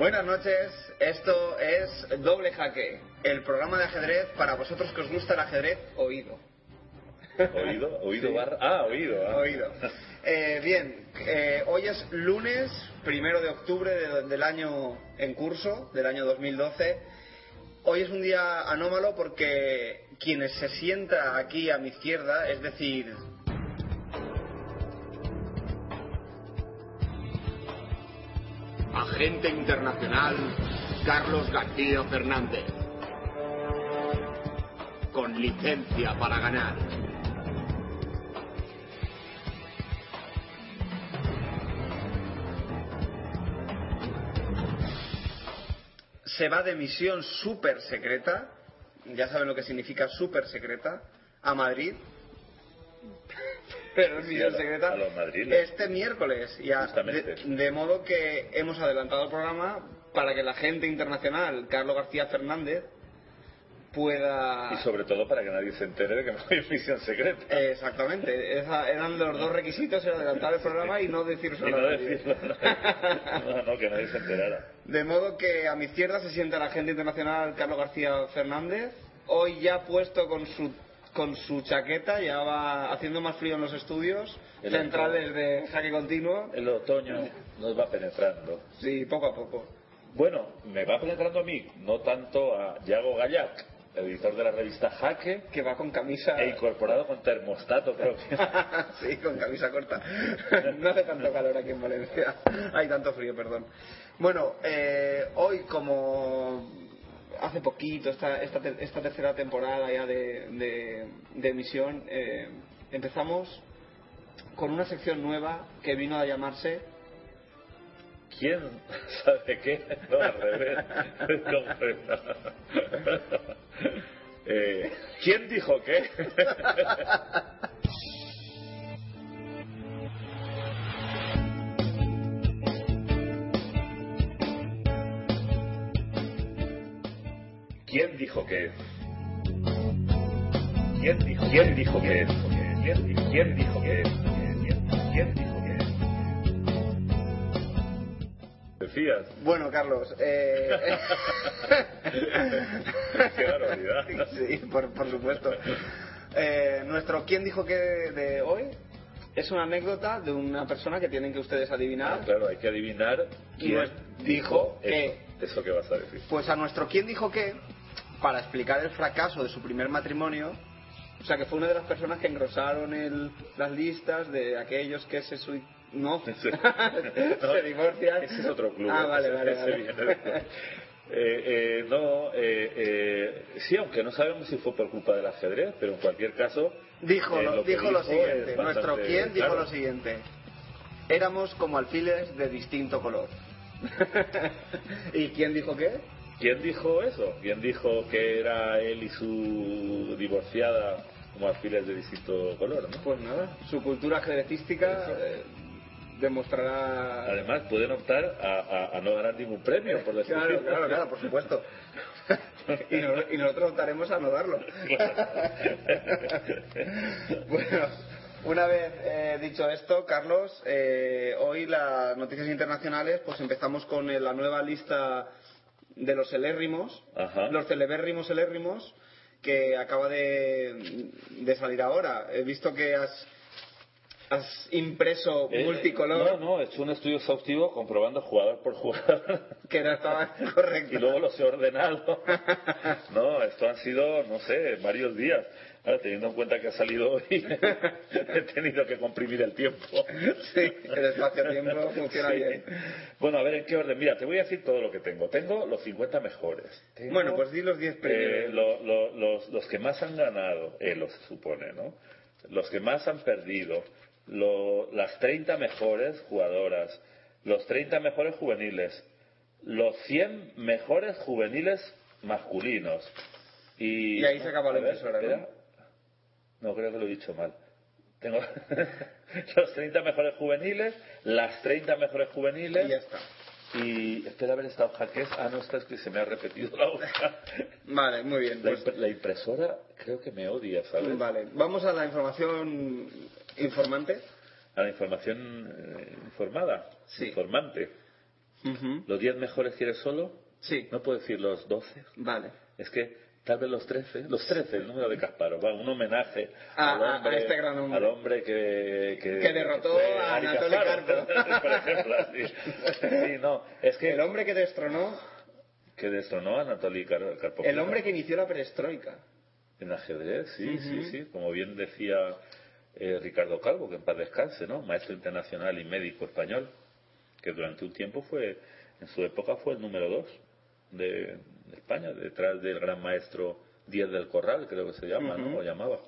Buenas noches, esto es Doble Jaque, el programa de ajedrez para vosotros que os gusta el ajedrez oído. ¿Oído? ¿Oído Sí. barra? Ah, oído. ah. Oído. Eh, bien, eh, hoy es lunes, primero de octubre de- del año en curso, del año 2012. Hoy es un día anómalo porque quienes se sienta aquí a mi izquierda, es decir, Agente internacional Carlos García Fernández. Con licencia para ganar. se va de misión súper secreta, ya saben lo que significa súper secreta, a Madrid. Pero es Sí, misión a la- secreta este miércoles. Ya, de, de modo que hemos adelantado el programa para que la gente internacional, Carlos García Fernández, pueda... Y sobre todo para que nadie se entere de que no hay misión secreta. Exactamente, esa- eran los dos requisitos, era adelantar el programa y no decir y solo no decirlo. No, no, que nadie se enterara. De modo que a mi izquierda se sienta el agente internacional Carlos García Fernández, hoy ya puesto con su con su chaqueta, ya va haciendo más frío en los estudios El centrales de jaque continuo, El otoño nos va penetrando. sí, poco a poco. Bueno, me va penetrando a mí, no tanto a Yago Gallac, editor de la revista Jaque, Que va con camisa... e incorporado con termostato, creo que. sí, con camisa corta. no hace tanto calor aquí en Valencia. Hay tanto frío, perdón. Bueno, eh, hoy como hace poquito, esta, esta, esta tercera temporada ya de, emisión, eh, empezamos con una sección nueva que vino a llamarse ¿Quién sabe qué? No, al revés. Eh, ¿Quién dijo qué? ¿Quién dijo qué? ¿Quién dijo, quién dijo qué? ¿Quién dijo, quién dijo qué? ¿Quién, dijo qué? Decías. Bueno, Carlos, eh... Qué barbaridad. sí, por, por supuesto. Eh, nuestro ¿Quién dijo qué de hoy? Es una anécdota de una persona que tienen que ustedes adivinar. Ah, claro, hay que adivinar quién Pues dijo eso, eso que vas a decir. Pues a nuestro ¿Quién dijo qué? Para explicar el fracaso de su primer matrimonio, o sea que fue una de las personas que engrosaron el- las listas de aquellos que se sui- no, se divorcian. Ese es otro club. Ah, vale, vale. ese. Eh, eh, no, eh, sí, aunque no sabemos si fue por culpa del ajedrez, pero en cualquier caso. Dijo, lo, dijo lo siguiente. es Nuestro quién dijo lo siguiente. Éramos como alfiles de distinto color. ¿Y quién dijo qué? ¿Quién dijo eso? ¿Quién dijo que era él y su divorciada como alfiles de distinto color? ¿no? Pues nada, su cultura ajedrecística Eso. eh, demostrará... Además, pueden optar a, a- a no ganar ningún premio, por decirlo Claro, claro, claro, por supuesto. y, no- y nosotros optaremos a no darlo. bueno, una vez eh, dicho esto, Carlos, eh, hoy las noticias internacionales, pues empezamos con eh, la nueva lista de los elérrimos, Ajá. los celebérrimos elérrimos, que acaba de, de salir ahora. He visto que has, has impreso Eh, multicolor, No, no, he hecho un estudio exhaustivo comprobando jugador por jugador. que no estaba correcto. y luego los he ordenado. No, esto han sido, no sé, varios días. Ahora, teniendo en cuenta que ha salido hoy, he tenido que comprimir el tiempo. Sí, el espacio-tiempo funciona Sí. bien. Bueno, a ver en qué orden. Mira, te voy a decir todo lo que tengo. Tengo los 50 mejores. Tengo, Bueno, pues di los 10 eh, primeros. lo- lo- los, los que más han ganado, eh, lo se supone, ¿no? Los que más han perdido, lo- las 30 mejores jugadoras, los 30 mejores juveniles, los 100 mejores juveniles masculinos. Y, Y ahí se acaba la impresora, ¿no? No, creo que lo he dicho mal. Tengo los 30 mejores juveniles, las 30 mejores juveniles. Y ya está. Y espera a ver esta hoja que es. Ah, no, esta es que se me ha repetido la hoja. Vale, muy bien. La, pues- la impresora creo que me odia, ¿sabes? vale, vamos a la información informante. A la información eh, informada. Sí. Informante. ¿Los 10 mejores quieres solo? Sí, No puedo decir los 12. vale. Es que tal vez los 13. Los 13, el número de Kasparov. Un homenaje A- al a- a hombre, este gran hombre. Al hombre que... Que, Que derrotó a Anatoly Karpov. Por ejemplo, así. Sí, no. Es que... El hombre que destronó, Que destronó a Anatoly Kar- Karpov. el hombre que inició la perestroika. En ajedrez, sí, sí, sí. Como bien decía eh, Ricardo Calvo, que en paz descanse, ¿no? Maestro internacional y médico español, que durante un tiempo fue, en su época fue el número dos de, España, detrás del gran maestro Díez del Corral, creo que se llama, ¿no? O llamaba.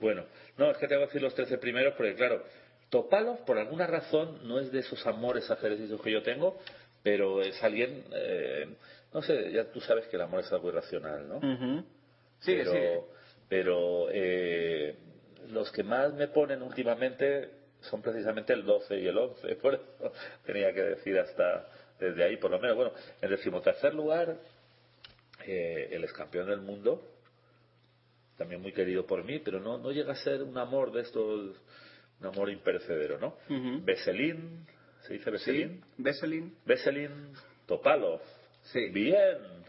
Bueno, no, es que te voy a decir los 13 primeros porque, claro, Topalov, por alguna razón, no es de esos amores ajedrecizos que yo tengo, pero es alguien, eh, no sé, ya tú sabes que el amor es algo irracional, ¿no? Sigue, pero, sigue. pero eh, los que más me ponen últimamente son precisamente el 12 y el 11, por eso tenía que decir hasta desde ahí, por lo menos. Bueno, en decimotercer lugar, eh, el ex campeón del mundo, también muy querido por mí, pero no, no llega a ser un amor de estos, un amor imperecedero, ¿no? Ujú. Veselin, ¿se dice Sí, Veselin? Veselin. Veselin Topalov. Sí. Bien.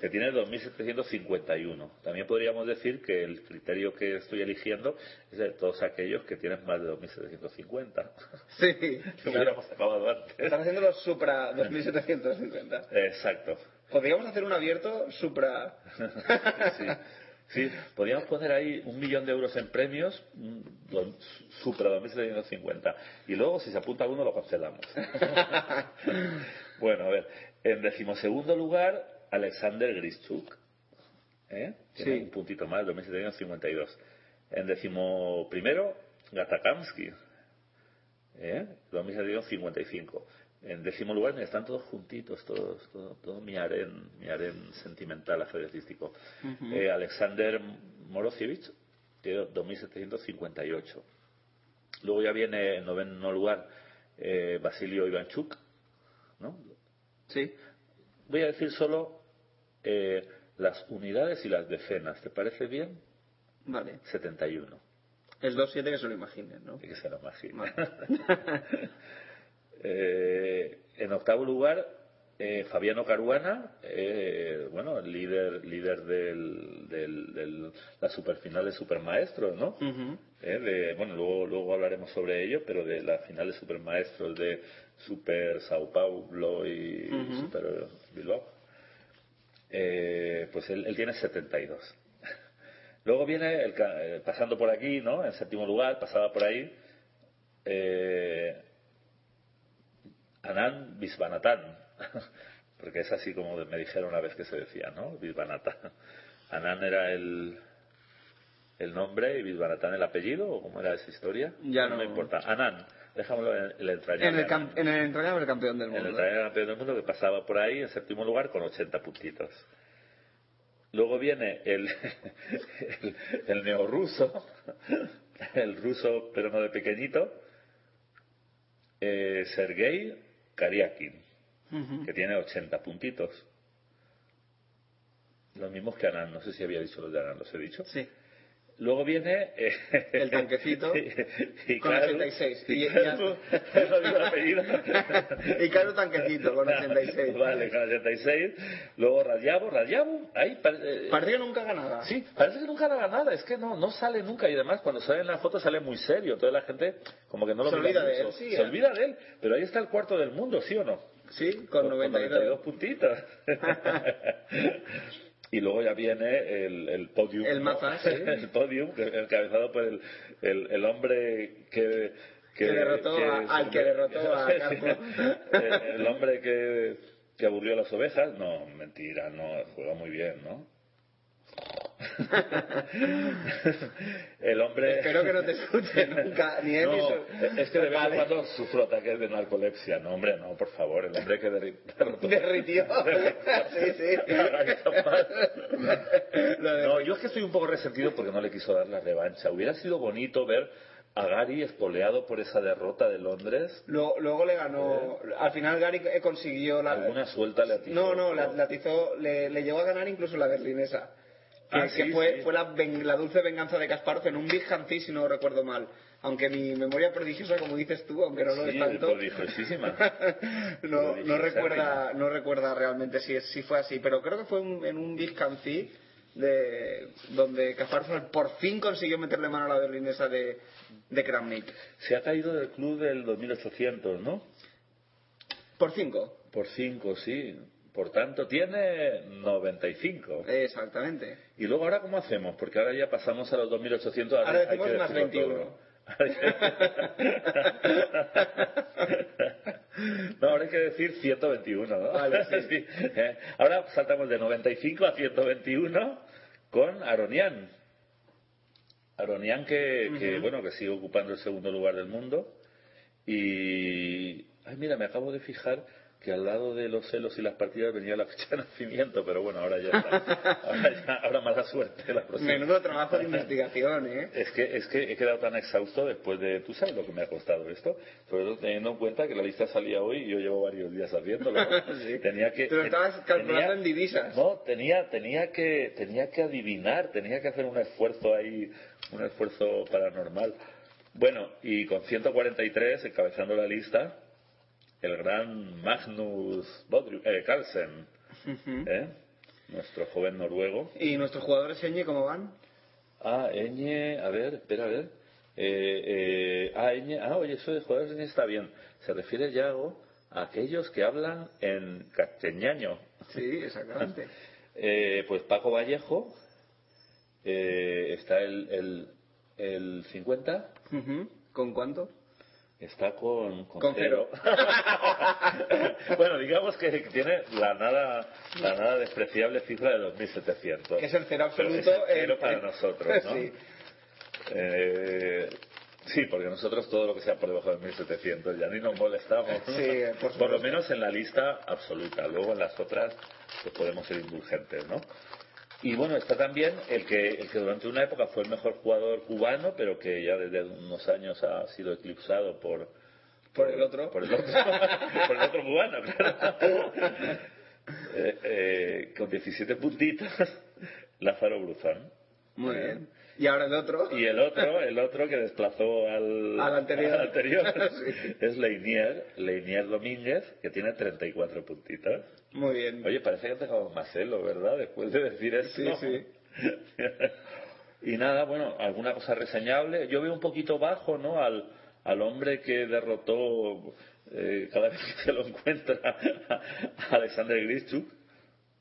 Que tiene 2.751. También podríamos decir que el criterio que estoy eligiendo es de todos aquellos que tienen más de 2.750. Sí, Que claro. hubiéramos acabado antes. Están haciendo los Supra 2750. Exacto. Podríamos hacer un abierto Supra. Sí. Sí, podríamos poner ahí un millón de euros en premios, supra 2.750. Y luego, si se apunta uno, lo cancelamos. bueno, a ver. En decimosegundo lugar, Alexander Grischuk. ¿eh? Tiene Sí. un puntito más, 2.752. En décimo primero, Gatakamsky. ¿eh? 2.755. En décimo lugar, están todos juntitos, todos, todo, todo mi harén, mi harén sentimental ajedrecístico. Eh, Alexander Morozevich, tiene 2.758. Luego ya viene en noveno lugar eh, Basilio Ivanchuk, ¿no? Sí. Voy a decir solo eh, las unidades y las decenas. ¿Te parece bien? Vale. 71. El 2-7 que se lo imaginen, ¿no? Que se lo imagine. Vale. Eh, en octavo lugar, eh, Fabiano Caruana, eh, bueno, líder, líder del- la superfinal de Supermaestros, ¿no? Ujú. Eh, de- bueno, luego, luego hablaremos sobre ello, pero de la final de Supermaestros de Super Sao Paulo y Ujú. Super Bilbao. Eh, pues él, él tiene 72. Luego viene, el, eh, pasando por aquí, ¿no? En séptimo lugar, pasaba por ahí, eh, Anand Visvanathan, porque es así como me dijeron una vez que se decía, ¿no? Visvanathan. Anand era el, el nombre y Visvanathan el apellido, o cómo era esa historia. Ya me no. importa. Anand, déjamelo en el entrañable. En el, en el entrañable campeón del En el mundo. entrañable campeón del mundo que pasaba por ahí en séptimo lugar con 80 puntitos. Luego viene el, el, el neorruso, el ruso pero no de pequeñito, eh, Sergei Kariakin, que tiene 80 puntitos. Los mismos que Anand, no sé si había dicho los de Anand, los he dicho. Sí. Luego viene eh, El tanquecito, y con Caru, 86. Y, Y- y Caru Tanquecito con 86. Vale, con 86. Luego Radiabo, Radiabo, ahí eh, Parece que nunca ganaba. Sí, parece que nunca haga nada, es que no, no sale nunca y además cuando sale en la foto sale muy serio, toda la gente como que no lo Se olvida de mucho. él, sí, Se ¿eh? olvida de él, pero ahí está el cuarto del mundo, ¿sí o no? Sí, con 92. puntitos. Y luego ya viene el, el podium. El sí. el podium, encabezado por el, el, el hombre que... Que derrotó a- al que derrotó a el, hombre que, que aburrió las ovejas. No, mentira, no, juega muy bien, ¿no? el hombre Espero que no te escuche nunca, ni él no, es que de vez en cuando sufro ataques de narcolepsia no hombre no por favor el hombre que derri- derrotó Derritió. Sí, sí. No yo es que estoy un poco resentido porque no le quiso dar la revancha hubiera sido bonito ver a Gary espoleado por esa derrota de Londres Luego, luego le ganó. Al final Gary eh, consiguió la. alguna suelta le atizó. No, no, la, la atizó, le, le llegó a ganar incluso la berlinesa. Que, Ah, que sí, fue, sí. fue la, la dulce venganza de Kasparov en un Big Hanzi, si no recuerdo mal. Aunque mi memoria prodigiosa, como dices tú, aunque no lo Sí, es tanto. prodigiosísima. no, no recuerda, no recuerda realmente si, si fue así, pero creo que fue un- en un Big Hanzi de donde Kasparov por fin consiguió meterle mano a la berlinesa de, de Kramnik. se ha caído del club del 2800 ¿no? Por cinco. por 5 sí por tanto tiene 95 Exactamente. Y luego ahora cómo hacemos, porque ahora ya pasamos a los 2800. Ahora hay decimos que más decirlo 21. todo. no, ahora hay que decir 121, ¿no? Vale, sí. Sí, ¿eh? Ahora saltamos de 95 a 121 con Aronian. Aronian que, que, bueno, que sigue ocupando el segundo lugar del mundo. Y, ay, mira, me acabo de fijar que al lado de los celos y las partidas venía la fecha de nacimiento, pero bueno, ahora ya está. Ahora, ya- ahora mala suerte la próxima. Menudo trabajo de investigación, ¿eh? Es que, es que he quedado tan exhausto después de... ¿Tú sabes lo que me ha costado esto? Sobre todo teniendo en cuenta que la lista salía hoy y yo llevo varios días haciéndolo. Sí. Tenía que... Te lo estabas calculando tenía- en divisas. No, tenía, tenía, que, tenía que adivinar, tenía que hacer un esfuerzo ahí, un esfuerzo paranormal. Bueno, y con 143, encabezando la lista, el gran Magnus Bodru- eh, Carlsen. ¿eh? nuestro joven noruego. ¿Y nuestros jugadores Eñe cómo van? Ah, Eñe, a ver, espera, a ver. Eh, eh, ah, Eñe, ah, oye, eso de jugadores Eñe está bien. Se refiere, Yago, a aquellos que hablan en castellano. Sí, exactamente. Eh, pues Paco Vallejo, eh, está el, el, el 50, Ujú. ¿Con cuánto? Está con, con, Con cero. bueno, digamos que tiene la nada, la nada despreciable cifra de 2.700. Que es el cero Pero absoluto. es el cero para nosotros, ¿no? Sí. Eh, sí, porque nosotros todo lo que sea por debajo de 1700 ya ni nos molestamos. Sí, por supuesto. lo menos en la lista absoluta. Luego en las otras pues podemos ser indulgentes, ¿no? Y bueno, está también el que, el que durante una época fue el mejor jugador cubano, pero que ya desde unos años ha sido eclipsado por... Por el otro. Por el otro, por el otro cubano, claro. Eh, eh, con 17 puntitos, Lázaro Bruzán. Muy bien. Y ahora el otro. y el otro, el otro que desplazó al, Al anterior. al anterior Sí. es Leinier, Leinier Domínguez, que tiene 34 puntitos. Muy bien. Oye, parece que ha dejado más celo, ¿verdad? Después de decir esto. Sí, sí. y nada, bueno, alguna cosa reseñable. Yo veo un poquito bajo, ¿no? Al, al hombre que derrotó eh, cada vez que se lo encuentra a Alexander Grischuk,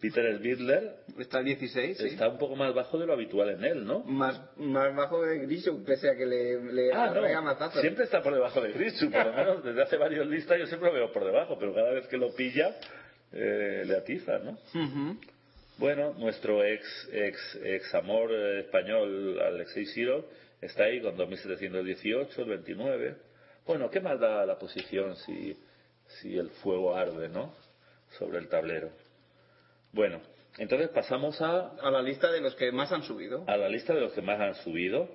Peter Svidler, Está el 16, sí. está un poco más bajo de lo habitual en él, ¿no? Más, más bajo de Grisho, pese a que le, le Ah, no. Siempre está por debajo de Grishu, por lo menos desde hace varios listas yo siempre lo veo por debajo, pero cada vez que lo pilla eh, le atiza, ¿no? Ujú. Bueno, nuestro ex ex ex amor eh, español Alexei Sirov está ahí con 2.718, el 29. Bueno, ¿qué más da la posición si, si el fuego arde, ¿no? Sobre el tablero. Bueno, entonces pasamos a, A la lista de los que más han subido. a la lista de los que más han subido,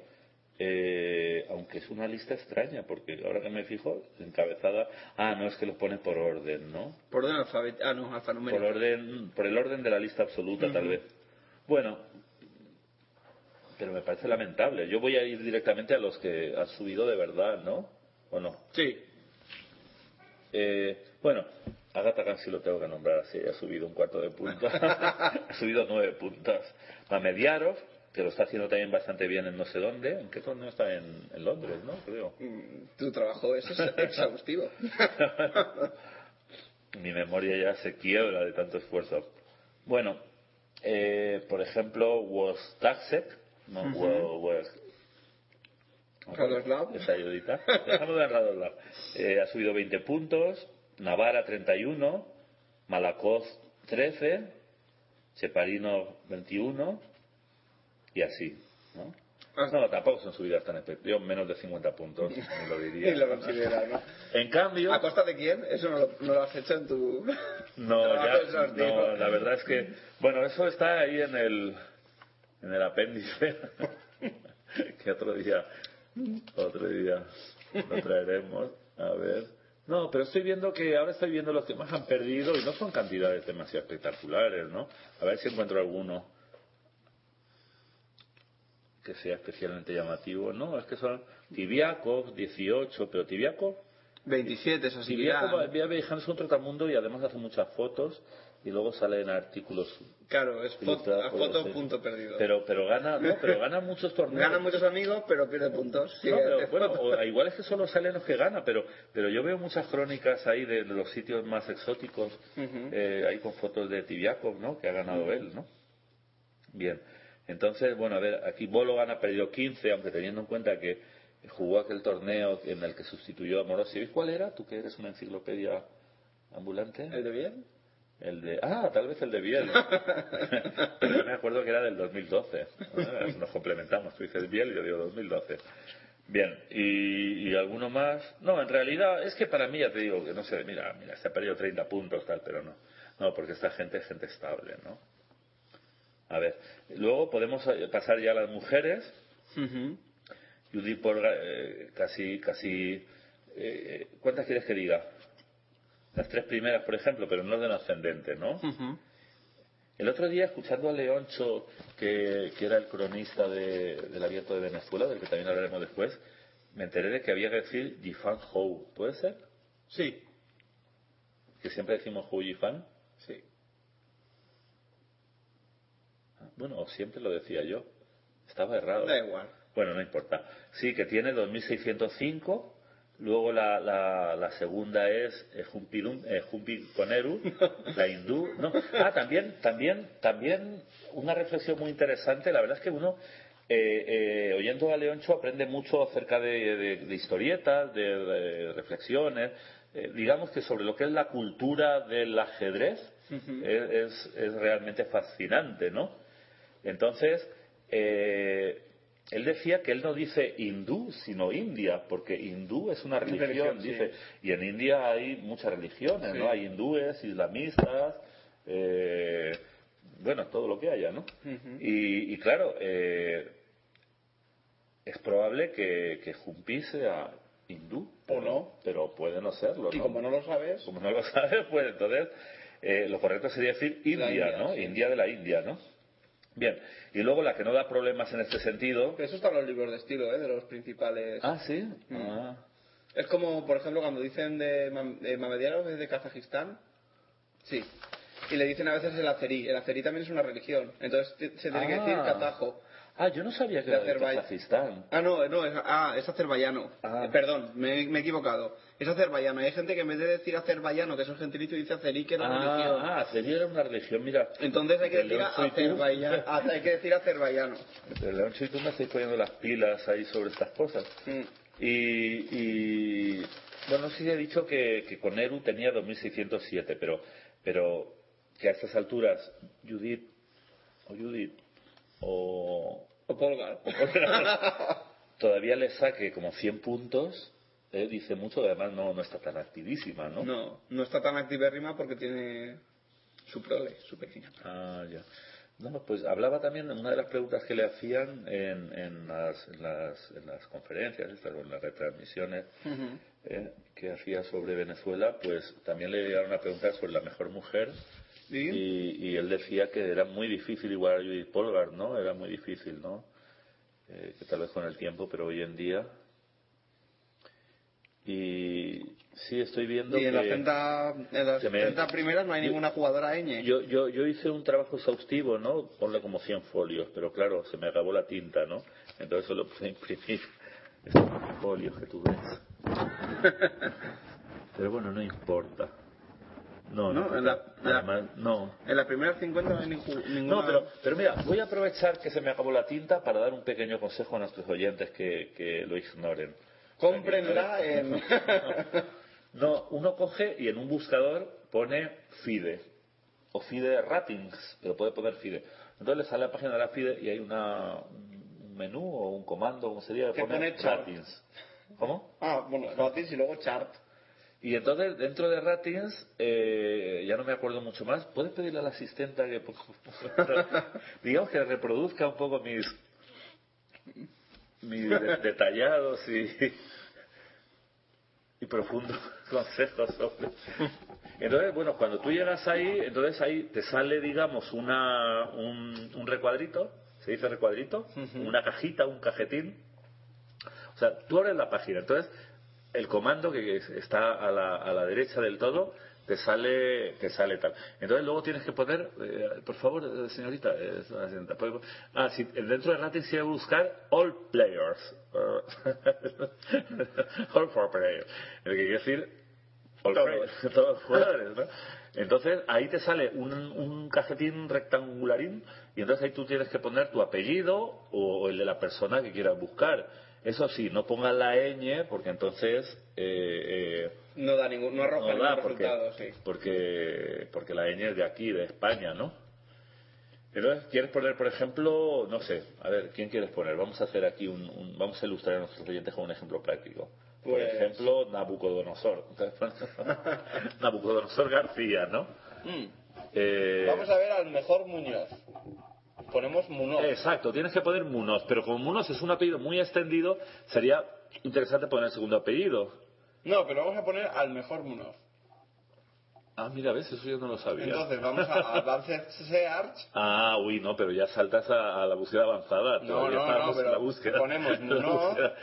eh, aunque es una lista extraña, porque ahora que me fijo, encabezada, ah, no es que los pone por orden, ¿no? Por orden alfabético. Ah, no, Por alfanumérico. orden, por el orden de la lista absoluta, tal vez. Bueno, pero me parece lamentable. Yo voy a ir directamente a los que han subido de verdad, ¿no? ¿O no? Sí. Eh, bueno, Agatha Gansi lo tengo que nombrar así, ha subido un cuarto de puntos, ha subido nueve puntos. Mamediarov, que lo está haciendo también bastante bien en no sé dónde, ¿en qué torneo está? En, en Londres, ¿no? Creo. Mm, Tu trabajo es exhaustivo. Mi memoria ya se quiebra de tanto esfuerzo. Bueno, eh, por ejemplo, Wostasek, no, Wo- Wos- Radoslav. esa ayudita. Dejamos de Radoslav. Eh, ha subido 20 puntos, Navarra 31, Malakoz 13, Cheparino 21 y así, ¿no? Ah. No, tampoco son subidas tan espectaculares, menos de 50 puntos, ni lo diría. Lo considera, ¿no? En cambio, ¿A costa de quién? Eso no lo, no lo has hecho en tu... no, ya, no, la verdad es que, bueno, eso está ahí en el, en el apéndice, que otro día, otro día lo traeremos, a ver. No, pero estoy viendo que ahora estoy viendo los que más han perdido y no son cantidades demasiado espectaculares, ¿no? A ver si encuentro alguno que sea especialmente llamativo. No, es que son Tibiakov, 18, pero Tibiakov 27, eso sí. Tibiakov viajado es un trotamundo y además hace muchas fotos y luego sale en artículos. Claro, es foto, a foto punto perdido. Pero, pero gana, no, pero gana muchos torneos. Gana muchos amigos, pero pierde puntos. Sí, No, pero, bueno, o- igual es que solo salen los que gana, pero, pero yo veo muchas crónicas ahí de, de los sitios más exóticos, eh, ahí con fotos de Tibiakov, ¿no? Que ha ganado él, ¿no? Bien. Entonces, bueno, a ver, aquí Bologan ha perdido 15, aunque teniendo en cuenta que jugó aquel torneo en el que sustituyó a Morosievich. ¿Cuál era? Tú que eres una enciclopedia ambulante. ¿El de bien? El de, ah, tal vez el de Biel. Pero yo me acuerdo que era del 2012. Ah, Nos complementamos. Tú dices Biel y yo digo 2012. Bien, y, y alguno más. No, en realidad es que para mí ya te digo que no sé, mira, mira, se ha perdido 30 puntos, tal, pero no. No, porque esta gente es gente estable, ¿no? A ver, luego podemos eh, pasar ya a las mujeres. Judith eh, casi, casi. eh, ¿Cuántas quieres que diga? Las tres primeras, por ejemplo, pero no orden ascendente, ¿no? El otro día, escuchando a Leoncho, que, que era el cronista de- del abierto de Venezuela, del que también hablaremos después, me enteré de que había que decir Yifan Hou. ¿Puede ser? Sí, Que siempre decimos Hou Yifan. sí. Ah, Bueno, o siempre lo decía yo. Estaba errado. Da igual. Bueno, no importa. Sí, que tiene 2605. Luego la, la, la segunda es eh, Jumpidum- eh, Jumpiconeru, la hindú. No. Ah, también, también, también una reflexión muy interesante. La verdad es que uno, eh, eh, oyendo a Leoncho, aprende mucho acerca de, de- de historietas, de, de reflexiones. eh, digamos que sobre lo que es la cultura del ajedrez es, es- es realmente fascinante, ¿no? Entonces, eh, él decía que él no dice hindú, sino India, porque hindú es una religión, Religión, sí. dice, y en India hay muchas religiones, Sí. ¿no? Hay hindúes, islamistas, eh, bueno, todo lo que haya, ¿no? Y, y claro, eh, es probable que, que Jumpi sea hindú, O no. pero puede no serlo, Y ¿no? como no lo sabes, Como no lo sabes, pues entonces eh, lo correcto sería decir India, India, ¿no? sí. India de la India, ¿no? Bien, y luego la que no da problemas en este sentido. eso está en los libros de estilo, ¿eh? De los principales. Ah, sí. Mm. Ah, Es como, por ejemplo, cuando dicen de, de Mamediarov es de Kazajistán. Sí. Y le dicen a veces el azerí. El azerí también es una religión. Entonces se tiene que decir Ah. katajo. Ah, yo no sabía que De era de. Kazajistán. Ah, no, no, es, ah, es azerbaiyano. Ah. Eh, perdón, me, me he equivocado. Es azerbaiyano. Hay gente que en vez de decir azerbaiyano, que es un gentilito, dice azerí, que es la religión. Ah, ah, Azerí era una religión, mira. Entonces hay que decir azerbaiyano. Ah, hay que decir azerbaiyano. León y tú me estáis poniendo las pilas ahí sobre estas cosas. Mm. Y, y bueno, sí he dicho que, que con Eru tenía 2607, pero, pero que a estas alturas Judith o Judith o, O Polgar. todavía le saque como 100 puntos, eh, dice mucho, además no, no está tan activísima, ¿no? No, no está tan activérrima porque tiene su prole, su pequeña. Ah, ya. No, pues hablaba también, una de las preguntas que le hacían en, en, las, en, las, en las conferencias, estas, en las retransmisiones eh, que hacía sobre Venezuela, pues también le llegaron a preguntar sobre la mejor mujer. Y, y él decía que era muy difícil igual a Judith Polgar, ¿no? Era muy difícil, ¿no? eh, que tal vez con el tiempo, pero hoy en día. Y sí, estoy viendo Y en las que 30, en las me- 30 primeras no hay yo- ninguna jugadora ñ. yo, yo, yo hice un trabajo exhaustivo, ¿no? Ponle como 100 folios, pero claro, se me acabó la tinta, ¿no? Entonces solo pude imprimir estos folios que tú ves. Pero bueno, no importa. No, no, No, en la- la- no. En las primeras 50 no hay ninguna. No, pero, pero mira, voy a aprovechar que se me acabó la tinta para dar un pequeño consejo a nuestros oyentes que, que lo ignoren. Cómprenla en. No, uno coge y en un buscador pone FIDE o FIDE Ratings, pero puede poner FIDE. Entonces le sale la página de la FIDE y hay una, un menú o un comando, como sería, Que pone. Ratings. ¿Cómo? ah, bueno, ratings y luego chart. Y entonces dentro de Ratings, eh, ya no me acuerdo mucho más, puedes pedirle a la asistenta que, digamos que reproduzca un poco mis, mis de- detallados y, y profundos consejos sobre. Entonces, bueno, cuando tú llegas ahí, entonces ahí te sale, digamos, una, un, un recuadrito, se dice recuadrito, una cajita, un cajetín, o sea, tú abres la página, entonces el comando que es- está a la, a la derecha del todo te sale te sale tal. Entonces luego tienes que poner, eh, por favor, eh, señorita, eh, ah, si, dentro de Ratings quiere buscar all players, all for players, el que quiere decir all Todos. players, todos los jugadores, ¿no? Entonces ahí te sale un, un cajetín rectangularín y entonces ahí tú tienes que poner tu apellido o el de la persona que quieras buscar. Eso sí, no pongas la ñ porque entonces eh, eh, No da ningún, no arroja no ningún da porque, resultado, sí. porque, porque la ñ es de aquí, de España, ¿no? Entonces, ¿quieres poner, por ejemplo, no sé, a ver, ¿quién quieres poner? Vamos a hacer aquí un, un- vamos a ilustrar a nuestros oyentes con un ejemplo práctico. Por Pues- ejemplo, Nabucodonosor. Nabucodonosor García, ¿no? Mm. Eh, Vamos a ver al mejor Muñoz. Ponemos Muñoz. Exacto, tienes que poner Munoz, pero como Munoz es un apellido muy extendido, sería interesante poner el segundo apellido. No, pero vamos a poner al mejor Muñoz. Ah, mira, ves, eso yo no lo sabía. Entonces vamos a Advanced Search. Ah, uy, no, pero ya saltas a, a la búsqueda avanzada. No, Todavía no, no, pero la búsqueda. ponemos búsqueda.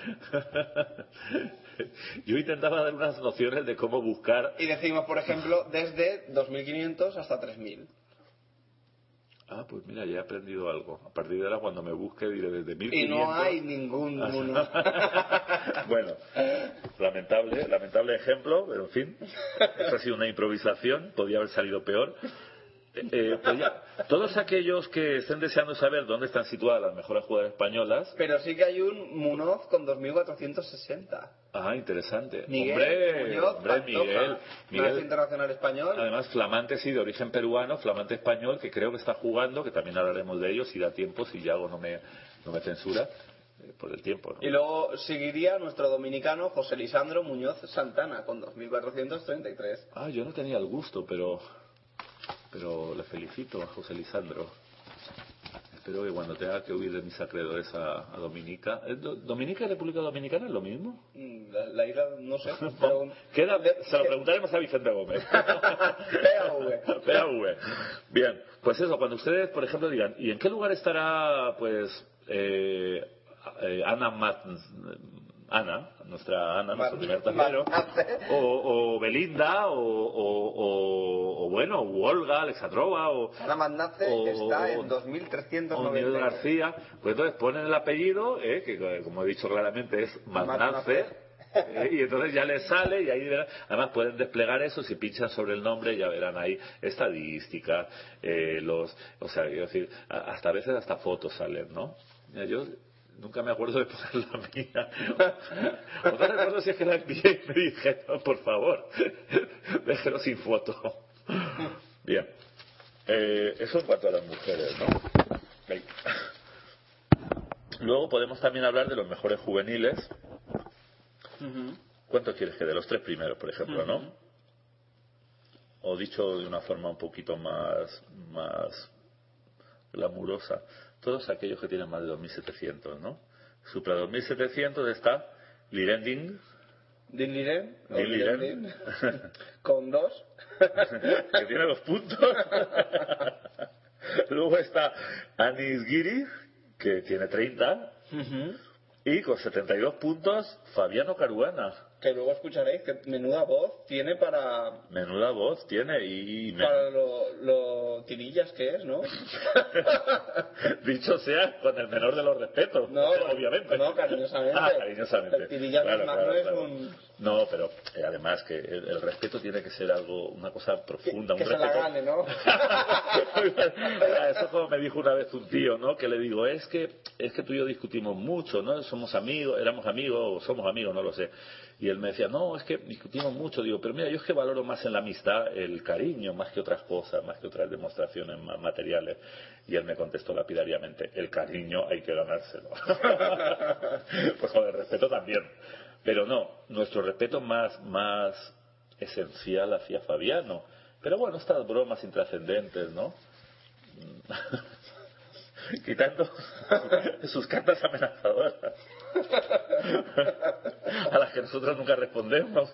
Yo intentaba dar unas nociones de cómo buscar. Y decimos, por ejemplo, desde 2500 hasta 3000. Ah, pues mira, ya he aprendido algo. A partir de ahora, cuando me busque, diré desde 1500. Y no hay ningún bueno, lamentable, lamentable ejemplo, pero en fin, esto ha sido una improvisación, podía haber salido peor. Eh, pues ya, todos aquellos que estén deseando saber dónde están situadas las mejores jugadoras españolas, Pero sí que hay un Munoz con 2460. ah, interesante. Miguel hombre, Muñoz hombre, Pantoja, Miguel, Miguel, internacional español. además flamante sí de origen peruano, flamante español, que creo que está jugando, que también hablaremos de ello si da tiempo, si Yago no me, no me censura, eh, por el tiempo. ¿no? Y luego seguiría nuestro dominicano José Lisandro Muñoz Santana con 2433. Ah, yo no tenía el gusto, pero pero le felicito a José Lisandro. Espero que cuando tenga que huir de mis acreedores a, a Dominica. ¿Eh, Do- ¿Dominica y República Dominicana es lo mismo? Mm, La, la isla, no sé. pero- Queda- se lo preguntaremos a Vicente Gómez. PAV. PAV. Bien, pues eso, cuando ustedes, por ejemplo, digan, ¿y en qué lugar estará, pues, eh, eh, Ana Mat- Ana, nuestra Ana, nuestro primer tablero, o, o Belinda, o, o, o- o, bueno, Olga, Alexandrova, o, Ana Mandace o- está o- en o Miguel 2390. García, pues entonces ponen el apellido, eh, que eh, como he dicho claramente es Matnace, eh, y entonces ya les sale y ahí verán, además pueden desplegar eso, si pinchan sobre el nombre ya verán ahí estadística, eh, los, o sea, quiero decir, hasta a veces hasta fotos salen, ¿no? Yo nunca me acuerdo de poner la mía. O no recuerdo si es que la envié y me dijeron, por favor, déjelo sin foto. Bien. Eh, eso en cuanto a las mujeres, ¿no? Ahí. Luego podemos también hablar de los mejores juveniles. ¿Cuántos quieres que de los tres primeros, por ejemplo, no? O dicho de una forma un poquito más, más glamurosa, todos aquellos que tienen más de 2.700, ¿no? Supra 2.700 está Lirending, Din Liren. Din Liren. Din. Con dos. que tiene los puntos. Luego está Anis Giri, que tiene 30. Y con 72 puntos, Fabiano Caruana. Que luego escucharéis que menuda voz tiene para, Menuda voz tiene y... para lo, lo tirillas que es, ¿no? Dicho sea con el menor de los respetos, No, obviamente. no, cariñosamente. Ah, cariñosamente. Tirillas Claro, claro, no es claro. un- No, pero eh, además que el, el respeto tiene que ser algo, una cosa profunda, que un se la respeto. gane, ¿no? Eso como me dijo una vez un tío, ¿no? Que le digo, es que es que tú y yo discutimos mucho, ¿no? Somos amigos, éramos amigos o somos amigos, no lo sé. Y él me decía, no, es que discutimos mucho. Digo, pero mira, yo es que valoro más en la amistad el cariño, más que otras cosas, más que otras demostraciones materiales. Y él me contestó lapidariamente, el cariño hay que ganárselo. pues el respeto también. Pero no, nuestro respeto más, más esencial hacia Fabiano. Pero bueno, estas bromas intrascendentes, ¿no? Quitando sus cartas amenazadoras. A las que nosotros nunca respondemos.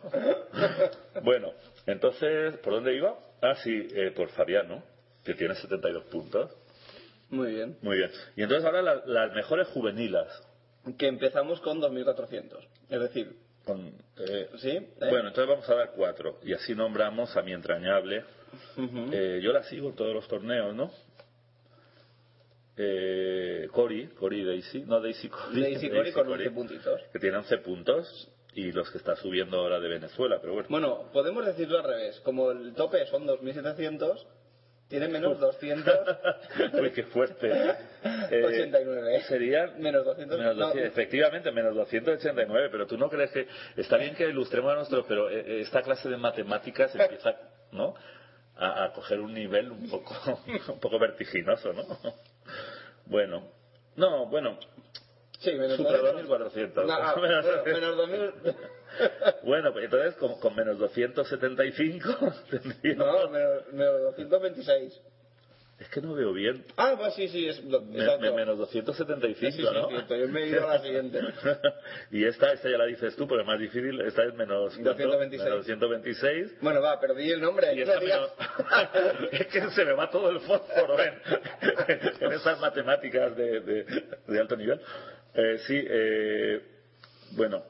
Bueno, entonces, ¿por dónde iba? Ah, sí, eh, por Fabiano, que tiene 72 puntos. Muy bien. Muy bien. Y entonces ahora la- las mejores juvenilas. Que empezamos con 2.400. Es decir, Con, eh, ¿sí? ¿Eh? Bueno, entonces vamos a dar cuatro. Y así nombramos a mi entrañable. Eh, yo la sigo en todos los torneos, ¿no? Eh, Cory, Cory Daisy, no Daisy Cory. Daisy Cory con Cory, 11 puntitos. Que tiene 11 puntos y los que está subiendo ahora de Venezuela, pero bueno. Bueno, podemos decirlo al revés. Como el tope son 2.700, tiene menos 200. Uy, qué fuerte. Eh, 89. Serían Menos 200. menos no, 200, efectivamente, menos 289, pero tú no crees que está bien que ilustremos a nosotros, pero eh, eh, esta clase de matemáticas empieza, ¿no? A, a coger un nivel un poco, un poco vertiginoso, ¿no? Bueno, no, bueno, Sí, menos Supra 200. 2400. No, ah, bueno, menos 2000. bueno, pues entonces con, con menos 275 tendría- No, menos, menos 226. Es que no veo bien. Ah, pues sí, sí, es. Me- me- menos 275, Sí, sí, sí, ¿no? cierto, yo me he ido a la siguiente. y esta, esta ya la dices tú, porque es más difícil. Esta es menos, ¿cuánto? 226. menos 226. Bueno, va, pero di el nombre. Y esta menos... es que se me va todo el fósforo en, en esas matemáticas de, de- de alto nivel. Eh, sí, eh, bueno,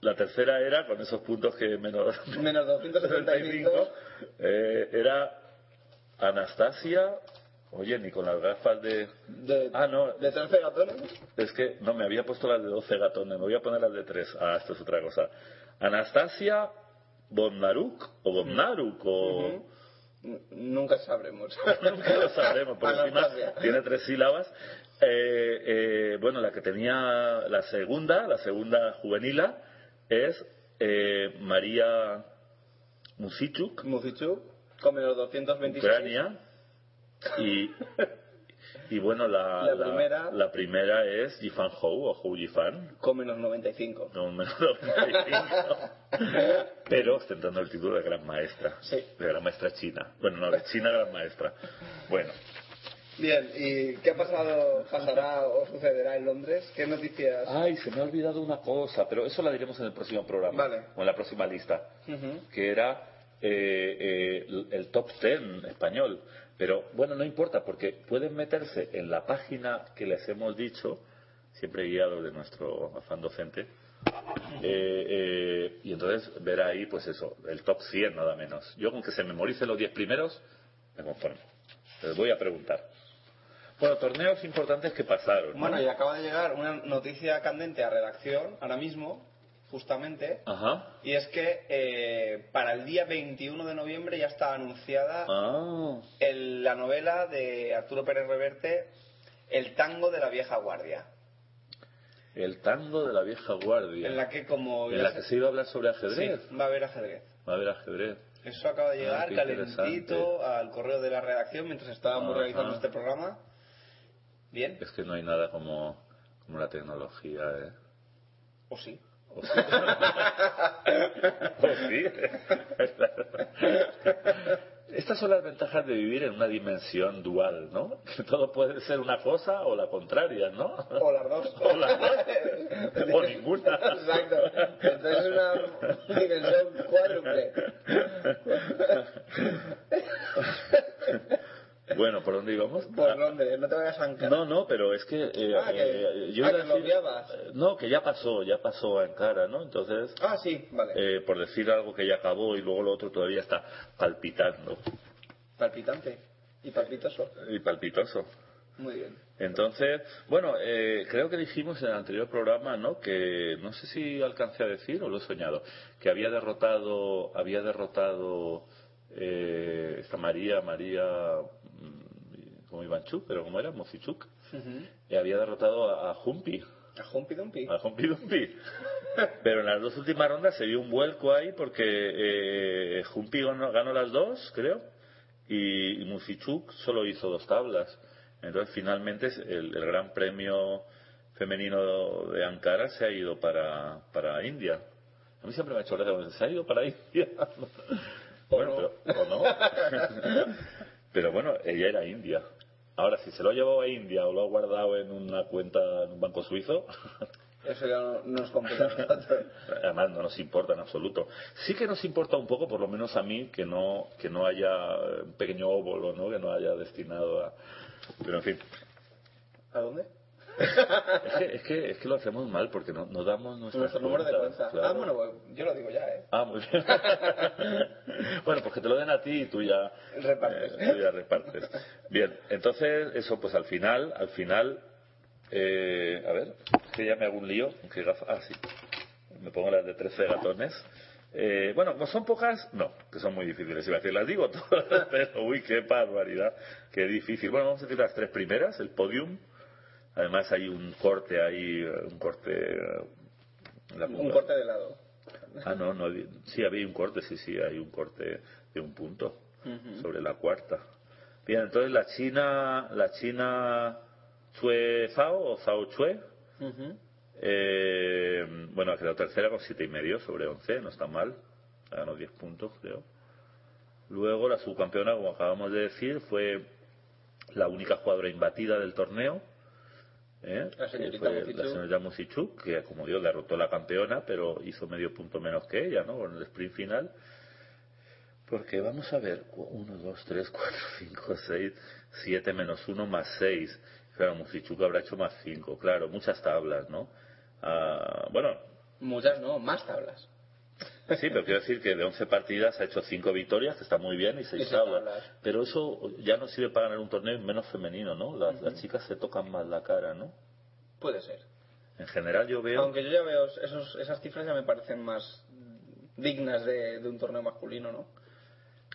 la tercera era, con esos puntos que menos... Menos 275. eh, era Anastasia... Oye, ni con las gafas de... De, Ah, no. de 13 gatones. Es que no, me había puesto las de 12 gatones, me voy a poner las de 3. Ah, esto es otra cosa. Anastasia Bonnaruk o Bonnaruk o... Nunca sabremos. Nunca lo sabremos, por encima tiene tres sílabas. Eh, eh, bueno, la que tenía la segunda, la segunda juvenila, es eh, María Musichuk, Muzichuk, con menos 226. Ucrania. Y, y bueno, la, La primera. la primera es Yifan Hou o Hou Yifan. Con menos 95. con menos 95, pero ostentando el título de gran maestra, Sí. de gran maestra china. Bueno, no, de China gran maestra. Bueno, Bien, ¿y qué ha pasado, pasará o sucederá en Londres? ¿Qué noticias? ay, se me ha olvidado una cosa, pero eso la diremos en el próximo programa, Vale. o en la próxima lista, que era eh, eh, el- el top 10 español. Pero bueno, no importa, porque pueden meterse en la página que les hemos dicho, siempre guiados de nuestro afán docente, eh, eh, y entonces ver ahí, pues eso, el top 100 nada menos. Yo con que se memoricen los 10 primeros, me conformo. Les voy a preguntar. Bueno, torneos importantes que pasaron. ¿no? Bueno, y acaba de llegar una noticia candente a redacción, ahora mismo, justamente, Ajá. y es que eh, para el día 21 de noviembre ya está anunciada Ah, el- la novela de Arturo Pérez Reverte, El tango de la vieja guardia, el tango de la vieja guardia. en la que como... En la se- que se iba a hablar sobre Sí, ajedrez. va a haber ajedrez. Va a haber ajedrez. Eso acaba de Ah, llegar calentito al correo de la redacción mientras estábamos realizando este programa. Bien, Es que no hay nada como, como la tecnología, ¿eh? o sí. ¿O sí? ¿O sí? Estas son las ventajas de vivir en una dimensión dual, ¿no? Que todo puede ser una cosa o la contraria, ¿no? O las dos. O las dos. O ninguna. Exacto. Entonces es una dimensión cuádruple. Bueno, ¿por dónde íbamos? Por Londres, no te vayas a Ankara. No, no, pero es que... eh, Ah, que- eh, yo ah, que decir- eh, No, que ya pasó, ya pasó a Ankara, ¿no? Entonces, Ah, sí, vale. eh, por decir algo que ya acabó y luego lo otro todavía está palpitando Palpitante y palpitoso. y palpitoso. Muy bien. Entonces, bueno, eh, creo que dijimos en el anterior programa, ¿no? Que no sé si alcancé a decir o lo he soñado, que había derrotado, había derrotado eh, esta María, María, como Ivanchuk, pero ¿cómo era? Mosichuk, y había derrotado a, a Humpi, A Humpy Dumpy. a Humpi Dumpi. Pero en las dos últimas rondas se dio un vuelco ahí porque eh, Humpi ganó, ganó las dos, creo, y, y Musichuk solo hizo dos tablas. Entonces, finalmente, el, el gran premio femenino de Ankara se ha ido para, para India. A mí siempre me ha hecho gracia se ha ido para India. bueno, pero, o no. pero bueno, ella era india. Ahora, si se lo ha llevado a India o lo ha guardado en una cuenta en un banco suizo, Eso ya no, no nos compete a nosotros. Además no nos importa en absoluto. Sí que nos importa un poco, por lo menos a mí, que no que no haya un pequeño óvulo, ¿no? Que no haya destinado a... Pero en fin, ¿A dónde? Es que, es que, es que lo hacemos mal porque no, no damos nuestras Nuestro número de cuenta. claro. Ah, bueno, pues, yo lo digo ya, ¿eh? Ah, muy bien. bueno, pues que te lo den a ti y tú ya Repartes. eh, tú ya repartes. Bien, entonces eso pues al final, al final, eh, a ver, que ya me hago un lío, ¿qué gafa? Ah, sí, me pongo las de 13 gatones. Eh, bueno, como son pocas, no, que son muy difíciles. Iba a decir, las digo todas, pero uy, qué barbaridad, qué difícil. Bueno, vamos a decir las tres primeras, el podium. Además hay un corte ahí, un corte... eh, en la Un corte de lado. Ah, no, no, sí, había un corte, sí, sí, hay un corte de un punto sobre la cuarta. Bien, entonces la China, la China Chue Zhao o Zhao Chue, eh, bueno, ha quedado tercera con siete y medio sobre 11, no está mal, ganó 10 puntos, creo. Luego la subcampeona, como acabamos de decir, fue la única jugadora imbatida del torneo. ¿Eh? La Que señorita fue la señorita Musichuk, que como digo, derrotó a la campeona, pero hizo medio punto menos que ella, ¿no? Con el sprint final. Porque vamos a ver, 1, 2, 3, 4, 5, 6, 7 menos 1 más 6. Claro, Musichuk habrá hecho más 5, claro, muchas tablas, ¿no? Ah, bueno, Muchas no, más tablas. Sí, pero quiero decir que de 11 partidas ha hecho 5 victorias, que está muy bien, y 6 seis tablas. Pero eso ya no sirve para ganar un torneo menos femenino, ¿no? Las, las chicas se tocan más la cara, ¿no? Puede ser. En general yo veo... Aunque yo ya veo esos, esas cifras ya me parecen más dignas de, de un torneo masculino, ¿no?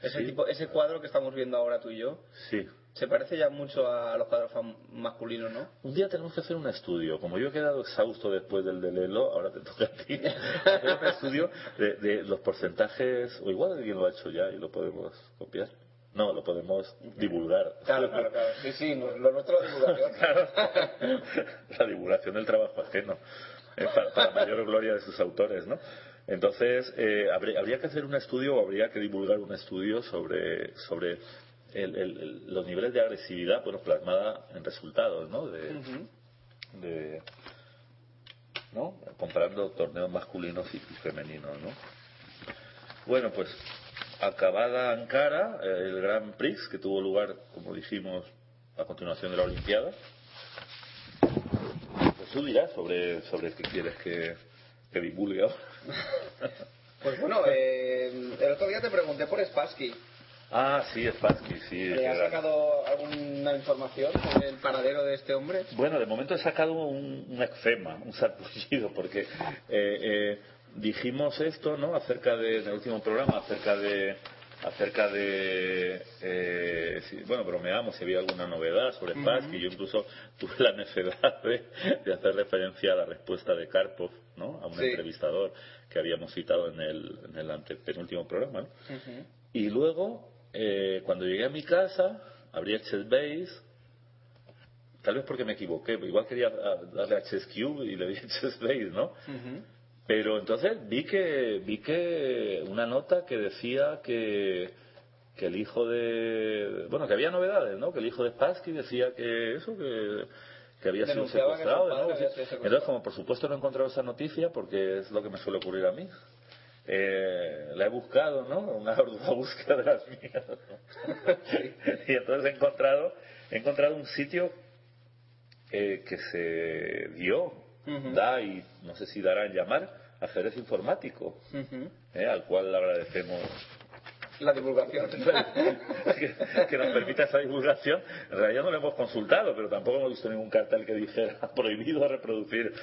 Ese, Sí. tipo, ese cuadro que estamos viendo ahora tú y yo Sí. Se parece ya mucho a los cuadros masculinos, ¿no? Un día tenemos que hacer un estudio. Como yo he quedado exhausto después del de Lelo, ahora te toca a ti. hacer un estudio de, de los porcentajes, o igual alguien lo ha hecho ya y lo podemos copiar. No, lo podemos divulgar. Claro, claro, claro. Sí, sí, lo nuestro es divulgación. la divulgación del trabajo ajeno, eh, para, para mayor gloria de sus autores, ¿no? Entonces, eh, habría, habría que hacer un estudio o habría que divulgar un estudio sobre, sobre el- los niveles de agresividad, bueno, plasmada en resultados, ¿no? De, de- ¿no? Comparando torneos masculinos y, femeninos, ¿no? Bueno, pues acabada Ankara, eh, el Grand Prix que tuvo lugar, como dijimos, a continuación de la Olimpiada. Pues tú dirás sobre, sobre qué quieres que, que divulgue ahora. Pues bueno, eh, el otro día te pregunté por Spassky. Ah, sí, Spassky, sí. ¿Le has sacado alguna información sobre el paradero de este hombre? Bueno, de momento he sacado un, un eczema, un sarpullido, porque eh, eh, dijimos esto, ¿no? Acerca de, en el último programa, acerca de, acerca de, eh, si- bueno, bromeamos si había alguna novedad sobre Spassky. Yo incluso tuve la necesidad de, de hacer referencia a la respuesta de Karpov, ¿no? A un Sí. entrevistador que habíamos citado en el, en el antepenúltimo programa, ¿no? Y luego, eh, cuando llegué a mi casa, abrí el chess base, tal vez porque me equivoqué, igual quería ah, darle a chess cube y le di a chess base, ¿no? Pero entonces vi que vi que una nota que decía que que el hijo de bueno que había novedades, ¿no? Que el hijo de Spassky decía que eso que que había sido Denunciaba secuestrado, ¿no? había sido secuestrado. Entonces, como por supuesto no he encontrado esa noticia, porque es lo que me suele ocurrir a mí, eh, la he buscado, ¿no? Una ardua búsqueda de las mías. y entonces he encontrado, he encontrado un sitio eh, que se dio, da y no sé si dará en llamar ajedrez informático. ¿eh? al cual le agradecemos La divulgación. que, que nos permita esa divulgación. En realidad no lo hemos consultado, pero tampoco hemos visto ningún cartel que dijera prohibido reproducir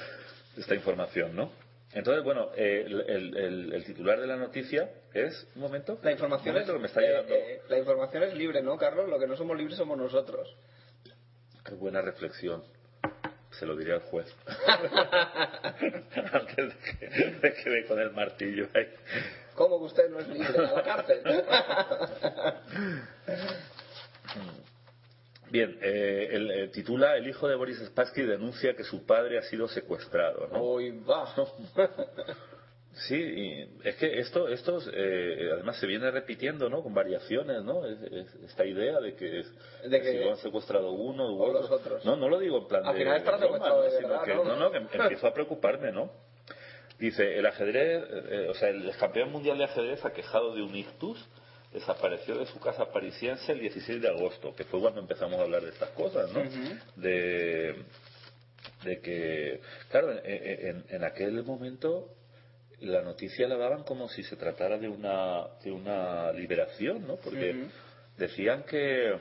esta información, ¿no? Entonces, bueno, eh, el, el- el- el titular de la noticia es, un momento, La información, un es, momento que me está eh, llegando. eh, la información es libre, ¿no, Carlos? Lo que no somos libres somos nosotros. Qué buena reflexión. Se lo diré al juez. Antes de que, de que dé con el martillo ahí. ¿Cómo que usted no es libre? A la cárcel. Bien, eh, el, eh, titula El hijo de Boris Spassky denuncia que su padre ha sido secuestrado. ¿no? Hoy va. Sí, y es que esto, esto eh, además se viene repitiendo, ¿no? Con variaciones, ¿no? Es- es- esta idea de que, es- De que- si lo han secuestrado uno u o otro. los otros. No, no lo digo en plan Al de, final de broma, ¿no? de Sino verdad, que, ¿no? no, que empiezo a preocuparme, ¿no? Dice, el ajedrez, eh, o sea, el campeón mundial de ajedrez aquejado de un ictus desapareció de su casa parisiense el 16 de agosto, que fue cuando empezamos a hablar de estas cosas, ¿no? De de que, claro, en, en- en aquel momento la noticia la daban como si se tratara de una, de una liberación, ¿no? Porque decían que,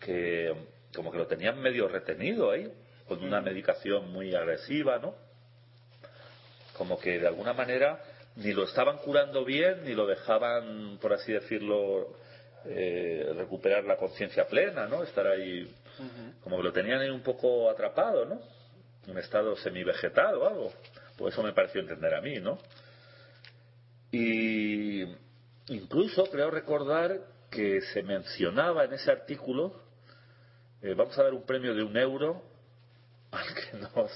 que como que lo tenían medio retenido ahí, con una medicación muy agresiva, ¿no? Como que de alguna manera ni lo estaban curando bien, ni lo dejaban, por así decirlo, eh, recuperar la conciencia plena, ¿no? Estar ahí, como que lo tenían ahí un poco atrapado, ¿no? Un estado semivegetal o algo. Pues eso me pareció entender a mí, ¿no? Y incluso creo recordar que se mencionaba en ese artículo, eh, vamos a dar un premio de un euro al que nos,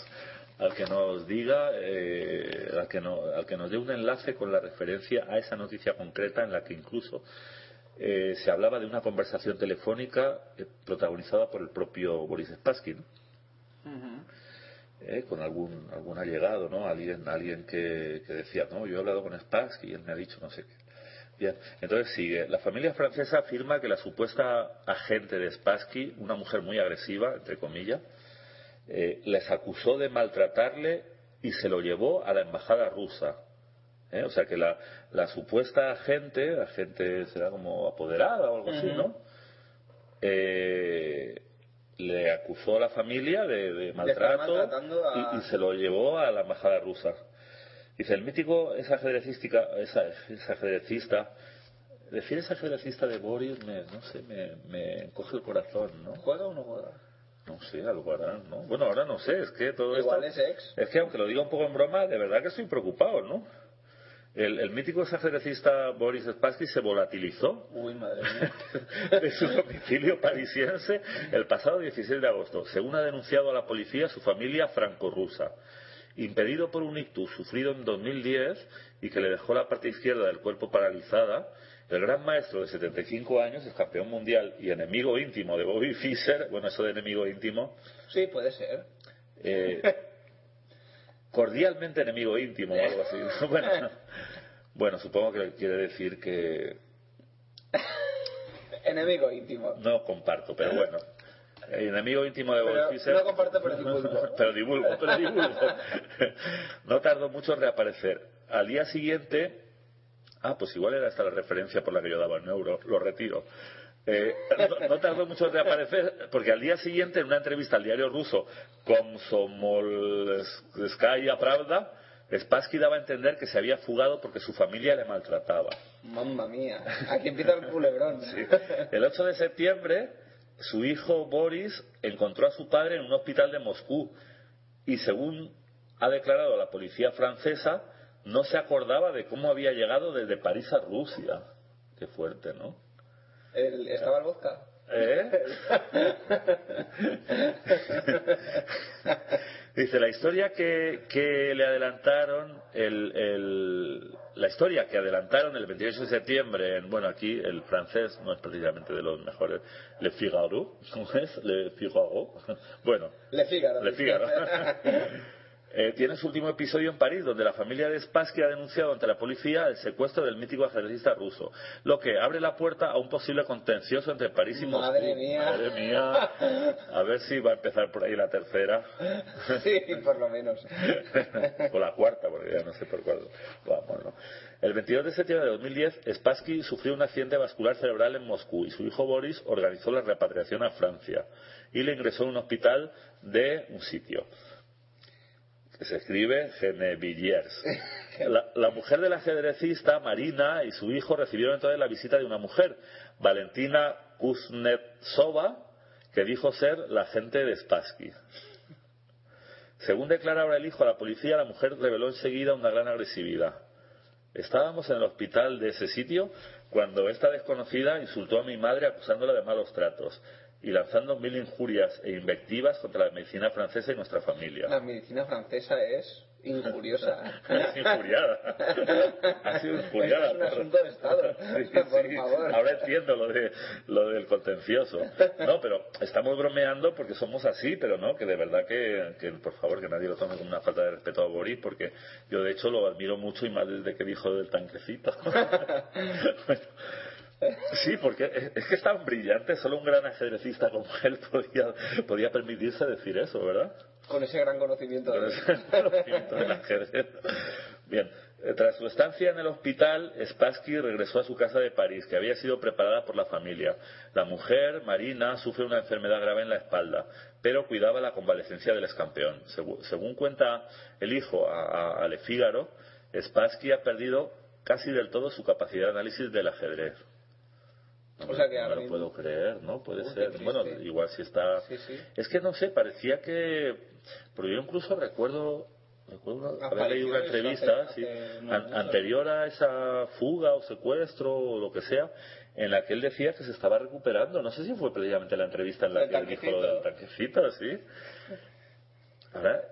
al que nos diga, eh, al, que no- al que nos dé un enlace con la referencia a esa noticia concreta en la que incluso eh, se hablaba de una conversación telefónica eh, protagonizada por el propio Boris Spassky, ¿no? Eh, con algún algún allegado, ¿no? Alguien alguien que, que decía, no, yo he hablado con Spassky y él me ha dicho no sé qué. Bien, entonces sigue. La familia francesa afirma que la supuesta agente de Spassky, una mujer muy agresiva, entre comillas, eh, les acusó de maltratarle y se lo llevó a la embajada rusa. ¿eh? O sea que la, la supuesta agente, agente será como apoderada o algo así, ¿no? Eh, le acusó a la familia de, de maltrato a- y, y se lo llevó a la embajada rusa. Dice, el mítico es ajedrecística, esa, es ajedrecista, decir ajedrecista de Boris, me, no sé, me, me encoge el corazón, ¿no? ¿Juega o no juega? No sé, algo hará, ¿no? Bueno, ahora no sé, es que todo Igual esto... es ex. Es que aunque lo diga un poco en broma, de verdad que estoy preocupado, ¿no? El, el mítico ajedrecista Boris Spassky se volatilizó Uy, madre mía. de su domicilio parisiense el pasado 16 de agosto, según ha denunciado a la policía su familia franco-rusa. Impedido por un ictus sufrido en 2010 y que le dejó la parte izquierda del cuerpo paralizada, el gran maestro de 75 años, es campeón mundial y enemigo íntimo de Bobby Fischer, bueno, eso de enemigo íntimo, Sí, puede ser. eh, cordialmente enemigo íntimo o algo así. Bueno, bueno, supongo que quiere decir que Enemigo íntimo. no comparto, pero bueno. El enemigo íntimo de Wolf Fischer- no comparto, pero divulgo. pero divulgo, pero divulgo. No tardó mucho en reaparecer. Al día siguiente, ah, pues igual era esta la referencia por la que yo daba el euro, lo retiro. Eh, no, no tardó mucho en reaparecer, porque al día siguiente, en una entrevista al diario ruso Komsomolskaya Pravda, Spassky daba a entender que se había fugado porque su familia le maltrataba. Mamma mía. Aquí empieza el culebrón. El 8 de septiembre, su hijo Boris encontró a su padre en un hospital de Moscú y según ha declarado la policía francesa, no se acordaba de cómo había llegado desde París a Rusia. Qué fuerte, ¿no? El- ¿Estaba el vodka? ¿Eh? Dice, la historia que, que le adelantaron, el, el- la historia que adelantaron el 28 de septiembre, en, bueno, aquí el francés no es precisamente de los mejores, Le Figaro, ¿cómo es? Le Figaro, bueno, Le Figaro. Le Figaro. Eh, tiene su último episodio en París, donde la familia de Spassky ha denunciado ante la policía el secuestro del mítico ajedrecista ruso, lo que abre la puerta a un posible contencioso entre París y Moscú. Madre mía. Madre mía. A ver si va a empezar por ahí la tercera. Sí, por lo menos. o la cuarta, porque ya no sé por cuál. Vamos, ¿no? El 22 de septiembre de 2010, Spassky sufrió un accidente vascular cerebral en Moscú y su hijo Boris organizó la repatriación a Francia y le ingresó en un hospital de un sitio se escribe Genevilliers. La, la mujer del ajedrecista, Marina, y su hijo recibieron entonces la visita de una mujer, Valentina Kuznetsova, que dijo ser la agente de Spassky. Según declara ahora el hijo a la policía, la mujer reveló enseguida una gran agresividad. Estábamos en el hospital de ese sitio cuando esta desconocida insultó a mi madre acusándola de malos tratos y lanzando mil injurias e invectivas contra la medicina francesa y nuestra familia. La medicina francesa es injuriosa. Es injuriada. Ha sido injuriada. Es un asunto de Estado. Sí, por sí. favor. Ahora entiendo lo, de, lo del contencioso. No, pero estamos bromeando porque somos así, pero no, que de verdad que, que, por favor, que nadie lo tome como una falta de respeto a Boris, porque yo de hecho lo admiro mucho y más desde que dijo del tanquecito. Bueno, Sí, porque es, que es tan brillante, solo un gran ajedrecista como él podía, podía permitirse decir eso, ¿verdad? Con ese gran conocimiento. Con ese conocimiento del ajedrez. Bien, eh, tras su estancia en el hospital, Spassky regresó a su casa de París, que había sido preparada por la familia. La mujer, Marina, sufre una enfermedad grave en la espalda, pero cuidaba la convalecencia del excampeón. Según, cuenta el hijo a, a, a Le Figaro, Spassky ha perdido casi del todo su capacidad de análisis del ajedrez. No, O sea que no ahora me lo puedo creer, ¿no? Puede Uy, ser. Bueno, igual si está. Sí, sí. Es que no sé, parecía que. Pero yo incluso recuerdo. Recuerdo haber leído una entrevista hace- sí, hace no an- mucho. anterior a esa fuga o secuestro o lo que sea, en la que él decía que se estaba recuperando. No sé si fue precisamente la entrevista en la que él dijo lo del tanquecito. sí. Ahora,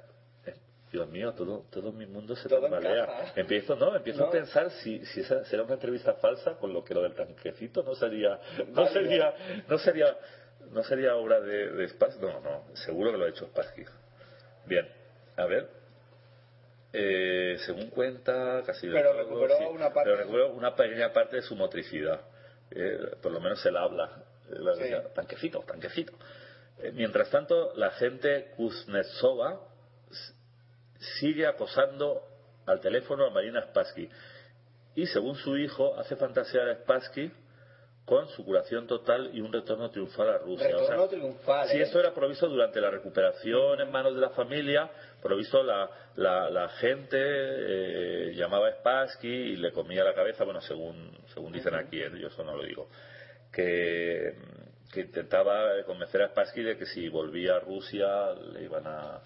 Dios mío, todo, todo mi mundo se tambalea. Empiezo, no, empiezo No. a pensar si, si esa será una entrevista falsa con lo que lo del tanquecito no sería, no sería, no sería, no sería obra de, de Spassky. No, no, seguro que lo ha hecho Spassky. Bien, a ver. Eh, según cuenta, casi Pero todo, recuperó una parte pero recuperó una pequeña parte de su motricidad. Eh, por lo menos él habla. Él Sí. Tanquecito, tanquecito. Eh, mientras tanto, la gente Kuznetsova sigue acosando al teléfono a Marina Spassky. Y según su hijo, hace fantasear a Spassky con su curación total y un retorno triunfal a Rusia. Retorno triunfal, Si ¿eh? esto era provisto durante la recuperación en manos de la familia, provisto la, la, la gente eh, llamaba a Spassky y le comía la cabeza, bueno, según, según dicen aquí, ¿eh? yo eso no lo digo, que, que intentaba convencer a Spassky de que si volvía a Rusia le iban a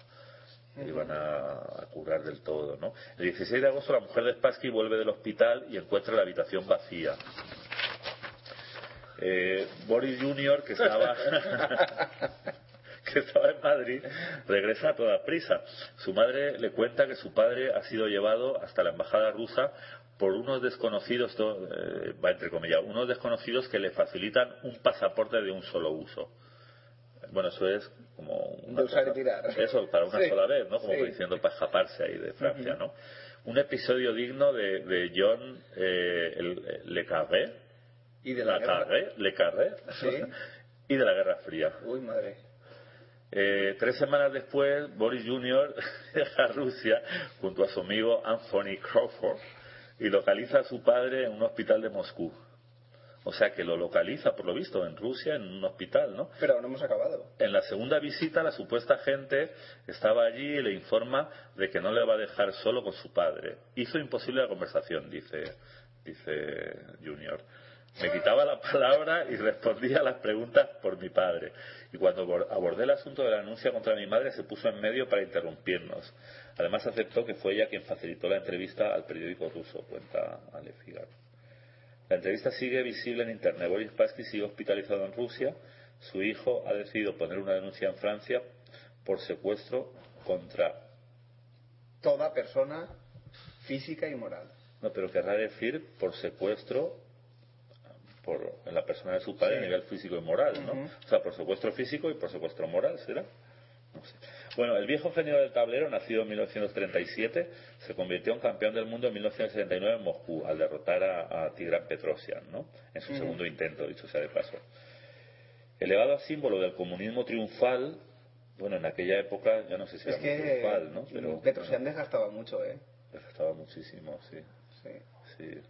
iban a, curar del todo, ¿no? El 16 de agosto la mujer de Spassky vuelve del hospital y encuentra la habitación vacía. Eh, Boris Jr., que estaba, que estaba en Madrid, regresa a toda prisa. Su madre le cuenta que su padre ha sido llevado hasta la embajada rusa por unos desconocidos, eh, entre comillas, unos desconocidos que le facilitan un pasaporte de un solo uso. Bueno, eso es como una De usar y cosa- tirar. Eso, para una Sí, sola vez, ¿no? Como sí. diciendo para escaparse ahí de Francia, ¿no? Un episodio digno de, de John eh, el- Le Carré, Y de la, la guerra. Carré, Le Carré, Sí. y de la Guerra Fría. Uy, madre. Eh, tres semanas después, Boris Jr. llega a Rusia junto a su amigo Anthony Crawford y localiza a su padre en un hospital de Moscú. O sea que lo localiza, por lo visto, en Rusia, en un hospital, ¿no? Pero no hemos acabado. En la segunda visita, la supuesta gente estaba allí y le informa de que no le va a dejar solo con su padre. Hizo imposible la conversación, dice, dice Junior. Me quitaba la palabra y respondía a las preguntas por mi padre. Y cuando abor- abordé el asunto de la denuncia contra mi madre, se puso en medio para interrumpirnos. Además, aceptó que fue ella quien facilitó la entrevista al periódico ruso, cuenta Ale Figaro. La entrevista sigue visible en Internet. Boris Spassky sigue hospitalizado en Rusia. Su hijo ha decidido poner una denuncia en Francia por secuestro contra... Toda persona física y moral. No, pero querrá decir por secuestro por en la persona de su padre Sí. a nivel físico y moral, ¿no? O sea, por secuestro físico y por secuestro moral, ¿será? Bueno, el viejo genio del tablero, nacido en 1937, se convirtió en campeón del mundo en 1979 en Moscú, al derrotar a, a Tigran Petrosian, ¿no? En su segundo intento, dicho sea de paso. Elevado a símbolo del comunismo triunfal, bueno, en aquella época, ya no sé si Es era que triunfal, ¿no? Pero Petrosian desgastaba mucho, ¿eh? estaba muchísimo, sí. Sí. Sí.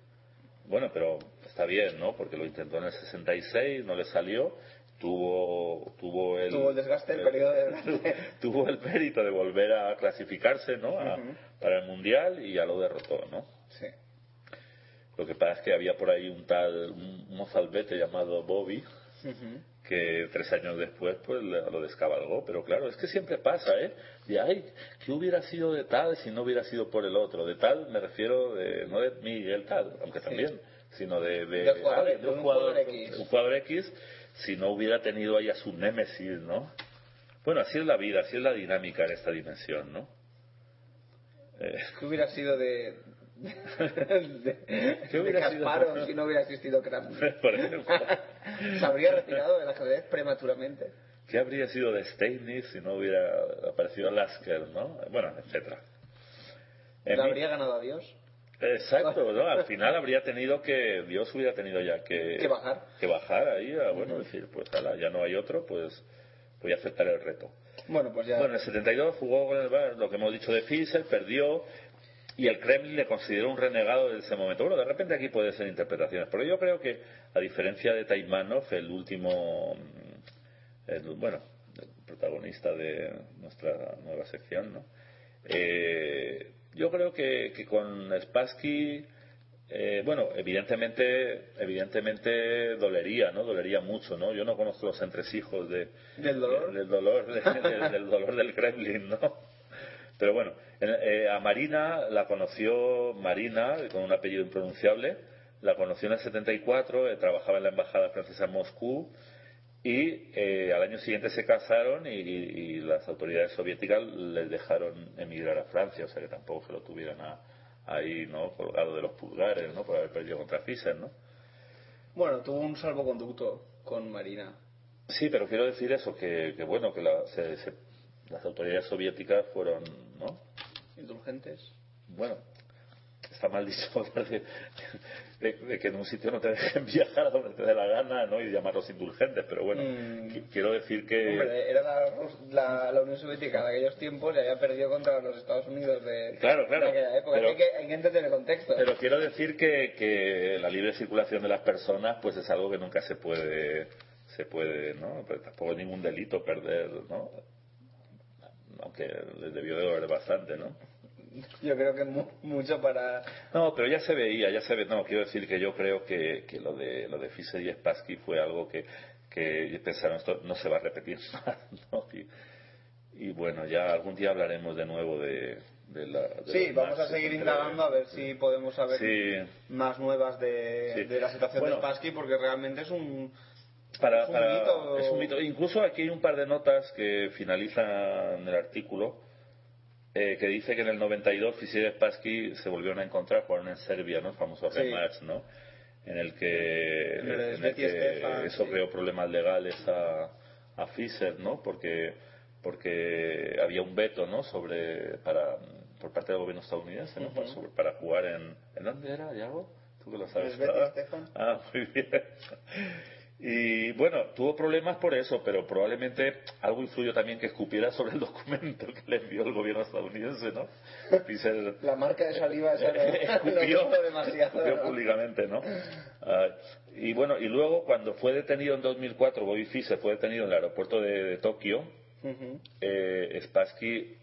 Bueno, pero está bien, ¿no? Porque lo intentó en el 66, no le salió, tuvo tuvo el Tuvo el desgaste, el periodo de tuvo el mérito de volver a clasificarse, ¿no? A-. Para el mundial y ya lo derrotó, ¿no? Sí. Lo que pasa es que había por ahí un tal un mozalbete llamado Bobby que tres años después pues lo descabalgó, pero claro, es que siempre pasa, ¿eh? De ay, ¿qué hubiera sido de tal si no hubiera sido por el otro? De tal me refiero de, no de Miguel tal, aunque también, sino de, de, jugador, un jugador X. un jugador X, si no hubiera tenido ahí a su némesis, ¿no? Bueno, así es la vida, así es la dinámica en esta dimensión, ¿no? Eh, ¿Qué hubiera sido de. de, ¿Qué hubiera de sido? Kasparov si no hubiera existido Kramer? Se habría retirado del ajedrez prematuramente. ¿qué habría sido de Steinitz si no hubiera aparecido Lasker, ¿no? Bueno, etcétera. ¿Le habría ganado a Dios? Exacto, ¿no? Al final habría tenido que, Dios hubiera tenido ya que... Que bajar. Que bajar ahí, a, bueno, decir, pues ala, ya no hay otro, pues voy a aceptar el reto. Bueno, pues ya. Bueno, en el 72 jugó con el Bayern, lo que hemos dicho de Fischer, perdió y el Kremlin le consideró un renegado desde ese momento. Bueno, de repente aquí puede ser interpretaciones, pero yo creo que, a diferencia de Taimanov, el último, mm, el- bueno, el protagonista de nuestra nueva sección, ¿no? Eh, yo creo que, que con Spassky, eh, bueno, evidentemente, evidentemente dolería, ¿no? Dolería mucho, ¿no? Yo no conozco los entresijos de, ¿Del dolor? del dolor, de- del, del dolor del Kremlin, ¿no? Pero bueno, en- eh, a Marina la conoció Marina, con un apellido impronunciable, la conoció en el 74, eh, trabajaba en la embajada francesa en Moscú y eh, al año siguiente se casaron y, y las autoridades soviéticas les dejaron emigrar a Francia, o sea que tampoco se lo tuvieran a- ahí, ¿no? Colgado de los pulgares, ¿no? Por haber perdido contra Fischer, ¿no? Bueno, tuvo un salvoconducto con Marina. Sí, pero quiero decir eso, que, que bueno, que la- se- se- las autoridades soviéticas fueron, ¿no? Indulgentes. Bueno, está mal dicho de, de- que en un sitio no te dejen viajar a donde te dé la gana, ¿no? Y llamarlos indulgentes, pero bueno, Mm. qui- quiero decir que... Hombre, era la, la, la Unión Soviética de aquellos tiempos y había perdido contra los Estados Unidos de, Claro, claro, de aquella época. pero- hay, que, hay que entender el contexto. Pero quiero decir que, que la libre circulación de las personas pues es algo que nunca se puede, se puede, ¿no? Pero tampoco es ningún delito perder, ¿no? Aunque les debió de doler bastante, ¿no? Yo creo que mu- mucho para... No, pero ya se veía, ya se ve. No, quiero decir que yo creo que, que lo de lo de Fischer y Spassky fue algo que, que pensaron esto no se va a repetir más, ¿no? Y, y bueno, ya algún día hablaremos de nuevo de, de la. de Sí, vamos a seguir indagando a ver si podemos saber Sí. más nuevas de, Sí. de la situación Bueno. de Spassky porque realmente es un... Para, Es un para- mito. es un mito. Incluso aquí hay un par de notas que finalizan el artículo eh, que dice que en el 92 Fischer y Spassky se volvieron a encontrar, jugaron en Serbia, ¿no? El famoso Sí. rematch, ¿no? En el que, En el en que eso sí. creó problemas legales a, a Fischer, ¿no? Porque porque había un veto, ¿no? Sobre para por parte del gobierno estadounidense, ¿no? para, sobre- para jugar en ¿en dónde era, Yago? Tú que lo sabes. Ah, muy bien. Y bueno, tuvo problemas por eso, pero probablemente algo influyó también que escupiera sobre el documento que le envió el gobierno estadounidense, ¿no? La marca de saliva esa escupió, demasiado. escupió ¿no? públicamente, ¿no? Ah, y bueno, y luego cuando fue detenido en 2004, Bobby Fischer fue detenido en el aeropuerto de, de Tokio, eh, Spassky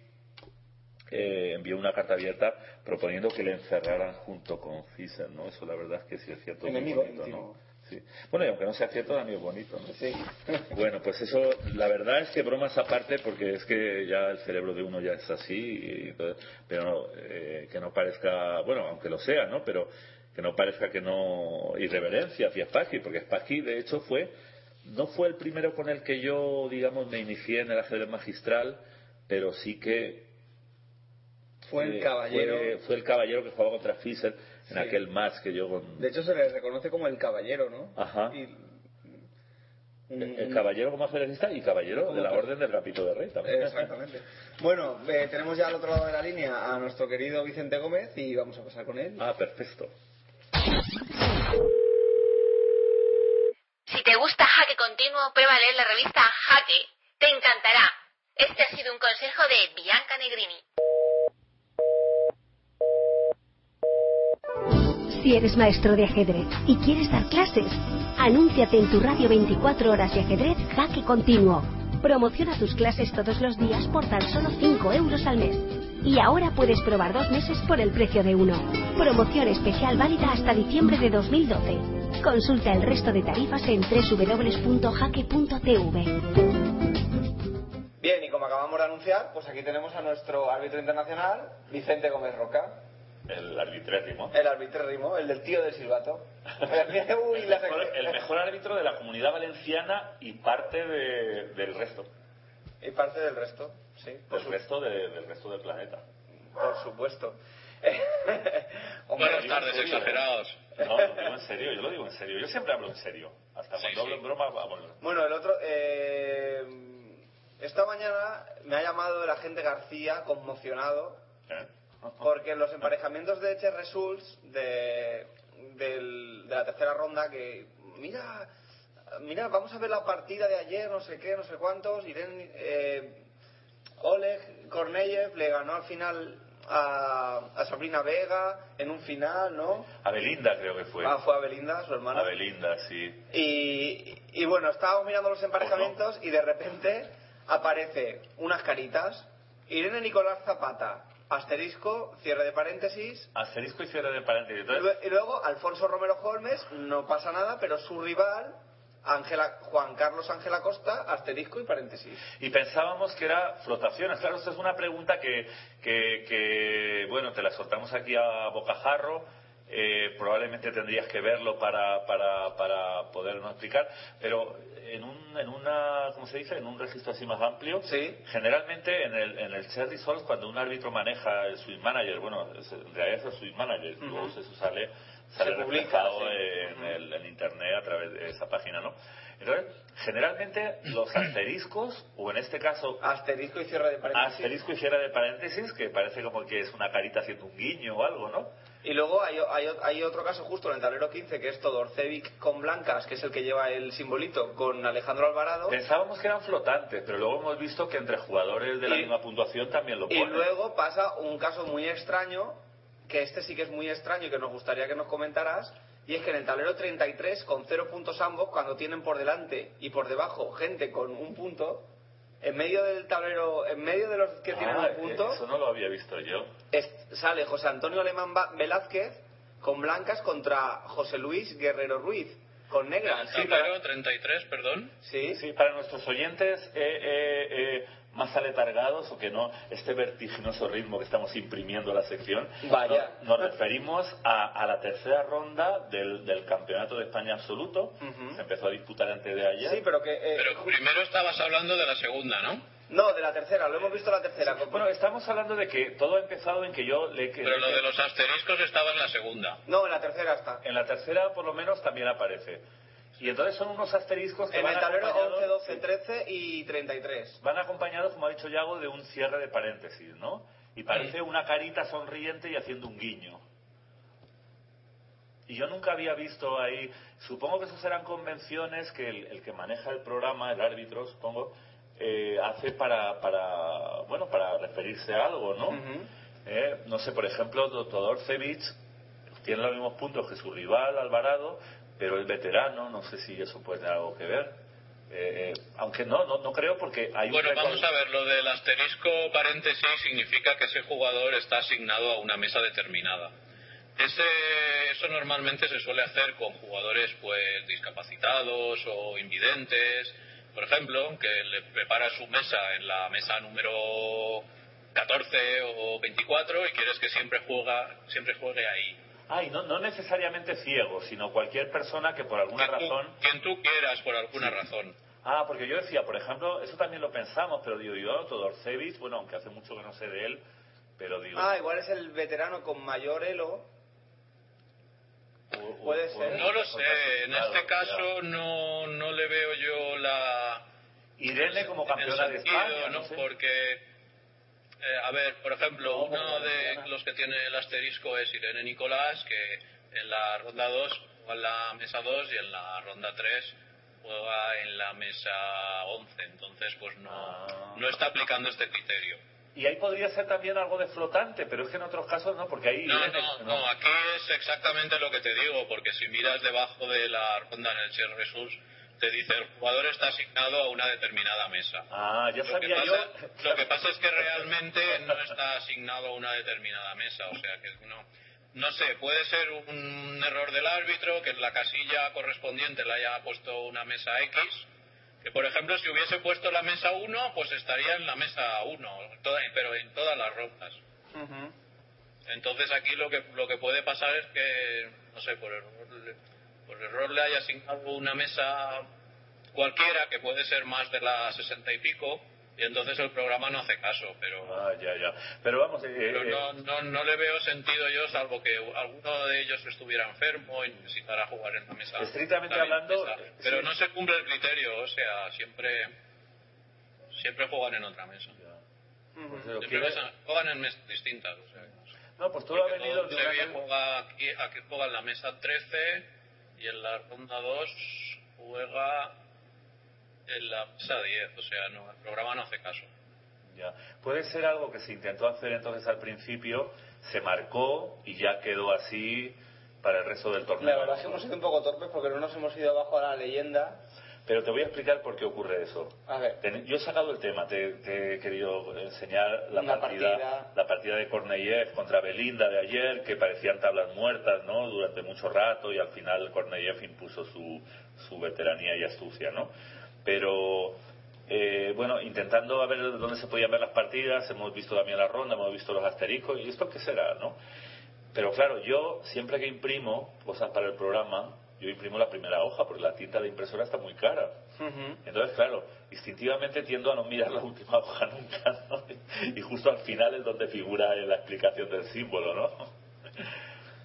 eh, envió una carta abierta proponiendo que le encerraran junto con Fischer, ¿no? Eso la verdad es que sí es cierto. muy Enemigo bonito, íntimo. ¿no? Sí. Bueno, y aunque no sea cierto, también es bonito, ¿no? Sí. Bueno, pues eso, la verdad es que bromas aparte, porque es que ya el cerebro de uno ya es así, y pero no, eh, que no parezca, bueno, aunque lo sea, ¿no? Pero que no parezca que no irreverencia hacia Spassky, porque Spassky de hecho fue, no fue el primero con el que yo, digamos, me inicié en el ajedrez magistral, pero sí que Fue el caballero. fue, fue el caballero que jugaba contra Fischer en Sí. aquel match que yo con... De hecho, se le reconoce como el caballero, ¿no? Ajá. Y El caballero como ajedrecista y caballero de la Orden del Rapito de Rey también. Exactamente. Bueno, eh, tenemos ya al otro lado de la línea a nuestro querido Vicente Gómez y vamos a pasar con él. Ah, perfecto. Si te gusta Jaque Continuo, prueba a leer la revista Jaque. Te encantará. Este ha sido un consejo de Bianca Negrini. Si eres maestro de ajedrez y quieres dar clases, anúnciate en tu radio 24 horas de ajedrez Jaque Continuo. Promociona tus clases todos los días por tan solo 5 euros al mes. Y ahora puedes probar dos meses por el precio de uno. Promoción especial válida hasta diciembre de 2012. Consulta el resto de tarifas en www.jaque.tv. Bien, y como acabamos de anunciar, pues aquí tenemos a nuestro árbitro internacional, Vicente Gómez Roca. El arbitrérrimo. El arbitrérrimo, el del tío del silbato. Uy, El mejor, el mejor árbitro de la comunidad valenciana y parte de- del resto. Y parte del resto, sí. Del su- resto de- del resto del planeta. por supuesto. Hombre, Buenas tardes, serio, exagerados. No, lo digo en serio, yo lo digo en serio. Yo siempre hablo en serio. Hasta Sí, cuando sí. hablo en broma, vamos. Bueno, el otro... eh, esta mañana me ha llamado el agente García conmocionado ¿eh? Porque en los emparejamientos de Che Results de, del- de la tercera ronda que mira mira vamos a ver la partida de ayer no sé qué no sé cuántos Irene eh, Oleg Korneyev le ganó al final a, a Sabrina Vega en un final no A Belinda creo que fue. ah fue a Belinda su hermana A Belinda, sí. y, y bueno, estábamos mirando los emparejamientos y de repente aparece unas caritas. Irene Nicolás Zapata, asterisco, cierre de paréntesis. Asterisco y cierre de paréntesis. Y Entonces, lue- y luego Alfonso Romero Holmes, no pasa nada, pero su rival, Ángela, Juan Carlos Ángela Costa, asterisco y paréntesis. Y pensábamos que era flotaciones. Claro, esto es una pregunta que, que, que, bueno, te la soltamos aquí a bocajarro. Eh, probablemente tendrías que verlo para, para, para podernos explicar. Pero en, un, en una, ¿cómo se dice? En un registro así más amplio. Sí. Generalmente en el, en el Cherry Souls, cuando un árbitro maneja el swing manager, bueno, en realidad es el swing manager, luego eso sale, sale Se publica, sí. en, el, en internet a través de esa página, ¿no? Entonces, generalmente los asteriscos, o en este caso Asterisco y cierre de paréntesis. asterisco y cierre de paréntesis, que parece como que es una carita haciendo un guiño o algo, ¿no? Y luego hay, hay, hay otro caso justo en el tablero 15, que es Todorcevic con blancas, que es el que lleva el simbolito, con Alejandro Alvarado. Pensábamos que eran flotantes, pero luego hemos visto que entre jugadores de la Y- misma puntuación también lo Y ponen. luego pasa un caso muy extraño, que este sí que es muy extraño y que nos gustaría que nos comentaras, y es que en el tablero 33, con cero puntos ambos, cuando tienen por delante y por debajo gente con un punto, en medio del tablero, en medio de los que tienen Ah, un punto, Eso no lo había visto yo. es- sale José Antonio Alemán Velázquez con blancas contra José Luis Guerrero Ruiz, con negras. El tablero 33, perdón. Sí, Sí, para nuestros oyentes eh, eh, eh, más aletargados o que no este vertiginoso ritmo que estamos imprimiendo a la sección, Vaya. nos, nos referimos a, a la tercera ronda del, del Campeonato de España Absoluto. Ujú. Se empezó a disputar antes de ayer. Sí, pero que... eh, Pero primero estabas hablando de la segunda, ¿no? no, de la tercera, lo hemos visto la tercera. Bueno, estamos hablando de que todo ha empezado en que yo le... que- Pero lo de los asteriscos estaba en la segunda. No, en la tercera está. En la tercera, por lo menos, también aparece. Y entonces son unos asteriscos que En van el tablero acompañados- 11, 12, 13 y 33. van acompañados, como ha dicho Yago, de un cierre de paréntesis, ¿no? Y parece una carita sonriente y haciendo un guiño. Y yo nunca había visto ahí, supongo que eso serán convenciones que el, el que maneja el programa, el árbitro, supongo, eh, hace para, para, bueno, para referirse a algo, ¿no? Eh, no sé, por ejemplo, Todorcevic tiene los mismos puntos que su rival, Alvarado, pero es veterano, no sé si eso puede tener algo que ver. Eh, eh, aunque no, no, no creo porque hay Bueno, un vamos a ver, lo del asterisco paréntesis significa que ese jugador está asignado a una mesa determinada. Ese, eso normalmente se suele hacer con jugadores pues discapacitados o invidentes, por ejemplo, que le prepara su mesa en la mesa número 14 o 24 y quieres que siempre juega, siempre juegue ahí. Ay, no, no necesariamente ciego, sino cualquier persona que por alguna Quien tú- razón... Quien tú quieras, por alguna razón. Ah, porque yo decía, por ejemplo, eso también lo pensamos, pero digo yo, Todorcevic, bueno, aunque hace mucho que no sé de él, pero digo... Ah, igual es el veterano con mayor elo. o- Puede o- ser. No lo sé, en Claro, este claro. caso no, no le veo yo la... Irene como campeona de España, ¿no? no sé. Porque, eh, a ver, por ejemplo, uno de los que tiene el asterisco es Irene Nicolás, que en la ronda 2 juega en la mesa 2 y en la ronda 3 juega en la mesa 11. Entonces, pues no, no está aplicando este criterio. Y ahí podría ser también algo de flotante, pero es que en otros casos no, porque ahí... No, Irene- no, no, aquí es exactamente lo que te digo, porque si miras debajo de la ronda en el Share Results, te dice el jugador está asignado a una determinada mesa. Ah, ya Lo que, sabía pasa, yo... lo que pasa es que realmente no está asignado a una determinada mesa, o sea que no. No sé, puede ser un error del árbitro que en la casilla correspondiente le haya puesto una mesa X, que por ejemplo si hubiese puesto la mesa 1, pues estaría en la mesa 1, toda- pero en todas las rondas. Ujú. Entonces aquí lo que lo que puede pasar es que, no sé, por error, por error le haya asignado una mesa cualquiera, que puede ser más de las sesenta y pico, y entonces el programa no hace caso, pero, Ah, ya, ya. Pero vamos, eh, pero eh, no, no, no le veo sentido yo, salvo que alguno de ellos estuviera enfermo y necesitara jugar en la mesa. Estrictamente la hablando, mesa. eh, Pero sí. no se cumple el criterio, o sea, siempre siempre juegan en otra mesa. pues, eh, Siempre mesa- juegan en mesas distintas, o sea, no pues todo ha Porque venido de una... Juega aquí, aquí juega en la mesa 13 y en la ronda 2 juega en la mesa 10. O sea, no, el programa no hace caso. Ya. Puede ser algo que se intentó hacer entonces al principio, se marcó y ya quedó así para el resto del torneo. La verdad es que hemos sido un poco torpes porque no nos hemos ido abajo a la leyenda. Pero te voy a explicar por qué ocurre eso. A ver. Yo he sacado el tema, te, te he querido enseñar la Una partida, partida. la partida de Korneyev contra Belinda de ayer, que parecían tablas muertas, ¿no? Durante mucho rato y al final Korneyev impuso su, su veteranía y astucia, ¿no? Pero eh, bueno, intentando a ver dónde se podían ver las partidas, hemos visto también la ronda, hemos visto los asteriscos y esto qué será, ¿no? Pero claro, yo siempre que imprimo cosas para el programa, yo imprimo la primera hoja porque la tinta de impresora está muy cara. Entonces, claro, instintivamente tiendo a no mirar la última hoja nunca, ¿no? Y justo al final es donde figura la explicación del símbolo, ¿no?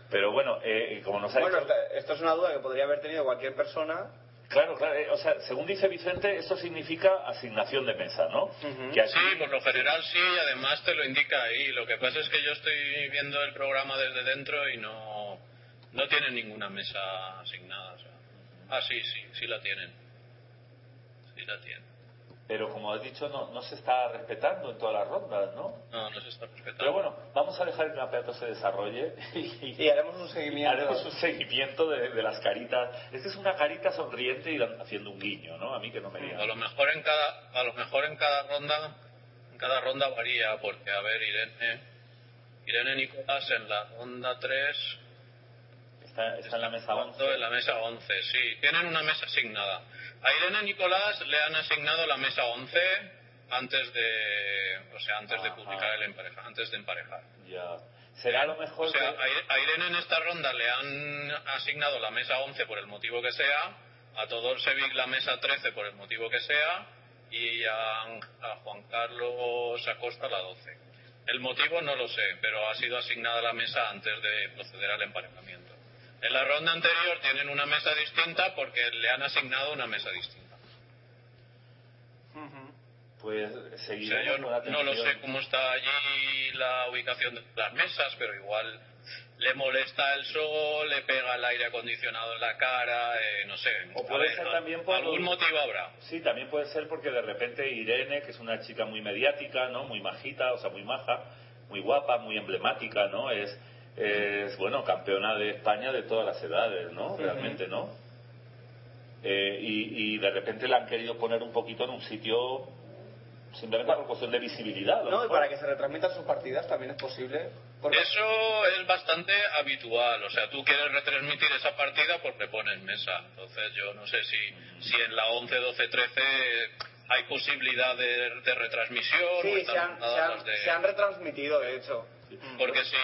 Pero bueno, eh, como nos ha Bueno, esto es una duda que podría haber tenido cualquier persona. Claro, claro, eh, o sea, según dice Vicente, esto significa asignación de mesa, ¿no? Que aquí- Sí, por lo general sí, y además te lo indica ahí. Lo que pasa es que yo estoy viendo el programa desde dentro y no, no tienen ninguna mesa asignada. o sea. Ah, sí, sí, sí la tienen. Sí la tienen. Pero como has dicho, no, no se está respetando en todas las rondas, ¿no? No, no se está respetando. Pero bueno, vamos a dejar que el campeonato se desarrolle y, Y haremos un seguimiento. haremos un seguimiento de, de las caritas. Es que es una carita sonriente y haciendo un guiño, ¿no? A mí que no me A digan. lo mejor en cada, a lo mejor en cada ronda, en cada ronda varía, porque a ver, Irene, Irene Nicolás en la ronda 3 Está, está en la mesa jugando 11. en la mesa 11, sí, tienen una mesa asignada. A Irene Nicolás le han asignado la mesa 11 antes de, o sea, antes de publicar el empareja, antes de emparejar. Ya. Será lo mejor O sea, que- a Ir- a Irene en esta ronda le han asignado la mesa 11 por el motivo que sea, a Todorsevic la mesa 13 por el motivo que sea y a, a Juan Carlos Acosta la 12. El motivo no lo sé, pero ha sido asignada la mesa antes de proceder al emparejamiento. En la ronda anterior tienen una mesa distinta porque le han asignado una mesa distinta. pues O sea, seguiremos yo con no, lo sé cómo está allí la ubicación de las mesas, pero igual le molesta el sol, le pega el aire acondicionado en la cara, eh, no sé. O A puede ver, ser también por algún motivo habrá. Sí, también puede ser porque de repente Irene, que es una chica muy mediática, ¿no? Muy majita, o sea, muy maja, muy guapa, muy emblemática, ¿no? Es, es bueno, campeona de España de todas las edades, ¿no? Realmente, ¿no? Eh, y, y de repente la han querido poner un poquito en un sitio simplemente por cuestión de visibilidad. No, y para que se retransmitan sus partidas también es posible. Porque Eso es bastante habitual, o sea, tú quieres retransmitir esa partida porque pones mesa. Entonces yo no sé si, si en la 11, 12, 13 hay posibilidad de, de retransmisión o sí, se han, se, han, de... se han retransmitido, de hecho. Porque si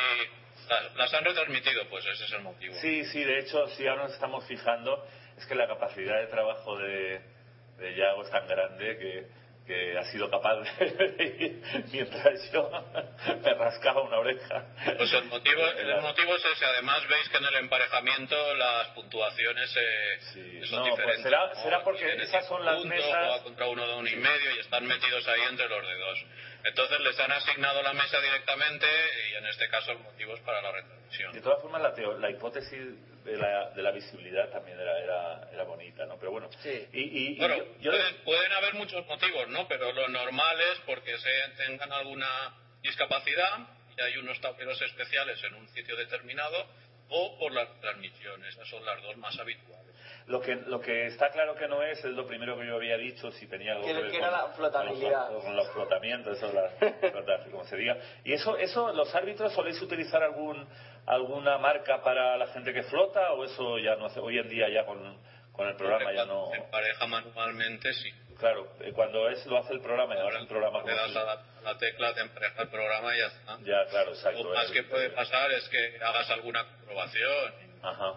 las, las han retransmitido, pues ese es el motivo. Sí, sí, de hecho, si ahora nos estamos fijando, es que la capacidad de trabajo de, de Yago es tan grande que, que ha sido capaz de, mientras yo me rascaba una oreja. Pues el motivo, el motivo es ese. Además, veis que en el emparejamiento las puntuaciones eh, Sí, son no, pues diferentes. será- será porque esas son las mesas- contra uno de uno y medio y están metidos ahí entre los dedos. Entonces les han asignado la mesa directamente y en este caso el motivo es para la retransmisión. De todas formas, la, teo- la hipótesis de la, de la visibilidad también era, era, era bonita, ¿no? Pero bueno, Sí. y, y- y Bueno, yo- yo- pueden, pueden haber muchos motivos, ¿no? Pero lo normal es porque se tengan alguna discapacidad y hay unos tableros especiales en un sitio determinado o por las transmisiones. Esas son las dos más habituales. Lo que lo que está claro que no es es lo primero que yo había dicho, si tenía algo Que- ver que con, era la con los flotabilidad. con los flotamientos, eso, la, flotar, como se diga. Y eso, eso, los árbitros soléis utilizar algún alguna marca para la gente que flota o eso ya no hace, hoy en día ya con, con el programa ya no. Se empareja manualmente, sí. Claro, eh, cuando es lo hace el programa, ya hace el programa Le como das la, tecla, te empareja el programa y ya está. Ya, claro, exacto. Lo más que puede pasar es que hagas alguna comprobación. Ajá.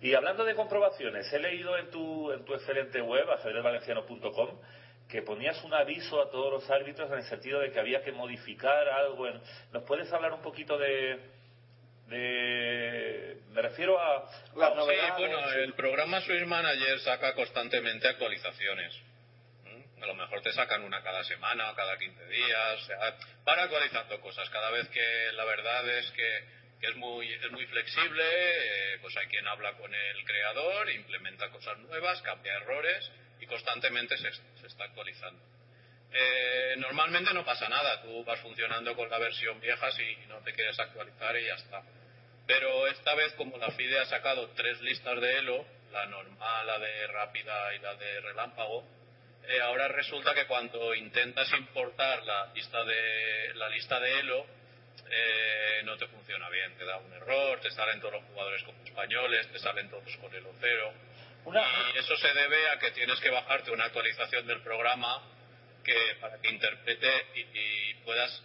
Y hablando de comprobaciones, he leído en tu, en tu excelente web, ajedrezvalenciano.com, que ponías un aviso a todos los árbitros en el sentido de que había que modificar algo. En... ¿Nos puedes hablar un poquito de, de... me refiero a... Las a- novedades. Sí, bueno, el programa Swiss Manager saca constantemente actualizaciones. ¿Mm? A lo mejor te sacan una cada semana o cada 15 días. o sea, van actualizando cosas. Cada vez que la verdad es que, que es muy es muy flexible, eh, pues hay quien habla con el creador, implementa cosas nuevas, cambia errores y constantemente se, está actualizando. Eh, normalmente no pasa nada, tú vas funcionando con la versión vieja si no te quieres actualizar y ya está. Pero esta vez, como la FIDE ha sacado tres listas de Elo, la normal, la de rápida y la de relámpago, eh, ahora resulta que cuando intentas importar la lista de, la lista de Elo, eh, no te funciona bien, te da un error, te salen todos los jugadores como españoles, te salen todos con Elo cero. Una- Y eso se debe a que tienes que bajarte una actualización del programa que para que interprete y, y puedas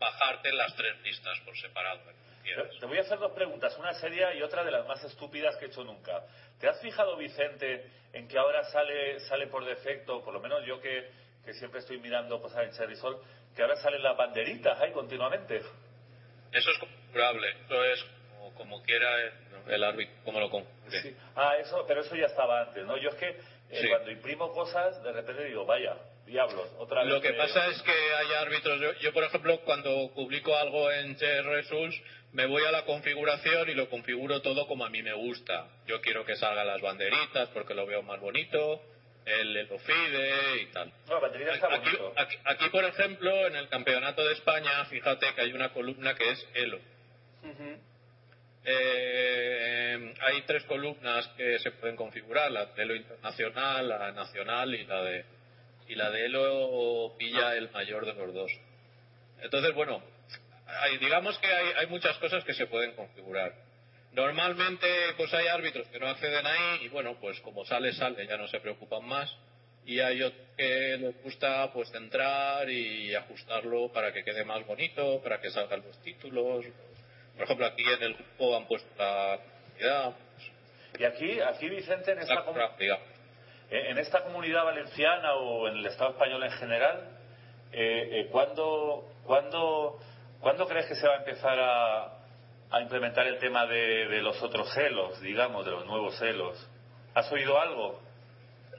bajarte las tres listas por separado. quieres. Te voy a hacer dos preguntas, una seria y otra de las más estúpidas que he hecho nunca. ¿Te has fijado, Vicente, en que ahora sale, sale por defecto, por lo menos yo que, que siempre estoy mirando cosas en Cherry Sol, que ahora salen las banderitas ahí continuamente? Eso es configurable, eso es como, como quiera el, el árbitro, como lo configure. Sí. Ah, eso, pero eso ya estaba antes, ¿no? Yo es que eh, Sí. cuando imprimo cosas, de repente digo, vaya, diablos, otra vez. Lo que me- pasa es que hay árbitros. Yo, yo, por ejemplo, cuando publico algo en Results, me voy a la configuración y lo configuro todo como a mí me gusta. Yo quiero que salgan las banderitas porque lo veo más bonito, el, el OFIDE y tal. Aquí, bonito. aquí- aquí, por ejemplo, en el Campeonato de España, fíjate que hay una columna que es ELO. Eh, hay tres columnas que se pueden configurar, la de ELO internacional, la nacional y la de y la de ELO pilla el mayor de los dos. Entonces, bueno, hay- digamos que hay, hay muchas cosas que se pueden configurar. Normalmente, pues hay árbitros que no acceden ahí y bueno, pues como sale, sale, ya no se preocupan más. Y hay otros que les gusta pues entrar y ajustarlo para que quede más bonito, para que salgan los títulos. Por ejemplo, aquí en el grupo han puesto la cantidad, Y aquí, aquí Vicente, en esta, com- eh, en esta comunidad valenciana o en el Estado español en general, eh, eh, ¿cuándo, cuándo, cuándo crees que se va a empezar a, a implementar el tema de, de los otros celos, digamos, de los nuevos celos? ¿Has oído algo?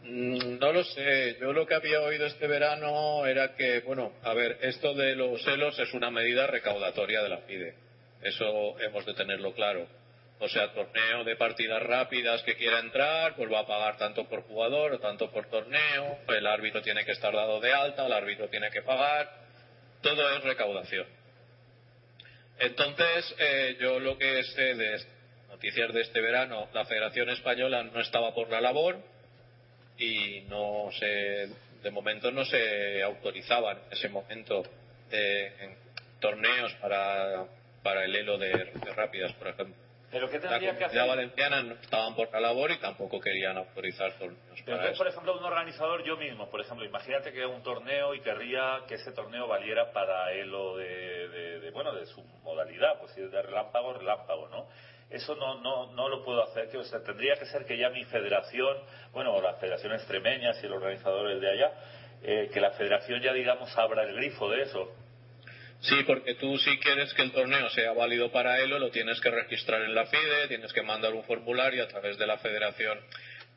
Mm, No lo sé. Yo lo que había oído este verano era que, bueno, a ver, esto de los celos es una medida recaudatoria de la FIDE. Eso hemos de tenerlo claro. O sea, torneo de partidas rápidas que quiera entrar, pues va a pagar tanto por jugador o tanto por torneo. El árbitro tiene que estar dado de alta, el árbitro tiene que pagar. Todo es recaudación. Entonces, eh, yo lo que sé de noticias de este verano, la Federación Española no estaba por la labor y no se, de momento no se autorizaban en ese momento eh, en torneos para, para el elo de rápidas, por ejemplo. ¿Pero qué La tendría que hacer? valenciana no estaban por la labor y tampoco querían autorizar torneos Pero para por ejemplo, un organizador, yo mismo, por ejemplo, imagínate que un torneo y querría que ese torneo valiera para él o de, de- de, bueno, de su modalidad, pues si es de relámpago, relámpago, ¿no? Eso no, no, no lo puedo hacer, que, o sea, tendría que ser que ya mi federación, bueno, o la federación extremeña, si el organizador es de allá, eh, que la federación ya, digamos, abra el grifo de eso. Sí, porque tú si quieres que el torneo sea válido para Elo, lo tienes que registrar en la FIDE, tienes que mandar un formulario a través de la Federación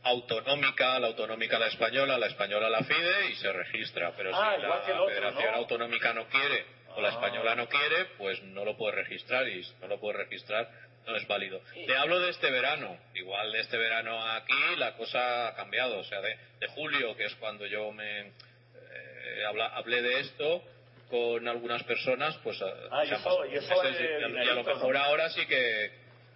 Autonómica, la Autonómica la Española, la Española la FIDE y se registra. Pero Ah, si la otro, Federación ¿no? Autonómica no quiere o la Ah. Española no quiere, pues no lo puede registrar y si no lo puede registrar no es válido. Te hablo de este verano. Igual de este verano aquí la cosa ha cambiado. O sea, de, de julio, que es cuando yo me eh, habla- hablé de esto con algunas personas, pues Ah, y se han eso- meses eso y, a- y a lo mejor ahora sí que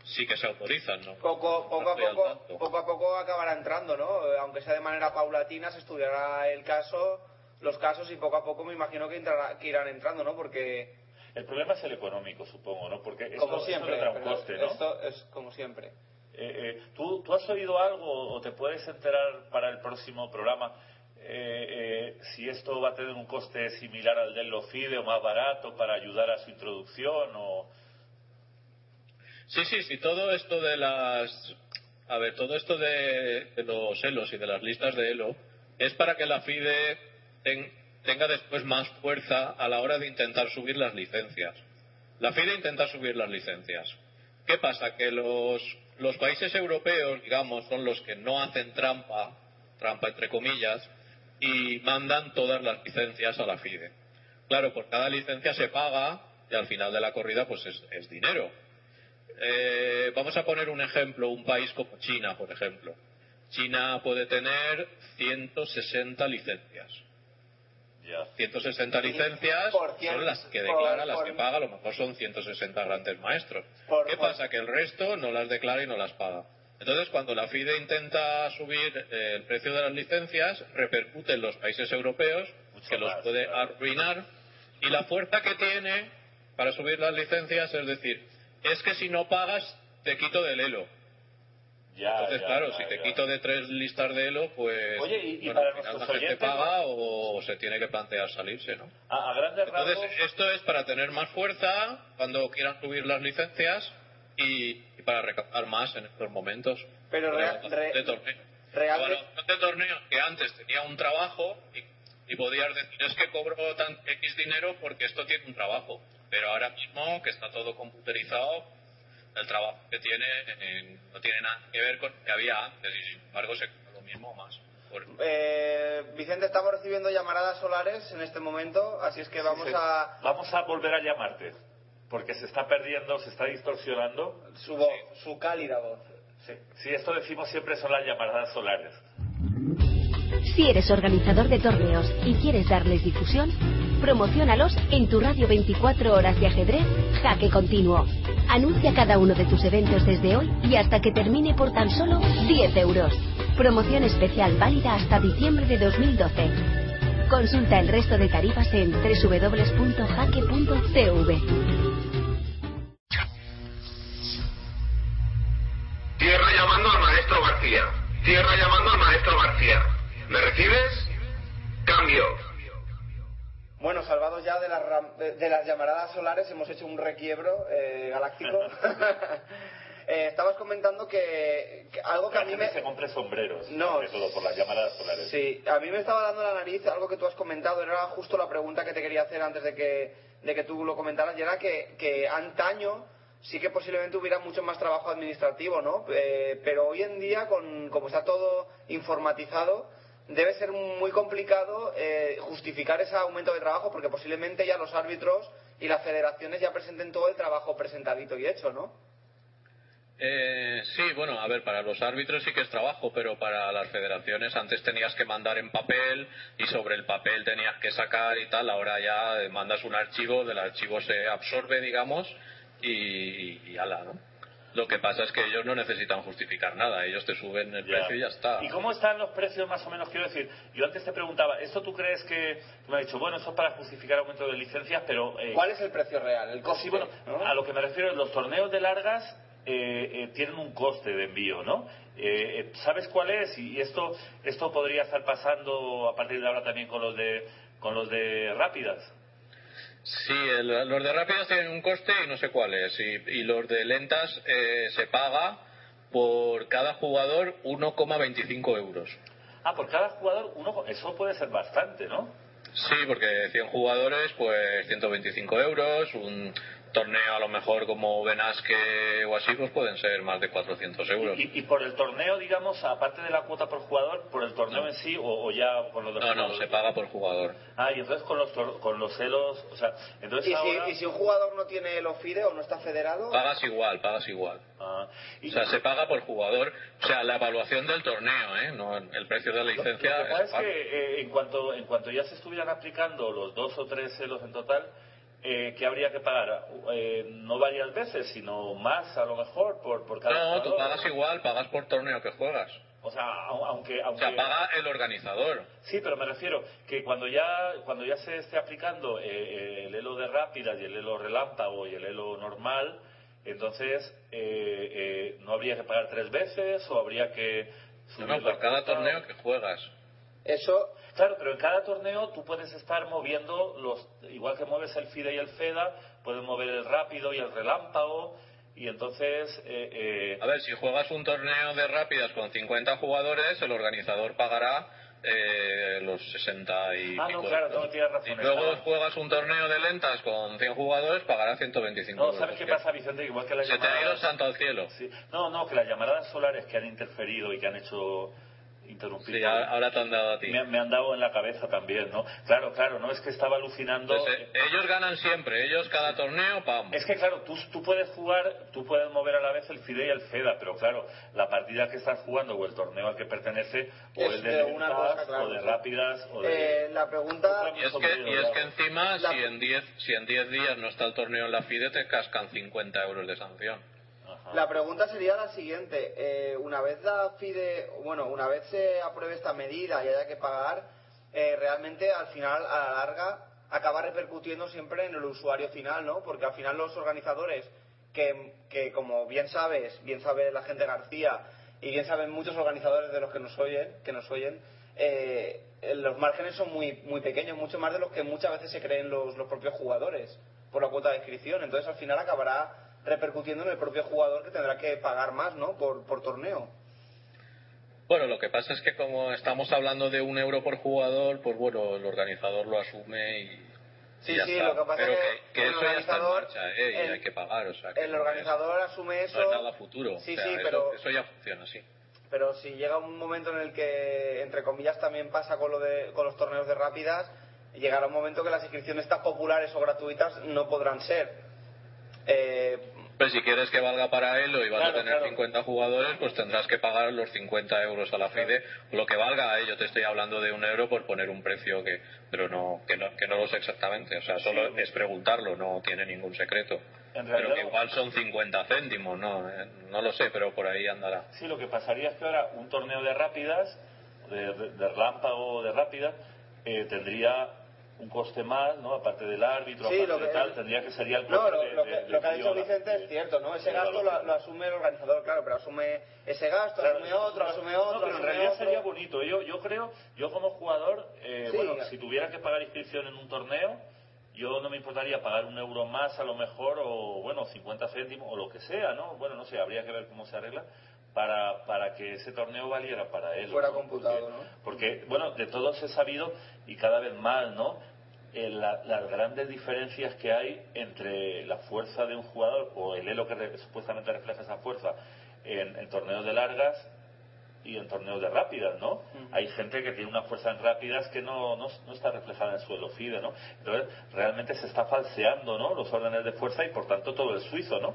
sí que se autorizan, ¿no? Poco, poco, a poco, poco a poco acabará entrando, ¿no? Eh, Aunque sea de manera paulatina, se estudiará el caso, los casos y poco a poco me imagino que, entrará- que irán entrando, ¿no? Porque, El problema es el económico, supongo, ¿no? Porque esto, como esto siempre, tendrá un coste, ¿no? esto es como siempre. Eh, eh, ¿tú, ¿Tú has oído algo o te puedes enterar para el próximo programa eh, eh, si esto va a tener un coste similar al del LOFIDE o más barato para ayudar a su introducción o... Sí, sí, sí, todo esto de las... A ver, todo esto de, los ELOs y de las listas de ELO es para que la FIDE ten- tenga después más fuerza a la hora de intentar subir las licencias. La FIDE intenta subir las licencias. ¿Qué pasa? Que los, los países europeos, digamos, son los que no hacen trampa, trampa entre comillas, y mandan todas las licencias a la FIDE. Claro, por cada licencia se paga y al final de la corrida pues es, es dinero. Eh, vamos a poner un ejemplo, un país como China, por ejemplo. China puede tener 160 licencias. Ya. 160 licencias son las que declara, las que paga, a lo mejor son 160 grandes maestros. ¿Qué pasa? Que el resto no las declara y no las paga. Entonces, cuando la FIDE intenta subir eh, el precio de las licencias, repercute en los países europeos, Mucho que los puede claro. arruinar, y la fuerza que tiene para subir las licencias es decir, es que si no pagas, te quito del elo. Ya, Entonces, ya, claro, ya, si te quito de tres listas de elo, pues Oye, y- y bueno, para al final la gente oyentes, paga o se tiene que plantear salirse, ¿no? A, a grandes Entonces, rasgos... esto es para tener más fuerza cuando quieran subir las licencias y, y para recaudar más en estos momentos. Pero de re- torneo. de torneo que antes tenía un trabajo y, y podías decir es que cobro tan X dinero porque esto tiene un trabajo. Pero ahora mismo que está todo computerizado, el trabajo que tiene eh, no tiene nada que ver con lo que había antes y sin embargo se cobra lo mismo o más. Por- Eh, Vicente, estamos recibiendo llamaradas solares en este momento, así es que vamos Sí, sí. a Vamos a volver a llamarte, porque se está perdiendo, se está distorsionando. su voz, su cálida voz. Sí, sí, esto decimos siempre son las llamadas solares. Si eres organizador de torneos y quieres darles difusión, promocionalos en tu radio 24 horas de ajedrez Jaque Continuo. Anuncia cada uno de tus eventos desde hoy y hasta que termine por tan solo 10 euros. Promoción especial válida hasta diciembre de 2012. Consulta el resto de tarifas en www.jaque.tv. llamando al maestro García. Tierra llamando al maestro García. ¿Me recibes? Cambio. Bueno, salvados ya de las, ram- de, de las llamaradas solares, hemos hecho un requiebro eh, galáctico. Eh, estabas comentando que, que algo que a La mí gente me... se compre sombreros, No. sobre todo por las llamadas solares. Sí, a mí me estaba dando la nariz algo que tú has comentado, era justo la pregunta que te quería hacer antes de que, de que tú lo comentaras, y era que, que antaño sí que posiblemente hubiera mucho más trabajo administrativo, ¿no? Eh, pero hoy en día, con, como está todo informatizado, debe ser muy complicado eh, justificar ese aumento de trabajo porque posiblemente ya los árbitros y las federaciones ya presenten todo el trabajo presentadito y hecho, ¿no? Eh, sí, bueno, a ver, para los árbitros sí que es trabajo, pero para las federaciones antes tenías que mandar en papel y sobre el papel tenías que sacar y tal. Ahora ya mandas un archivo, del archivo se absorbe, digamos, y, y ala, ¿no? Lo que pasa es que ellos no necesitan justificar nada, ellos te suben el Ya. precio y ya está. ¿Y cómo están los precios más o menos? Quiero decir, yo antes te preguntaba, ¿esto tú crees que, tú me has dicho, bueno, eso es para justificar aumento de licencias, pero... eh, ¿Cuál es el precio real? El coste, Sí, bueno, ¿no? a lo que me refiero, los torneos de largas eh, eh, tienen un coste de envío, ¿no? Eh, eh, ¿Sabes cuál es? Y y esto esto podría estar pasando a partir de ahora también con los de con los de rápidas. Sí, el- los de rápidas tienen un coste y no sé cuál es. Y, y los de lentas eh, se paga por cada jugador 1,25 euros. Ah, por cada jugador uno, eso puede ser bastante, ¿no? Sí, porque 100 jugadores, pues 125 euros, un torneo a lo mejor como Benasque o así, pues pueden ser más de 400 euros. Y, y por el torneo, digamos, aparte de la cuota por jugador, por el torneo en sí o, o ya con los No, no, se paga por jugador. Ah, y entonces con los, tor- con los celos, o sea, entonces Y ahora... si, y si un jugador no tiene el OFIDE o no está federado, Pagas igual, pagas igual. Ah, O sea, se paga por jugador, o sea, la evaluación del torneo, ¿eh? No, el precio de la Lo- licencia Lo que pasa es es que eh, en, cuanto, en cuanto ya se estuvieran aplicando los dos o tres celos en total, eh, ¿qué habría que pagar? Eh, no varias veces, sino más a lo mejor por, por cada No, tú pagas igual, pagas por torneo que juegas. O sea, au- aunque... O aunque... sea, paga el organizador. Sí, pero me refiero que cuando ya cuando ya se esté aplicando eh, eh, el elo de rápidas y el elo relámpago y el elo normal, entonces eh, eh, no habría que pagar tres veces o habría que No, subir no, la por cada torneo que juegas. Eso Claro, pero en cada torneo tú puedes estar moviendo los igual que mueves el FIDE y el FEDA, puedes mover el rápido y el relámpago y entonces eh, eh, A ver, si juegas un torneo de rápidas con 50 jugadores, el organizador pagará eh, los 60 y Ah, no, claro, no, tienes razón, Y luego juegas un torneo de lentas con 100 jugadores, pagará 125 no. ¿sabes Es qué pasa, Vicente? Igual que las Se te ha ido llamadas- santo al cielo. Sí. No, no, que las llamaradas solares que han interferido y que han hecho interrumpir. Sí, ahora te han dado a ti. me, me han dado en la cabeza también, ¿no? Claro, claro, no es que estaba alucinando. Entonces, eh, ellos ganan siempre, ellos cada torneo, pam. Es que claro, tú, tú puedes jugar, tú puedes mover a la vez el FIDE y el FEDA, pero claro, la partida que estás jugando o el torneo al que pertenece, o Es el de de una lentas, cosa, claro, o de rápidas, o de... eh, la pregunta Y es que, y es que encima, La- si en 10 si en 10 días no está el torneo en la FIDE, te cascan 50 euros de sanción. La pregunta sería la siguiente. Eh, una vez la FIDE, bueno, una vez se apruebe esta medida y haya que pagar, eh, realmente al final, a la larga, acaba repercutiendo siempre en el usuario final, ¿no? Porque al final los organizadores, que, que como bien sabes, bien sabe la gente García, y bien saben muchos organizadores de los que nos oyen, que nos oyen, eh, los márgenes son muy, muy pequeños, mucho más de los que muchas veces se creen los, los propios jugadores por la cuota de inscripción. Entonces al final acabará repercutiendo en el propio jugador que tendrá que pagar más, ¿no? Por, por torneo. Bueno, lo que pasa es que como estamos hablando de un euro por jugador, pues bueno, el organizador lo asume y, Sí, y ya sí, está. lo que pasa Pero es que, que que el eso ya está en marcha, ¿eh? Y hay que pagar, o sea, que El no es- organizador asume eso. no es nada futuro. Sí, o sea, sí, eso- pero, eso ya funciona así. pero si llega un momento en el que, entre comillas, también pasa con, lo de, con los torneos de rápidas, llegará un momento que las inscripciones tan populares o gratuitas no podrán ser. Eh, Pero si quieres que valga para él y vas Claro, a tener claro. 50 jugadores, pues tendrás que pagar los 50 euros a la FIDE, lo que valga. ¿eh? Yo te estoy hablando de un euro por poner un precio que, pero no, que no, que no lo sé exactamente. O sea, solo Sí. es preguntarlo, no tiene ningún secreto. Pero que igual son 50 céntimos, no, Eh, no lo sé, pero por ahí andará. Sí, lo que pasaría es que ahora un torneo de rápidas, de, de- de relámpago de rápida, eh, tendría un coste más, ¿no? Aparte del árbitro, Sí, aparte lo de tal, tendría que sería el No, coste lo, de- lo que, de lo que ha dicho Vicente es cierto, ¿no? Ese gasto lo, asume el organizador, claro, pero asume ese gasto, Claro, asume otro, no, asume no, otro, pero en realidad otro. sería bonito. Yo, yo creo, yo como jugador, eh, Sí. bueno, si tuviera que pagar inscripción en un torneo, yo no me importaría pagar un euro más a lo mejor, o bueno, 50 céntimos, o lo que sea, ¿no? Bueno, no sé, habría que ver cómo se arregla. Para, para que ese torneo valiera para él. Fuera ¿no? computado, porque, ¿no? Porque, bueno, de todos he sabido, y cada vez más, ¿no? Eh, la- las grandes diferencias que hay entre la fuerza de un jugador o el elo que re- supuestamente refleja esa fuerza en, en torneos de largas y en torneos de rápidas, ¿no? Hay gente que tiene una fuerza en rápidas que no, no, no está reflejada en su elofide, ¿no? Entonces, realmente se está falseando, ¿no? Los órdenes de fuerza y, por tanto, todo el suizo, ¿no?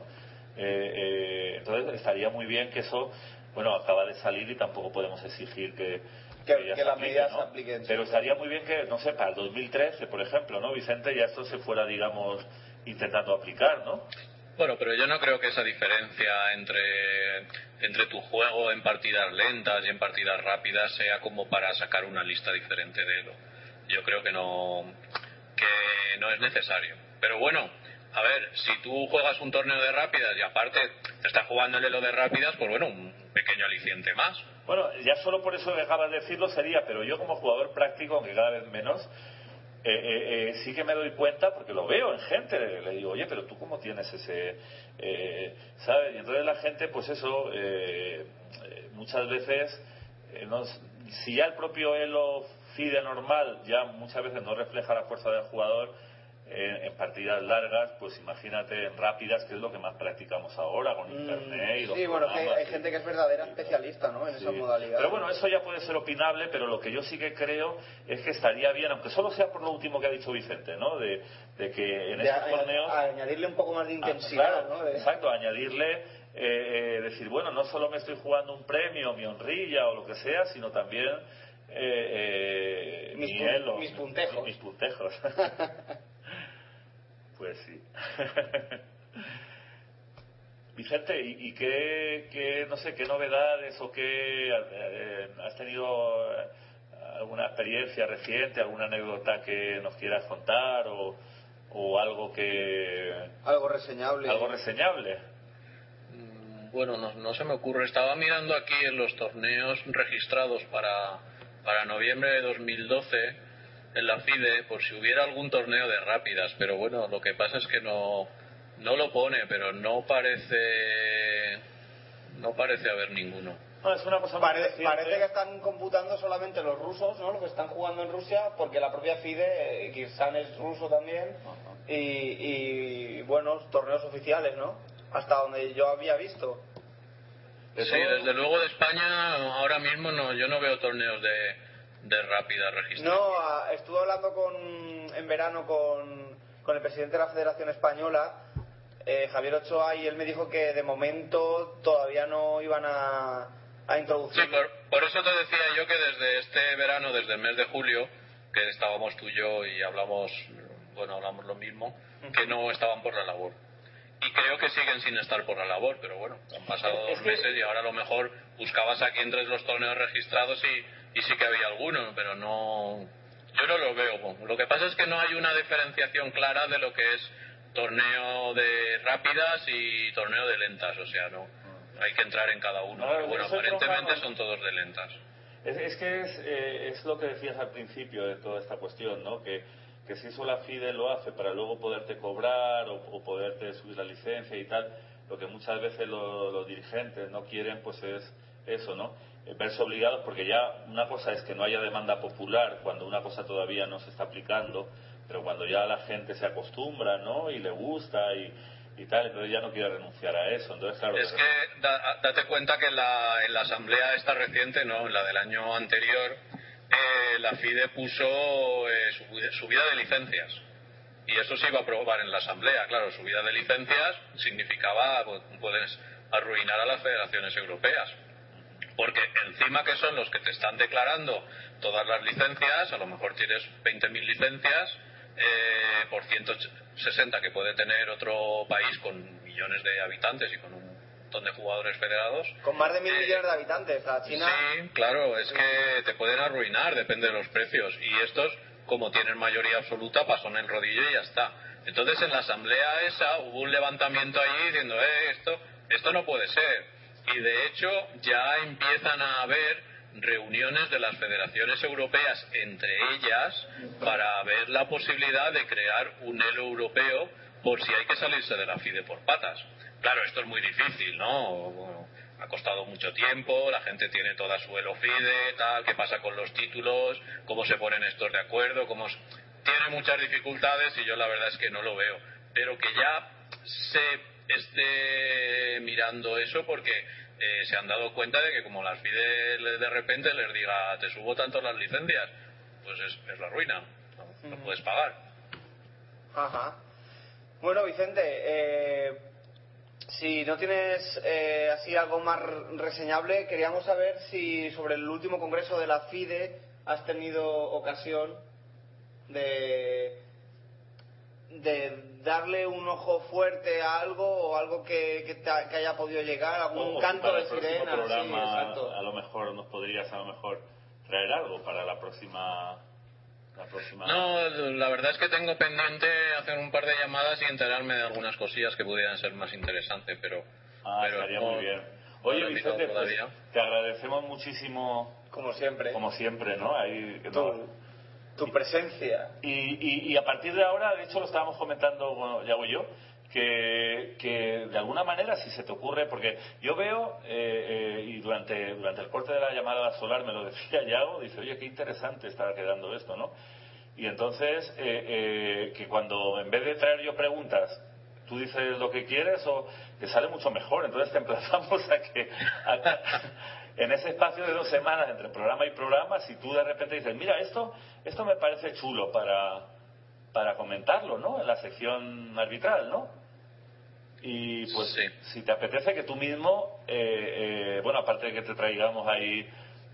Eh, eh, entonces, estaría muy bien que eso, bueno, acaba de salir y tampoco podemos exigir que... Que- las aplique, medidas ¿no? se apliquen, sí. Pero estaría muy bien que, no sé, para el 2013, por ejemplo, ¿no, Vicente? Ya esto se fuera, digamos, intentando aplicar, ¿no? Bueno, pero yo no creo que esa diferencia entre, entre tu juego en partidas lentas y en partidas rápidas sea como para sacar una lista diferente de Elo. Yo creo que no, que no es necesario. Pero bueno, a ver, si tú juegas un torneo de rápidas y aparte te estás jugando el Elo de rápidas, pues bueno, un pequeño aliciente más. Bueno, ya solo por eso dejabas de decirlo sería, pero yo como jugador práctico, aunque cada vez menos, eh, eh, eh, sí que me doy cuenta, porque lo veo en gente, le, digo, oye, pero tú cómo tienes ese, ¿sabes? Y entonces la gente, pues eso, muchas veces, no- si ya el propio Elo FIDE normal ya muchas veces no refleja la fuerza del jugador, en, en partidas largas, pues imagínate en rápidas, que es lo que más practicamos ahora con internet y los Mm, Sí, bueno, que hay gente que es verdadera especialista, ¿no? En esa Sí. modalidad. Pero bueno, eso ya puede ser opinable, pero lo que yo sí que creo es que estaría bien, aunque solo sea por lo último que ha dicho Vicente, ¿no? De, de que en De estos torneos... añadirle un poco más de Ah, intensidad, claro, ¿no? De- Exacto, añadirle, eh, eh, decir, bueno, no solo me estoy jugando un premio, mi honrilla o lo que sea, sino también eh, eh, Mis mi pun- elo, mis puntejos. Mis puntejos. pues sí. Vicente, ¿y, y qué, qué, no sé, qué novedades o qué eh, has tenido eh, alguna experiencia reciente, alguna anécdota que nos quieras contar o, o algo que Algo reseñable. algo reseñable? Mm, Bueno, no, no se me ocurre. Estaba mirando aquí en los torneos registrados para, para noviembre de 2012 en la FIDE por si hubiera algún torneo de rápidas, pero bueno, lo que pasa es que no, no lo pone, pero no parece no parece haber ninguno. No, es una cosa muy Pare- reciente. parece que están computando solamente los rusos, ¿no? Los que están jugando en Rusia, porque la propia FIDE, eh, Kirsan es ruso también, y, y, bueno, torneos oficiales, ¿no? Hasta donde yo había visto. De Sí, todo- desde luego de España ahora mismo no, yo no veo torneos de, de rápida registrados. No, estuve hablando con, en verano con, con el presidente de la Federación Española, eh, Javier Ochoa, y él me dijo que de momento todavía no iban a, a introducir. Sí, por, por eso te decía yo que desde este verano, desde el mes de julio, que estábamos tú y yo y hablamos, bueno, hablamos lo mismo, que no estaban por la labor. Y creo que siguen sin estar por la labor, pero bueno, han pasado dos meses y ahora a lo mejor buscabas aquí entre los torneos registrados y, y sí que había algunos, pero no. Yo no lo veo. Lo que pasa es que no hay una diferenciación clara de lo que es torneo de rápidas y torneo de lentas, o sea, no. Hay que entrar en cada uno. No, pero bueno, aparentemente son todos de lentas. Es, es que es, eh, es lo que decías al principio de toda esta cuestión, ¿no? Que, que si eso la FIDE lo hace para luego poderte cobrar o, o poderte subir la licencia y tal, lo que muchas veces lo- los dirigentes no quieren, pues es eso, ¿no? Eh, verse obligados, porque ya una cosa es que no haya demanda popular cuando una cosa todavía no se está aplicando, pero cuando ya la gente se acostumbra, ¿no? Y le gusta y, y tal, entonces ya no quiere renunciar a eso. Entonces, claro, Es que da- date cuenta que en la, en la asamblea esta reciente, no, en la del año anterior, eh, la FIDE puso eh, subi- subida de licencias. Y eso se iba a aprobar en la asamblea. Claro, subida de licencias significaba, pues, puedes arruinar a las federaciones europeas. Porque encima que son los que te están declarando todas las licencias, a lo mejor tienes 20.000 licencias eh, por 160 que puede tener otro país con millones de habitantes y con un montón de jugadores federados. Con más de mil Eh, millones de habitantes, la China. Sí, claro, es que te pueden arruinar, depende de los precios. Y estos, como tienen mayoría absoluta, pasó en el rodillo y ya está. Entonces en la asamblea esa hubo un levantamiento ahí diciendo, eh, esto, esto no puede ser. Y de hecho ya empiezan a haber reuniones de las federaciones europeas entre ellas para ver la posibilidad de crear un elo europeo por si hay que salirse de la FIDE por patas. Claro, esto es muy difícil, ¿no? Ha costado mucho tiempo, la gente tiene toda su elo FIDE, tal, qué pasa con los títulos, cómo se ponen estos de acuerdo, cómo... Tiene muchas dificultades y yo la verdad es que no lo veo. Pero que ya se esté mirando eso porque eh, se han dado cuenta de que como las FIDE le- de repente les diga te subo tanto las licencias, pues es, es la ruina, no, no puedes pagar. Ajá. Bueno, Vicente, eh, si no tienes eh, así algo más reseñable, queríamos saber si sobre el último congreso de la FIDE has tenido ocasión de de darle un ojo fuerte a algo o algo que, que, te ha- que haya podido llegar, algún O canto para de sirena, sí, programa exacto. a lo mejor nos podrías a lo mejor traer algo para la próxima la próxima No, la verdad es que tengo pendiente hacer un par de llamadas y enterarme de algunas cosillas que pudieran ser más interesantes, pero, Ah, pero estaría no- muy bien. Oye, Vicente, pues, te agradecemos muchísimo, como siempre, como siempre, ¿no? Ahí, no- tu presencia. Y, y, y a partir de ahora, de hecho lo estábamos comentando, bueno, ya voy yo, que, que de alguna manera, si se te ocurre, porque yo veo, eh, eh, y durante, durante el corte de la llamada solar me lo decía Yago, dice, oye, qué interesante está quedando esto, ¿no? Y entonces, eh, eh, que cuando en vez de traer yo preguntas, tú dices lo que quieres, o te sale mucho mejor. Entonces te emplazamos a que a- en ese espacio de dos semanas entre programa y programa, si tú de repente dices, mira, esto, esto me parece chulo para, para comentarlo, ¿no? En la sección arbitral, ¿no? Y pues Sí. si te apetece que tú mismo, eh, eh, bueno, aparte de que te traigamos ahí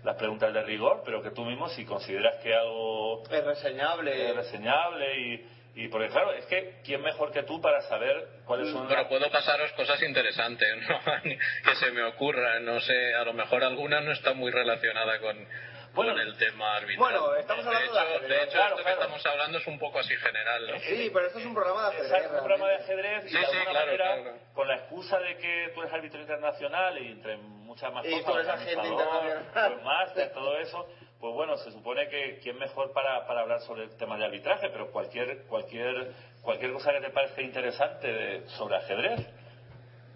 las preguntas de rigor, pero que tú mismo si consideras que algo Es reseñable. es reseñable y, y porque claro, es que quién mejor que tú para saber cuáles son Pero las- puedo pasaros cosas interesantes, ¿no? que se me ocurran, no sé, a lo mejor alguna no está muy relacionada con, Bueno, con el tema arbitral. bueno, estamos hablando de hecho, ajedrez, de hecho claro, esto claro. que estamos hablando es un poco así general, ¿no? Sí, pero esto es un programa de ajedrez. Exacto, un programa de ajedrez y Sí, de sí, alguna claro, manera, claro. con la excusa de que tú eres árbitro internacional y entre muchas más Y cosas, tú eres agente internacional. pues máster, todo eso, pues bueno, se supone que quién mejor para, para hablar sobre el tema de arbitraje, pero cualquier cualquier cualquier cosa que te parezca interesante de- sobre ajedrez.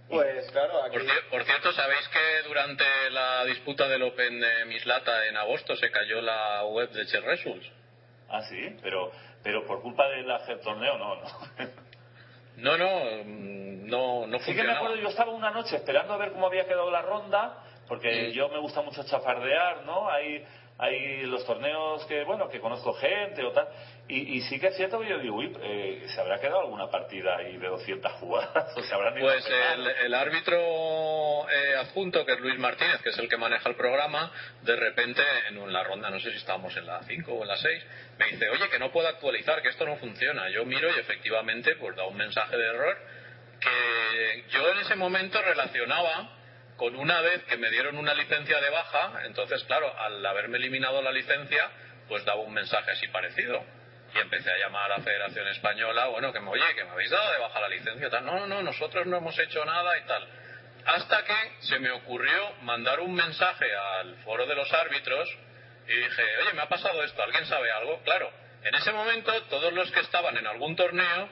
Pues claro, aquí. Por, cier- por cierto, ¿sabéis que durante la disputa del Open de Mislata en agosto se cayó la web de Chess Results? Ah, sí, pero pero por culpa del torneo no, no. No, no, mm, no, no Sí que me funcionaba. acuerdo, yo estaba una noche esperando a ver cómo había quedado la ronda, porque Mm. yo me gusta mucho chafardear, ¿no? Hay, hay los torneos que, bueno, que conozco gente o tal, y, y sí que es cierto que yo digo, uy, eh, ¿se habrá quedado alguna partida ahí de 200 jugadas? ¿O se habrán ido Pues el, el árbitro eh, adjunto, que es Luis Martínez, que es el que maneja el programa, de repente en la ronda, no sé si estábamos en la 5 o en la 6, me dice, oye, que no puedo actualizar, que esto no funciona. Yo miro y efectivamente pues da un mensaje de error que yo en ese momento relacionaba con una vez que me dieron una licencia de baja, entonces claro, al haberme eliminado la licencia, pues daba un mensaje así parecido. Y empecé a llamar a la Federación Española, bueno, que me, oye, que me habéis dado de baja la licencia, tal. No, no, no, nosotros no hemos hecho nada y tal. Hasta que se me ocurrió mandar un mensaje al foro de los árbitros y dije, oye, me ha pasado esto, ¿alguien sabe algo? Claro, en ese momento todos los que estaban en algún torneo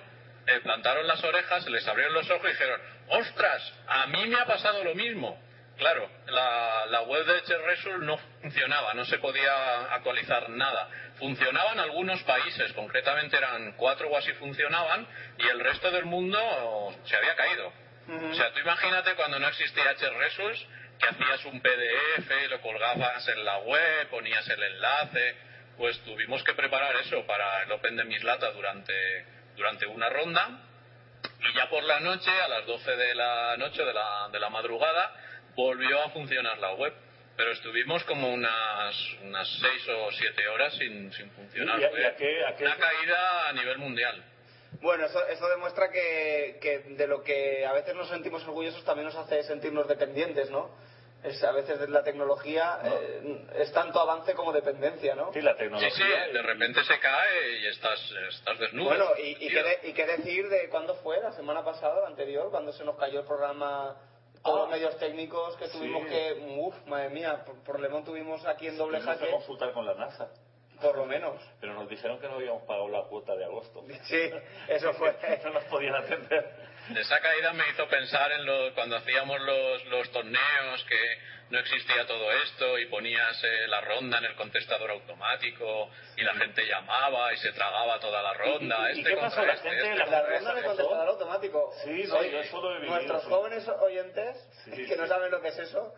eh, plantaron las orejas, les abrieron los ojos y dijeron, ostras, a mí me ha pasado lo mismo. Claro, la, la web de Chess Result no funcionaba, no se podía actualizar nada. Funcionaban algunos países, concretamente eran cuatro o así funcionaban, y el resto del mundo se había caído. O sea, tú imagínate cuando no existía Chess Results, que hacías un PDF, lo colgabas en la web, ponías el enlace, pues tuvimos que preparar eso para el Open de Mislata durante, durante una ronda, y ya por la noche, a las 12 de la noche de la, de la madrugada, volvió a funcionar la web. Pero estuvimos como unas, unas 6 o 7 horas sin, sin funcionar. ¿Y a- Fue y a qué- a qué- Una caída a nivel mundial. Bueno, eso, eso demuestra que, que de lo que a veces nos sentimos orgullosos también nos hace sentirnos dependientes, ¿no? Es, a veces la tecnología eh, es tanto avance como dependencia, ¿no? Sí, la Sí, tecnología. sí, de repente se cae y estás, estás desnudo. Bueno, y, y, qué de- y qué decir de cuándo fue, la semana pasada, la anterior, cuando se nos cayó el programa, todos los Ah. medios técnicos que tuvimos Sí. que, uff, madre mía, por, por Lemón tuvimos aquí en doble Tuvimos que jaque, consultar con la NASA, por lo menos. pero nos dijeron que no habíamos pagado la cuota de agosto. Sí, eso fue. no nos podían atender. Esa caída me hizo pensar en lo, cuando hacíamos los, los torneos que no existía todo esto y ponías eh, la ronda en el contestador automático y la gente llamaba y se tragaba toda la ronda. ¿Y- y este qué pasó? La este, gente- este la ronda de ¿Eso? contestador automático. Sí, no, Oye, yo eso lo he vivido, Nuestros sí. jóvenes oyentes, Sí, que no saben lo que es eso,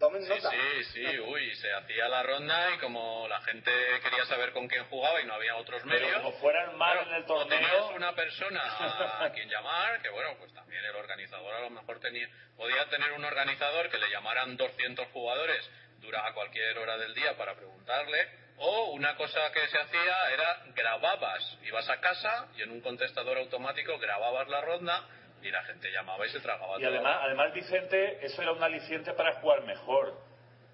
tomen Sí, nota. sí, sí, uy, se hacía la ronda y como la gente quería saber con quién jugaba y no había otros Pero medios. como fueran mal claro, en el o tenías torneo, una persona a quien llamar, que bueno, pues también el organizador a lo mejor tenía, podía tener un organizador que le llamaran 200 jugadores dura a cualquier hora del día para preguntarle, o una cosa que se hacía era grababas, ibas a casa y en un contestador automático grababas la ronda y la gente llamaba y se tragaba Y todo. además, además, Vicente, eso era un aliciente para jugar mejor.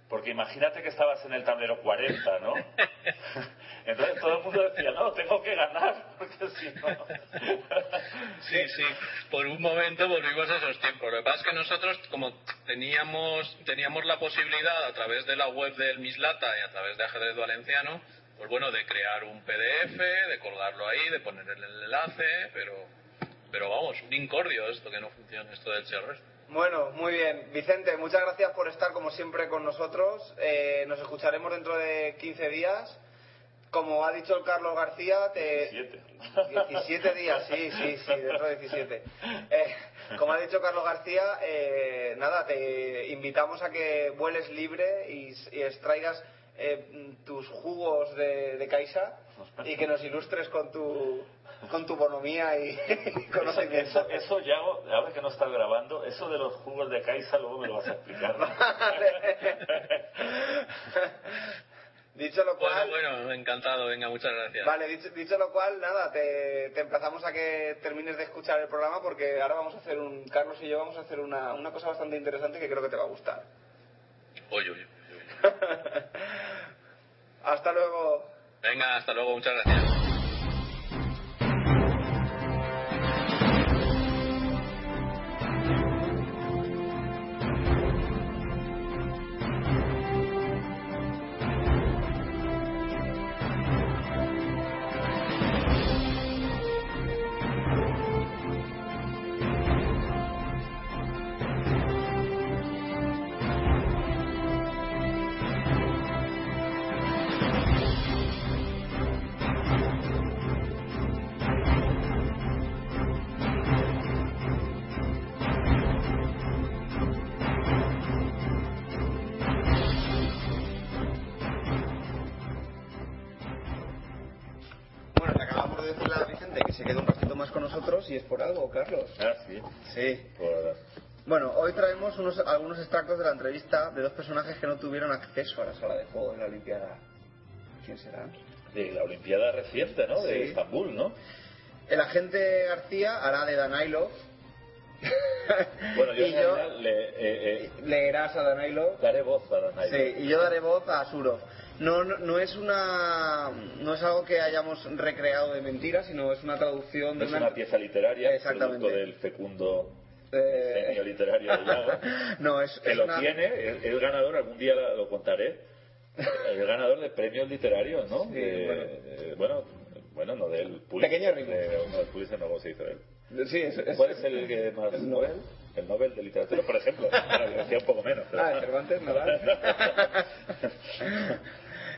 Porque imagínate que estabas en el tablero 40, ¿no? Entonces todo el mundo decía, no, tengo que ganar, porque si no... Sí, sí, por un momento volvimos a esos tiempos. Lo que pasa es que nosotros, como teníamos, teníamos la posibilidad a través de la web del Mislata y a través de Ajedrez Valenciano, pues bueno, de crear un PDF, de colgarlo ahí, de poner el enlace, pero, pero vamos, un incordio esto que no funciona, esto del CRS. Bueno, muy bien. Vicente, muchas gracias por estar como siempre con nosotros. Eh, nos escucharemos dentro de 15 días. Como ha dicho el Carlos García, te... 17. 17 días, sí, sí, sí, dentro de 17. Eh, como ha dicho Carlos García, eh, nada, te invitamos a que vueles libre y, y extraigas eh, tus jugos de, de Caixa y que nos ilustres con tu, con tu bonomía y, y conocimiento. Eso, eso ya, ahora que no estás grabando, eso de los jugos de Caixa luego me lo vas a explicar. ¿no? Dicho lo cual, Bueno, bueno, encantado, venga, muchas gracias. Vale, dicho, dicho lo cual, nada, te, te emplazamos a que termines de escuchar el programa porque ahora vamos a hacer un, Carlos y yo vamos a hacer una, una cosa bastante interesante que creo que te va a gustar. Oye, oye, oye. Hasta luego. Venga, hasta luego, muchas gracias. Carlos. Ah, sí. Sí. Por- Bueno, hoy traemos unos, algunos extractos de la entrevista de dos personajes que no tuvieron acceso a la sala de juego de la Olimpiada. ¿Quién será? de la Olimpiada reciente, ¿no? De. Estambul, ¿no? El agente García hará de Danailo. Bueno, yo y yo le, eh, eh, leerás a Danailo. daré voz a Danai. Sí, y yo daré voz a Surov. No, no, no es una no es algo que hayamos recreado de mentira, sino es una traducción No de es una, una pieza literaria, Exactamente. producto del fecundo eh, genio literario de Yago. no, es, que es lo una- tiene, es, es ganador, algún día lo contaré, el ganador de premios literarios, ¿no? Sí, De- bueno. eh, bueno, bueno, no del Pulitzer. Pequeño ritmo. de- no, del Pulitzer no, ¿cómo se dice él? Sí, es, ¿Cuál es el que más? ¿El Nobel? El Nobel de Literatura, por ejemplo. Bueno, que decía un poco menos. pero- Ah, Cervantes, Nadal.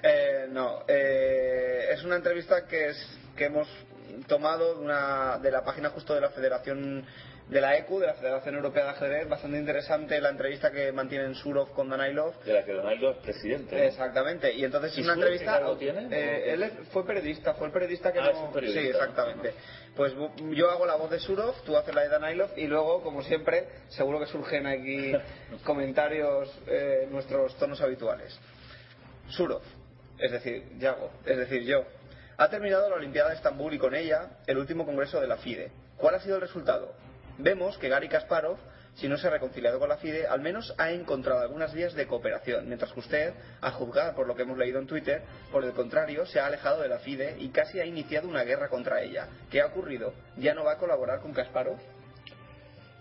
Eh, no, eh, es una entrevista que es que hemos tomado de, una, de la página justo de la Federación de la ECU, de la Federación Europea de Ajedrez, bastante interesante la entrevista que mantienen Surov con Danailov. de la que Donaldo es presidente. ¿no? Exactamente, y entonces ¿Y es una Surov entrevista. cargo tiene? eh, él fue periodista, fue el periodista que Ah, no. periodista, sí, ¿no? exactamente. Pues yo hago la voz de Surov, tú haces la de Danailov y luego, como siempre, seguro que surgen aquí comentarios, eh, nuestros tonos habituales. Surov, es decir, Yago, es decir, yo. Ha terminado la Olimpiada de Estambul y con ella el último congreso de la FIDE. ¿Cuál ha sido el resultado? Vemos que Gary Kasparov, si no se ha reconciliado con la FIDE, al menos ha encontrado algunas vías de cooperación, mientras que usted, a juzgar por lo que hemos leído en Twitter, por el contrario, se ha alejado de la FIDE y casi ha iniciado una guerra contra ella. ¿Qué ha ocurrido? ¿Ya no va a colaborar con Kasparov?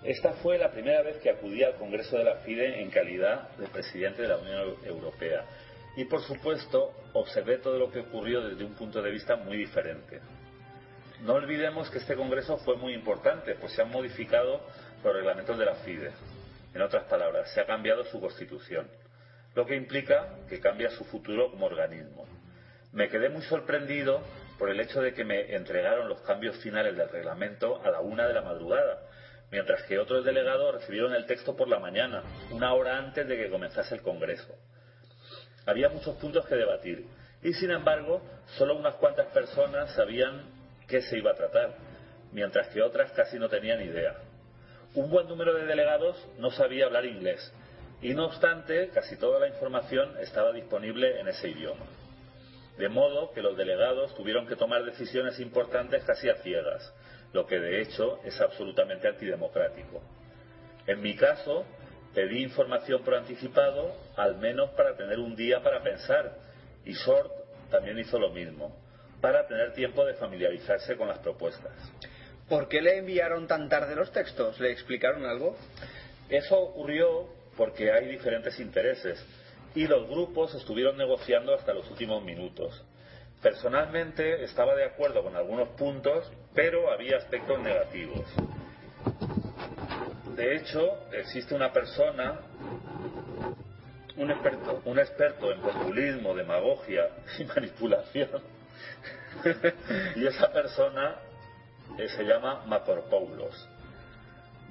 Esta fue la primera vez que acudí al Congreso de la FIDE en calidad de presidente de la Unión Europea. Y por supuesto, observé todo lo que ocurrió desde un punto de vista muy diferente. No olvidemos que este Congreso fue muy importante, pues se han modificado los reglamentos de la FIDE. En otras palabras, se ha cambiado su constitución, lo que implica que cambia su futuro como organismo. Me quedé muy sorprendido por el hecho de que me entregaron los cambios finales del reglamento a la una de la madrugada, mientras que otros delegados recibieron el texto por la mañana, una hora antes de que comenzase el Congreso. Había muchos puntos que debatir y, sin embargo, solo unas cuantas personas sabían qué se iba a tratar, mientras que otras casi no tenían idea. Un buen número de delegados no sabía hablar inglés y, no obstante, casi toda la información estaba disponible en ese idioma. De modo que los delegados tuvieron que tomar decisiones importantes casi a ciegas, lo que de hecho es absolutamente antidemocrático. En mi caso, pedí información por anticipado, al menos para tener un día para pensar, y Short también hizo lo mismo, para tener tiempo de familiarizarse con las propuestas. ¿Por qué le enviaron tan tarde los textos? ¿Le explicaron algo? Eso ocurrió porque hay diferentes intereses y los grupos estuvieron negociando hasta los últimos minutos. Personalmente estaba de acuerdo con algunos puntos, pero había aspectos negativos. De hecho, existe una persona, Un experto. un experto en populismo, demagogia y manipulación, y esa persona eh, se llama Macropoulos.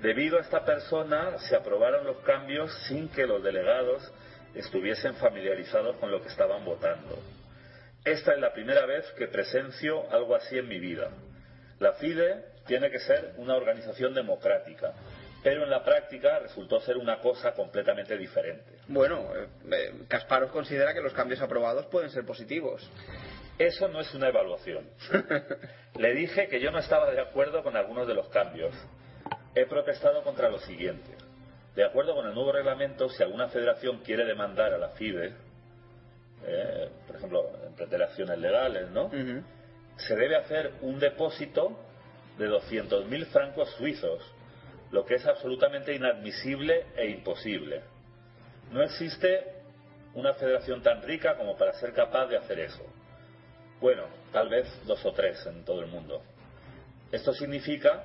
Debido a esta persona se aprobaron los cambios sin que los delegados estuviesen familiarizados con lo que estaban votando. Esta es la primera vez que presencio algo así en mi vida. La FIDE tiene que ser una organización democrática, pero en la práctica resultó ser una cosa completamente diferente. Bueno, eh, eh, Kasparov considera que los cambios aprobados pueden ser positivos. Eso no es una evaluación. Le dije que yo no estaba de acuerdo con algunos de los cambios. He protestado contra lo siguiente. De acuerdo con el nuevo reglamento, si alguna federación quiere demandar a la FIDE, eh, por ejemplo, emprender acciones legales, ¿no? Se debe hacer un depósito de 200.000 francos suizos, lo que es absolutamente inadmisible e imposible. No existe una federación tan rica como para ser capaz de hacer eso. Bueno, tal vez dos o tres en todo el mundo. Esto significa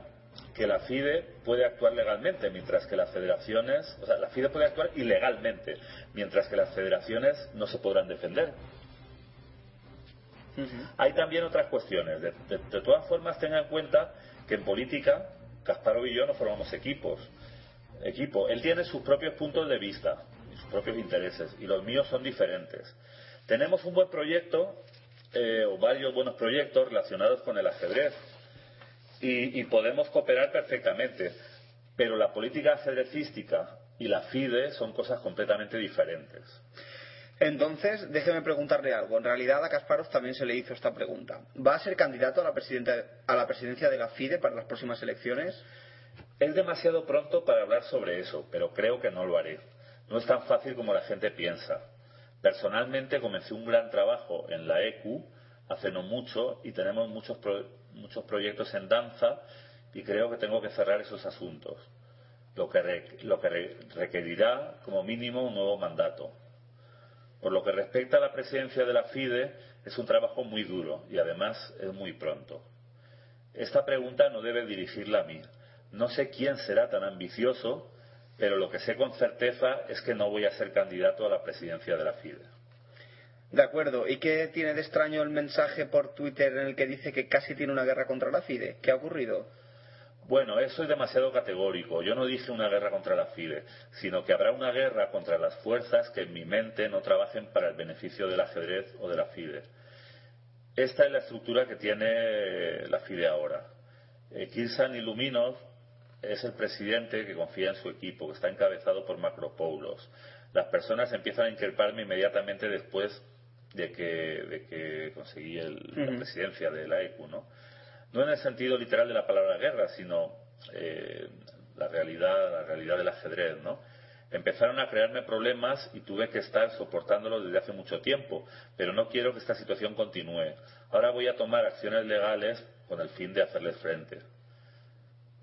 que la FIDE puede actuar legalmente, mientras que las federaciones, o sea, la FIDE puede actuar ilegalmente, mientras que las federaciones no se podrán defender. Hay también otras cuestiones. De, de- de todas formas, tenga en cuenta que en política, Kasparov y yo no formamos equipos. Equipo. Él tiene sus propios puntos de vista sus propios intereses, y los míos son diferentes. Tenemos un buen proyecto, eh, o varios buenos proyectos relacionados con el ajedrez, y, y podemos cooperar perfectamente. Pero la política ajedrecística y la FIDE son cosas completamente diferentes. Entonces, déjeme preguntarle algo. En realidad a Kasparov también se le hizo esta pregunta. ¿Va a ser candidato a la, a la presidencia de la FIDE para las próximas elecciones? Es demasiado pronto para hablar sobre eso, pero creo que no lo haré. No es tan fácil como la gente piensa. Personalmente comencé un gran trabajo en la EQ hace no mucho y tenemos muchos, pro- muchos proyectos en danza y creo que tengo que cerrar esos asuntos, lo que, re- lo que re- requerirá como mínimo un nuevo mandato. Por lo que respecta a la presidencia de la FIDE, es un trabajo muy duro y además es muy pronto. Esta pregunta no debe dirigirla a mí. No sé quién será tan ambicioso, pero lo que sé con certeza es que no voy a ser candidato a la presidencia de la FIDE. De acuerdo. ¿Y qué tiene de extraño el mensaje por Twitter en el que dice que casi tiene una guerra contra la FIDE? ¿Qué ha ocurrido? Bueno, eso es demasiado categórico. Yo no dije una guerra contra la FIDE, sino que habrá una guerra contra las fuerzas que en mi mente no trabajen para el beneficio del ajedrez o de la FIDE. Esta es la estructura que tiene la FIDE ahora. Eh, Kirsan Iluminov es el presidente que confía en su equipo, que está encabezado por Macropoulos. Las personas empiezan a increparme inmediatamente después de que, de que conseguí el- la presidencia de la ECU, ¿no? No en el sentido literal de la palabra guerra, sino eh, la realidad, la realidad del ajedrez, ¿no? Empezaron a crearme problemas y tuve que estar soportándolos desde hace mucho tiempo, pero no quiero que esta situación continúe. Ahora voy a tomar acciones legales con el fin de hacerles frente.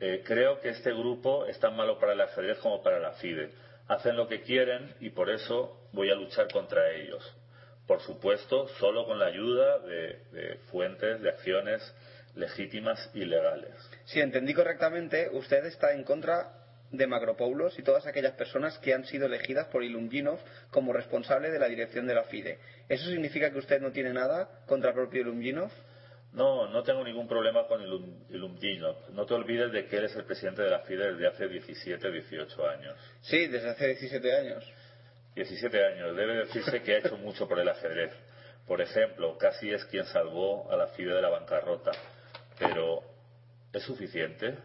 Eh, creo que este grupo es tan malo para el ajedrez como para la FIDE. Hacen lo que quieren y por eso voy a luchar contra ellos. Por supuesto, solo con la ayuda de, de fuentes de acciones legítimas y legales. Si entendí correctamente, usted está en contra de Macropoulos y todas aquellas personas que han sido elegidas por Ilumginov como responsable de la dirección de la FIDE. ¿Eso significa que usted no tiene nada contra el propio Ilumginov? No, no tengo ningún problema con Ilum, Ilumginov. No te olvides de que él es el presidente de la FIDE desde hace 17, 18 años. Sí, desde hace 17 años. 17 años. Debe decirse que ha hecho mucho por el ajedrez. Por ejemplo, casi es quien salvó a la FIDE de la bancarrota. Pero, ¿es suficiente?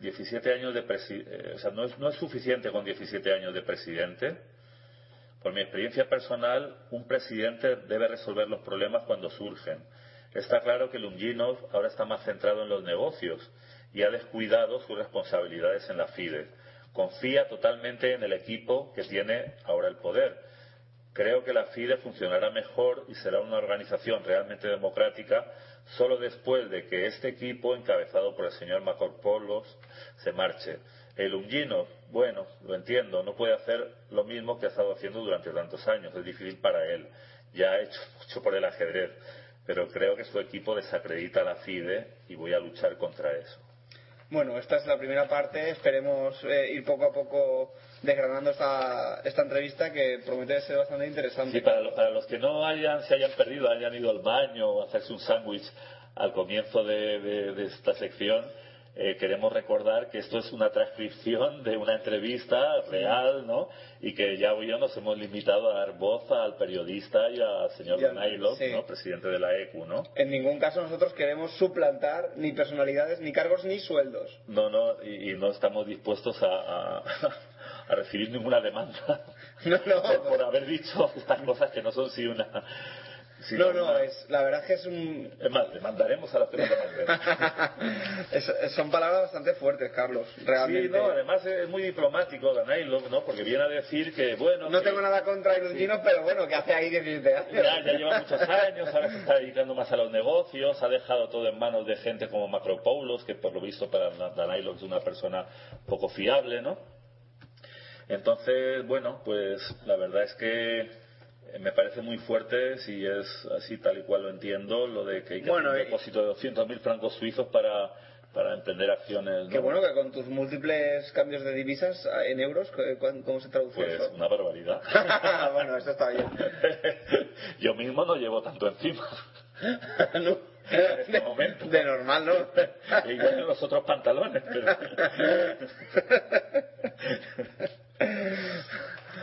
17 años de presi- eh, o sea, ¿no es, no es suficiente con 17 años de presidente. Por mi experiencia personal, un presidente debe resolver los problemas cuando surgen. Está claro que Lumginov ahora está más centrado en los negocios y ha descuidado sus responsabilidades en la FIDE. Confía totalmente en el equipo que tiene ahora el poder. Creo que la FIDE funcionará mejor y será una organización realmente democrática solo después de que este equipo, encabezado por el señor Macorpolos, se marche. El Ungino, bueno, lo entiendo, no puede hacer lo mismo que ha estado haciendo durante tantos años, es difícil para él. ya ha hecho mucho por el ajedrez, pero creo que su equipo desacredita la FIDE y voy a luchar contra eso. Bueno, esta es la primera parte. Esperemos eh, ir poco a poco desgranando esta, esta entrevista que promete ser bastante interesante. Sí, para, lo- para los que no hayan, se hayan perdido, hayan ido al baño o hacerse un sándwich al comienzo de- de esta sección, eh, queremos recordar que esto es una transcripción de una entrevista real, ¿no? Y que ya hoy nos hemos limitado a dar voz al periodista y al señor Ya, Donailov, sí. ¿no? Presidente de la ECU, ¿no? En ningún caso nosotros queremos suplantar ni personalidades, ni cargos, ni sueldos. No, no, y, y no estamos dispuestos a, a- a recibir ninguna demanda No, no. por, por haber dicho estas cosas que no son si una... No, no, es, la verdad es que es un... Es más, demandaremos a los que nos demanden. es- son palabras bastante fuertes, Carlos, realmente. Sí, no, además es muy diplomático Danailov, ¿no? Porque viene a decir que, bueno... No que tengo nada contra los chinos, pero bueno, que hace ahí 17 años. Ya, ya lleva muchos años, ahora se está dedicando más a los negocios, ha dejado todo en manos de gente como Macropoulos, que por lo visto para Danailov es una persona poco fiable, ¿no? Entonces, bueno, pues la verdad es que me parece muy fuerte, si es así tal y cual lo entiendo, lo de que hay que Bueno, hacer un y- depósito de 200.000 francos suizos para, para emprender acciones. ¿no? Qué bueno que con tus múltiples cambios de divisas en euros, ¿cu- cu- ¿cómo se traduce Pues eso? una barbaridad. bueno, eso está bien. Yo mismo no llevo tanto encima. No. En este momento. De normal, ¿no? Igual en los otros pantalones, pero...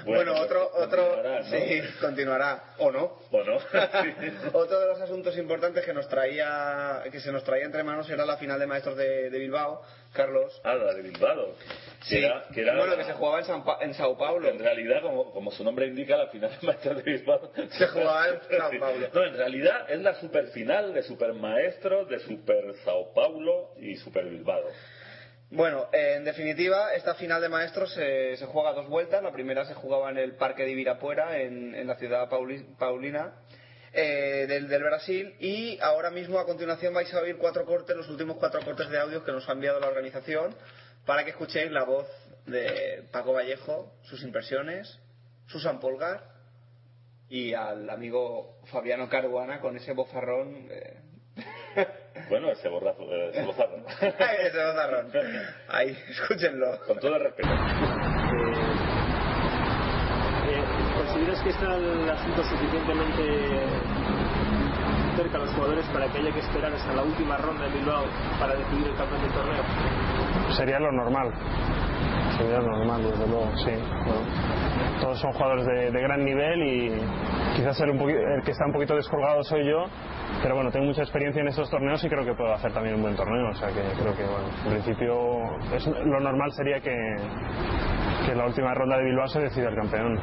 Bueno, otro, otro, continuará, ¿no? sí, continuará, o no. ¿O no? Otro de los asuntos importantes que nos traía, que se nos traía entre manos era la final de maestros de, de Bilbao, Carlos. Ah, la de Bilbao. Que Sí. era, que era- bueno, que se jugaba en, San Pa- en Sao Paulo. En realidad, como, como su nombre indica, la final de Maestros de Bilbao Se jugaba en Sao. Paulo. No, en realidad es la superfinal de Super Maestros, de Super Sao Paulo y Super Bilbao. Bueno, eh, en definitiva, esta final de maestros eh, se juega dos vueltas. La primera se jugaba en el Parque de Ibirapuera, en, la ciudad pauli- paulina eh, del, Brasil. Y ahora mismo, a continuación, vais a oír cuatro cortes, los últimos cuatro cortes de audio que nos ha enviado la organización, para que escuchéis la voz de Paco Vallejo, sus impresiones, Susan Polgar y al amigo Fabiano Caruana con ese bozarrón. eh, Bueno, ese borrazo, eh, ese bozarro. ese bozarrón. Ahí, escúchenlo. Con todo el respeto. Eh, ¿Consideras que está el asunto suficientemente cerca a los jugadores para que haya que esperar hasta la última ronda en Bilbao para decidir el campeón del torneo? Sería lo normal. Normal, desde luego, sí. Bueno, todos son jugadores de, de gran nivel y quizás el, un el que está un poquito descolgado soy yo, pero bueno, tengo mucha experiencia en estos torneos y creo que puedo hacer también un buen torneo. O sea que creo que, bueno, en principio es- lo normal sería que, que la última ronda de Bilbao se decida el campeón.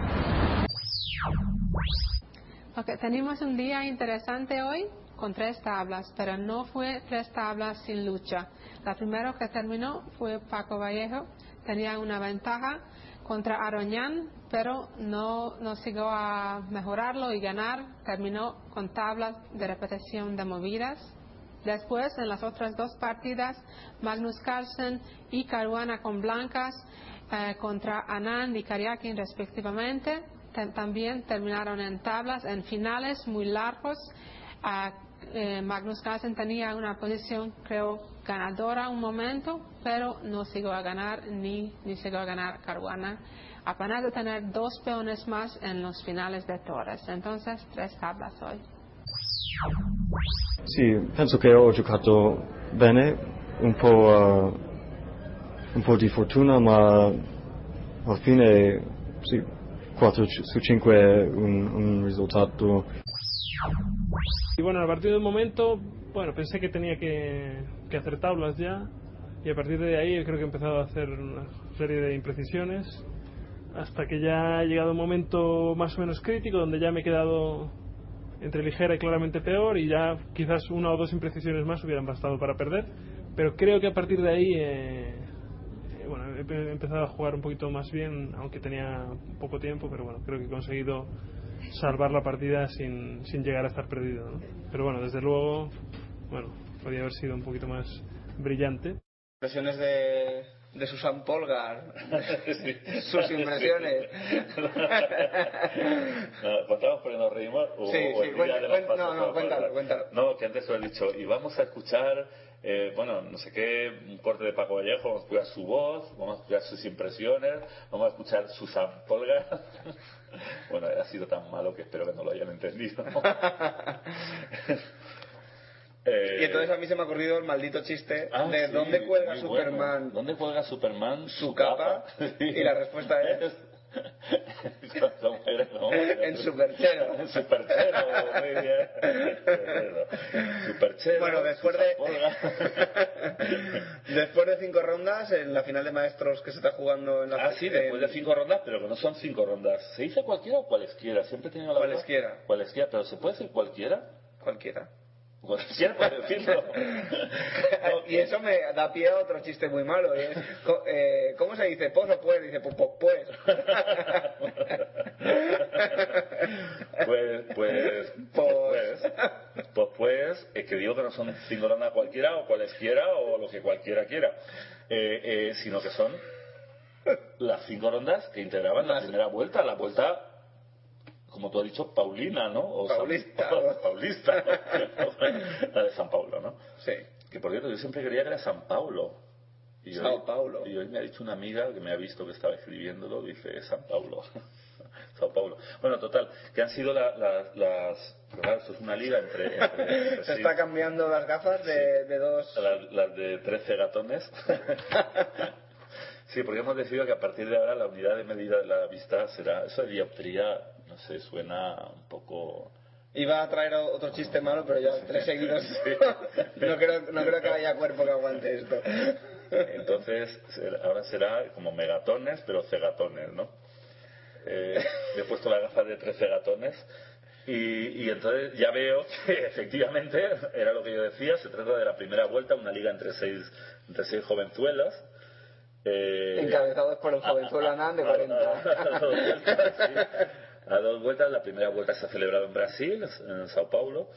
Ok, tenemos un día interesante hoy con tres tablas, pero no fue tres tablas sin lucha. La primera que terminó fue Paco Vallejo, tenía una ventaja contra Aroñán, pero no, siguió a mejorarlo y ganar. Terminó con tablas de repetición de movidas. Después, en las otras dos partidas, Magnus Carlsen y Caruana con blancas eh, contra Anand y Karyakin respectivamente. Te- también terminaron en tablas, en finales muy largos. Ah, eh, Magnus Carlsen tenía una posición, creo, ganadora un momento, pero no llegó a ganar ni, ni llegó a ganar Caruana, apenas de tener dos peones más en los finales de torres. Entonces, tres tablas hoy. Sì, penso che ho giocato bene, un po', eh, un po' di fortuna, ma alla fine sì, 4 su 5 è un, un risultato Y bueno, a partir del momento, bueno, pensé que tenía que, hacer tablas ya. Y a partir de ahí creo que he empezado a hacer una serie de imprecisiones. Hasta que ya ha llegado un momento más o menos crítico donde ya me he quedado entre ligera y claramente peor. Y ya quizás una o dos imprecisiones más hubieran bastado para perder. Pero creo que a partir de ahí, eh, eh, bueno, he empezado a jugar un poquito más bien, aunque tenía poco tiempo. Pero bueno, creo que he conseguido salvar la partida sin, sin llegar a estar perdido. ¿no? Pero bueno, desde luego, bueno, podía haber sido un poquito más brillante. Impresiones de, de Susan Polgar. Sus impresiones. No, ¿Contamos por qué nos reímos? O, Sí, o sí, el día cuenta- de las cuen- pasas no, no, cuéntalo, cuéntalo. No, que antes lo he dicho. Y vamos a escuchar, eh, bueno, no sé qué, un corte de Paco Vallejo, vamos a escuchar su voz, vamos a escuchar sus impresiones, vamos a escuchar Susan Polgar. bueno, ha sido tan malo que espero que no lo hayan entendido. Eh, Y entonces a mí se me ha ocurrido el maldito chiste Ah, de sí, dónde cuelga Superman bueno. ¿Dónde cuelga Superman su capa y la respuesta es En su perchero. En su perchero, muy bien. Su perchero. Bueno, después de después de cinco rondas en la final de maestros que se está jugando en la Ah, sí, después de cinco rondas, pero que no son cinco rondas. ¿Se dice cualquiera o cualesquiera? Siempre he tenido la. Cualesquiera. Cualesquiera, pero ¿se puede decir cualquiera? cualquiera. Puede decirlo. y eso me da pie a otro chiste muy malo. es, co- eh, ¿Cómo se dice? ¿Pos o pues? Dice, pues, pues, pues. Pues, pues, pues, pues, pues, es que digo que no son cinco rondas cualquiera o cualesquiera o lo que cualquiera quiera, eh, eh, sino que son las cinco rondas que integraban la primera vuelta, la vuelta, como tú has dicho, Paulina, ¿no? O San- Paulista. Paulista, la de San Paulo, ¿no? Sí. Que por cierto, yo siempre creía que era San Paulo. Y Sao hoy, Paulo. Y hoy me ha dicho una amiga que me ha visto que estaba escribiéndolo, dice San Paulo. Sao Paulo. Bueno, total, que han sido la- la- las... Claro, esto es una liga entre... entre- entre Se sí, está cambiando las gafas de, de dos. las, las de 13 gatones. sí, porque hemos decidido que a partir de ahora la unidad de medida de la vista será... Eso de dioptría, no sé, suena un poco... Iba a traer otro chiste malo, pero ya tres seguidos. no, creo, no creo que haya cuerpo que aguante esto. Entonces, ahora será como megatones, pero cegatones, ¿no? Eh, he puesto las gafas de tres cegatones y, y entonces ya veo que efectivamente era lo que yo decía, se trata de la primera vuelta, una liga entre seis, entre seis jovenzuelas. eh, Encabezados por el jovenzuelo Anán de 40. a dos vueltas, sí. A dos vueltas, la primera vuelta se ha celebrado en Brasil, en Sao Paulo,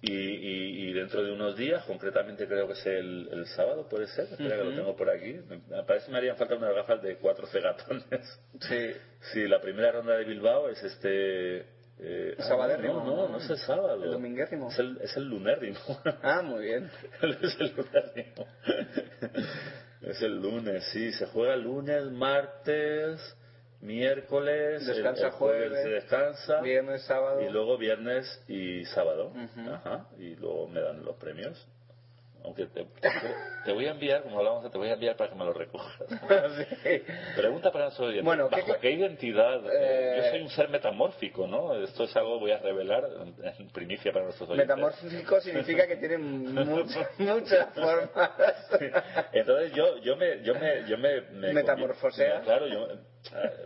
y, y- y dentro de unos días, concretamente creo que es el, el sábado, puede ser, espera que lo tengo por aquí, me parece que me harían falta unas gafas de cuatro cegatones. Sí. Sí, la primera ronda de Bilbao es este... eh, ah, Sabadérrimo, No, no, no es el sábado. El dominguérrimo. Es el, es el lunérrimo. Ah, muy bien. es el lunérrimo. Es el lunes, sí. Se juega lunes, martes, miércoles, el- Descansa el jueves, jueves, se descansa. Viernes, sábado. Y luego viernes y sábado. Ajá. Y luego me dan los premios. Aunque te, te- te voy a enviar, como hablamos, te voy a enviar para que me los recojas. Pregunta para oyentes. Bueno, ¿qué- ¿Bajo qué, identidad? Eh, Yo soy un ser metamórfico, ¿no? Esto es algo que voy a revelar en, primicia para nuestros oyentes. Metamórfico significa que tiene mucho- muchas formas. Entonces yo, yo me, yo me, yo me, me Metamorfosea. Claro, yo eh,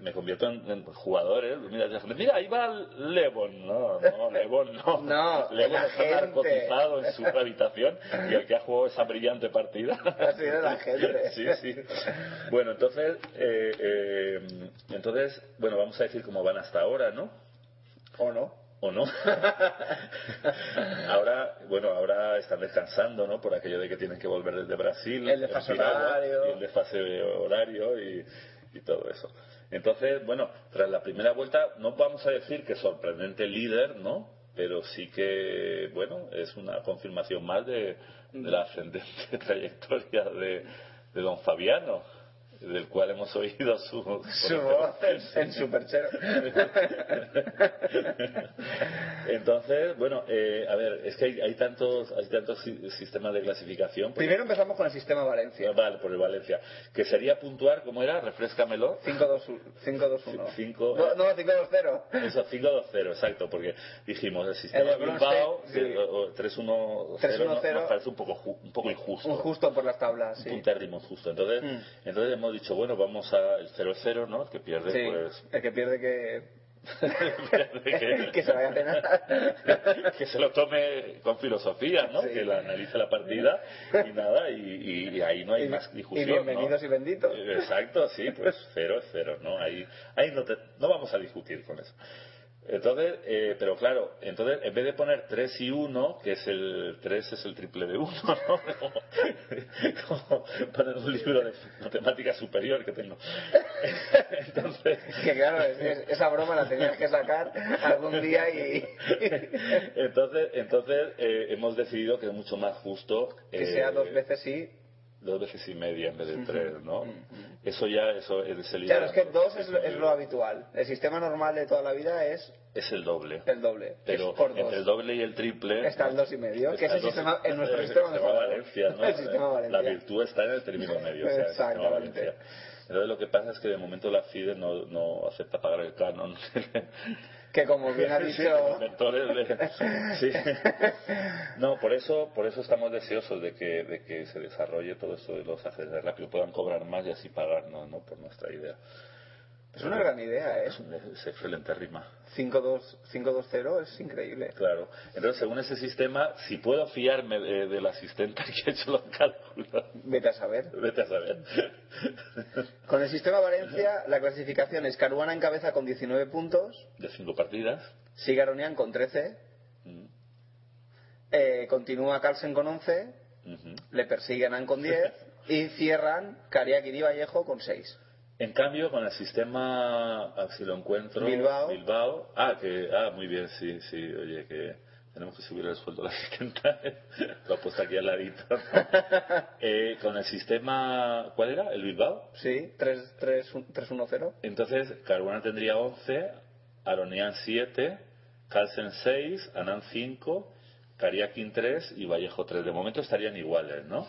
me convierto en, en jugadores. Mira, mira, ahí va Levon. No, no, Levon no. No, está gente. narcotizado en su habitación y el que ha jugado esa brillante partida. Ha sido la gente. Sí, sí. Bueno, entonces, eh, eh, entonces, bueno, vamos a decir cómo van hasta ahora, ¿no? ¿O no? ¿O no? ahora, bueno, ahora están descansando, ¿no? Por aquello de que tienen que volver desde Brasil. El desfase horario. Y el desfase horario y, y todo eso. Entonces, bueno, tras la primera vuelta, no vamos a decir que sorprendente líder, ¿no? Pero sí que, bueno, es una confirmación más de, la ascendente trayectoria de don Fabiano, del cual hemos oído su, Su voz en, en su perchero. Entonces, bueno, eh, a ver, es que hay, hay tantos, hay tantos si- sistemas de clasificación. pues- Primero empezamos con el sistema Valencia. Vale, por el Valencia. Que sería puntuar, ¿cómo era? Refrescamelo. 5-2-1. Cinco- No, no, 5-2-0. Eso, 5-2-0 exacto, porque dijimos el sistema El Bilbao, sí. o- o 3-1-0, 3-1-0. no- nos parece un poco, ju- un poco injusto. Un justo por las tablas, Un sí. puntérrimo justo. Entonces, Mm. entonces hemos dicho, bueno, vamos a el 0-0, ¿no? El que pierde, Sí, pues... el que pierde que... que, que se vaya a cenar. que se lo tome con filosofía, ¿no? Sí. Que la analice la partida y nada, y, y- y ahí no hay Y- más y discusión. bienvenidos ¿no? y benditos. Exacto, sí, pues cero es cero, ¿no? Ahí, ahí no, te- no vamos a discutir con eso. Entonces, eh, pero claro, entonces en vez de poner 3 y 1, que es el 3 es el triple de 1, ¿no? Como, como poner un libro de matemática superior que tengo. Entonces, Que claro, es- es- esa broma la tenías que sacar algún día y entonces, entonces eh, hemos decidido que es mucho más justo que eh, sea dos veces sí. Dos veces y media en vez de tres, ¿no? Eso ya, eso es el Claro, es que dos es, lo- es lo habitual. El sistema normal de toda la vida es es el doble. el doble. Pero por entre el doble y el triple Está el dos y medio, que es el sistema, en nuestro el sistema sistema. Valencia, ¿no? El sistema Valencia. La virtud está en el término medio, o sea, Exactamente. Valencia. Entonces lo que pasa es que de momento la FIDE no, no acepta pagar el canon. Que como bien ha dicho... sí. No, por eso, por eso estamos deseosos de que, de que se desarrolle todo esto de los ajedrez rápido, puedan cobrar más y así pagarnos, ¿no? Por nuestra idea. Es una gran idea, ¿eh? Es, un- es excelente rima. 5-2 5-2-0 es increíble. Claro. Entonces, según ese sistema, si puedo fiarme de- del asistente que ha hecho los cálculos. Vete a saber. Vete a saber. Con el sistema Valencia, la clasificación es Caruana en cabeza con 19 puntos, De cinco partidas. sigue Aronian con 13, Mm, eh, continúa Carlsen con 11, ujú. le persigue Nan con 10 y cierran Di Vallejo con 6. En cambio, con el sistema, a ver si lo encuentro. Bilbao. Bilbao. Ah, que, ah, muy bien, sí, sí, oye, que tenemos que subir el sueldo a la asistenta. lo he puesto aquí al ladito. Eh, con el sistema, ¿cuál era? ¿El Bilbao? Sí, 3-1-0. Entonces, Caruana tendría 11, Aronian 7, Carlsen 6, Anand 5, Cariaquín 3 y Vallejo 3. De momento estarían iguales, ¿no?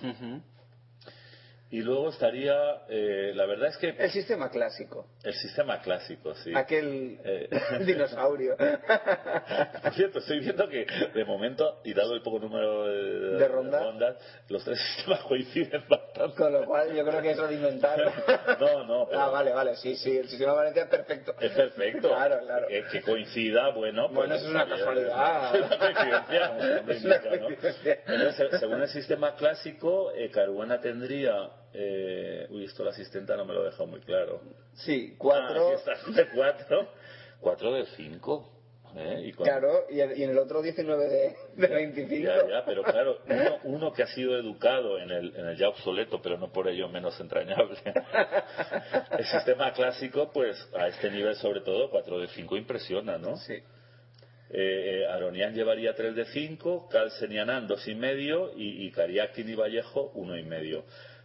Y luego estaría, eh, la verdad es que El sistema clásico. el sistema clásico, sí. Aquel Eh, dinosaurio. Por cierto, estoy viendo que de momento, y dado el poco número de, De rondas. rondas, los tres sistemas coinciden bastante. Con lo cual yo creo que eso de inventarlo. No, no, pero Ah, vale, vale, sí, sí, el sistema Valencia es perfecto. es perfecto. Claro, claro. Que, que coincida, bueno. pues Bueno, eso es una casualidad. Es una coincidencia, como su nombre Es una indica, ¿no? coincidencia. Entonces, se- según el sistema clásico, eh, Caruana tendría. Eh, uy, esto la asistenta no me lo ha dejado muy claro. Sí, Ah, 4. aquí está, de 4. 4 de 5. ¿eh? Y Claro, y, el- y en el otro 19 de, de 25. Ya, ya, pero claro, uno, uno que ha sido educado en el, en el ya obsoleto, pero no por ello menos entrañable. El sistema clásico, pues a este nivel sobre todo, 4 de 5 impresiona, ¿no? Sí. Eh, Aronian llevaría 3 de 5, Carlsen y Anand 2 y medio y, y Kariakin y Vallejo 1 y medio.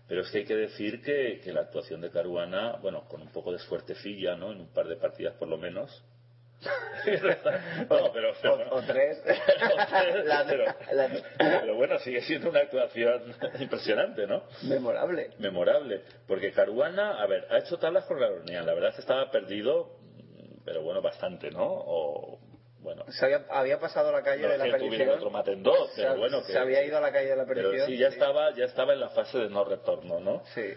Pero es que hay que decir que, que la actuación de Caruana, bueno, con un poco de suertecilla, ¿no? En un par de partidas por lo menos. no, pero, O, o tres. La- pero, pero bueno, sigue siendo una actuación impresionante, ¿no? memorable. Memorable. Porque Caruana, a ver, ha hecho tablas con la Aronian. La verdad es que estaba perdido, pero bueno, bastante, ¿no? O, bueno, Se había, había pasado la calle no de la perdición. otro mate en dos, Se, pero bueno, que, se había ido a la calle de la pero perdición. sí, ya estaba, ya estaba en la fase de no retorno, ¿no? Sí.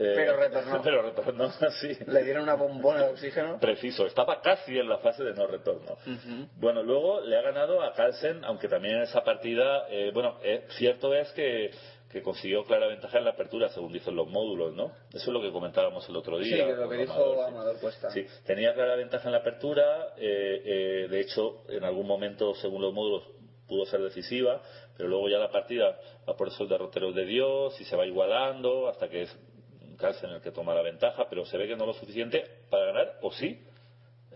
Eh, Pero retornó. pero retornó, sí. Le dieron una bombona de oxígeno. Preciso, estaba casi en la fase de no retorno. Bueno, luego le ha ganado a Carlsen, aunque también en esa partida, eh, bueno, eh, cierto es que, que consiguió clara ventaja en la apertura, según dicen los módulos, ¿no? Eso es lo que comentábamos el otro Sí, día. lo que dijo Amador, sí. Amador Cuesta. Sí, tenía clara ventaja en la apertura, eh, eh, de hecho, en algún momento, según los módulos, pudo ser decisiva, pero luego ya la partida va por esos derroteros de Dios y se va igualando hasta que es Carlsen el que toma la ventaja, pero se ve que no lo suficiente para ganar, o sí.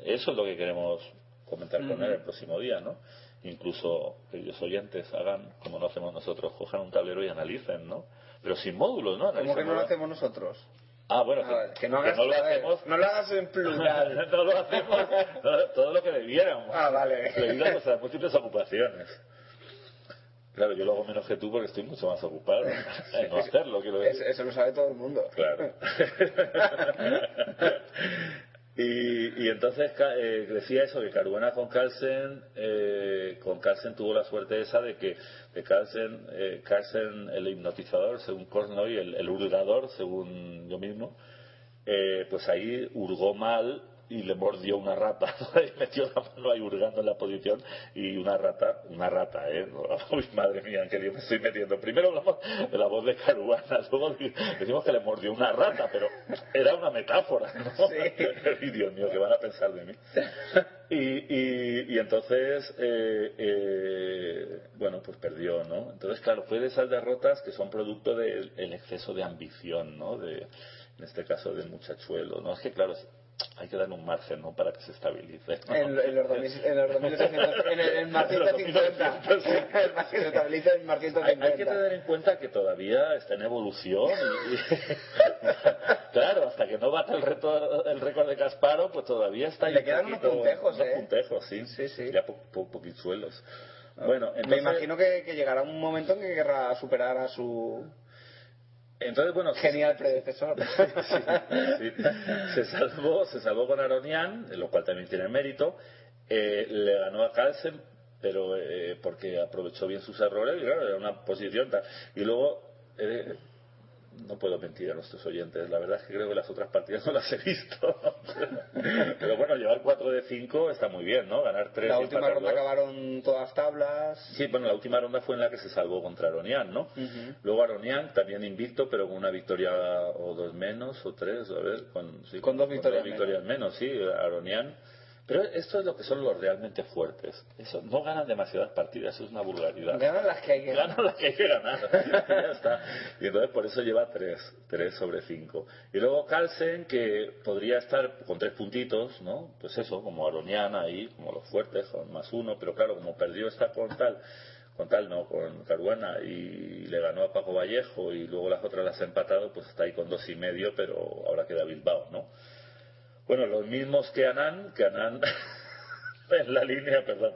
Eso es lo que queremos comentar con él el próximo día, ¿no? Incluso, queridos oyentes, hagan como lo hacemos nosotros, cojan un tablero y analicen, ¿no? Pero sin módulos, ¿no? ¿Cómo que no lo hacemos nosotros? Ah, bueno, Ah, que no que no lo ver, no lo hagas en plural. no lo hacemos no, todo lo que debiéramos. Ah, vale. Debido a nuestras múltiples ocupaciones. Claro, yo lo hago menos que tú porque estoy mucho más ocupado en no hacerlo, quiero decir. Eso, eso lo sabe todo el mundo. Claro. y, y entonces eh, decía eso, que Caruana con Carlsen, eh, con Carlsen tuvo la suerte esa de que de Carlsen, eh, Carlsen el hipnotizador, según Kornoy, el, el hurgador, según yo mismo, eh, pues ahí hurgó mal y le mordió una rata y metió la mano ahí hurgando en la posición y una rata, una rata, ¿eh? Uy, madre mía, qué lío me estoy metiendo. Primero hablamos de la voz de Caruana, luego decimos que le mordió una rata, pero era una metáfora, ¿no? y Dios mío, ¿qué van a pensar de mí? Y, y, y entonces, eh, eh, bueno, pues perdió, ¿no? Entonces, claro, fue de esas derrotas que son producto del el exceso de ambición, ¿no? De, en este caso del muchachuelo, ¿no? Es que, claro, hay que darle un margen, ¿no? Para que se estabilice. ¿no? En, en los 2000 en los 2800, en el, en el mar En los 150. 2800, El se estabiliza en el mar Hay, 150. hay que tener en cuenta que todavía está en evolución y, y- claro, hasta que no bate el, reto, el récord de Casparo, pues todavía está ahí Le quedan unos poquito- puntejos, unos ¿eh? puntejos, sí, ya po, po- poquizuelos. Bueno, Me entonces, imagino que, que llegará un momento en que querrá superar a su entonces bueno, genial predecesor. Sí, se salvó, se salvó con Aronian, lo cual también tiene mérito. Eh, le ganó a Carlsen, pero eh, porque aprovechó bien sus errores, y claro, era una posición tal. Y luego, eh, no puedo mentir a nuestros oyentes, la verdad es que creo que las otras partidas no las he visto. pero bueno, llevar 4 de 5 está muy bien, ¿no? Ganar 3 La última ronda acabaron todas tablas. Sí, bueno, la última ronda fue en la que se salvó contra Aronian, ¿no? Luego Aronian también invicto, pero con una victoria o dos menos, o tres, a ver, con, sí, Con dos victorias menos. sí, Aronian. Pero esto es lo que son los realmente fuertes. Eso, no ganan demasiadas partidas, eso es una vulgaridad. Ganan las que hay que Ganan las que hay que ganar. ya está. Y entonces por eso lleva tres, tres sobre cinco. Y luego Carlsen, que podría estar con tres puntitos, ¿no? Pues eso, como Aronian ahí, como los fuertes, con más uno, pero claro, como perdió esta con tal, con tal no, con Caruana y le ganó a Paco Vallejo y luego las otras las ha empatado, pues está ahí con dos y medio, pero ahora queda Bilbao, ¿no? Bueno, los mismos que Anán, que Anán en la línea, perdón,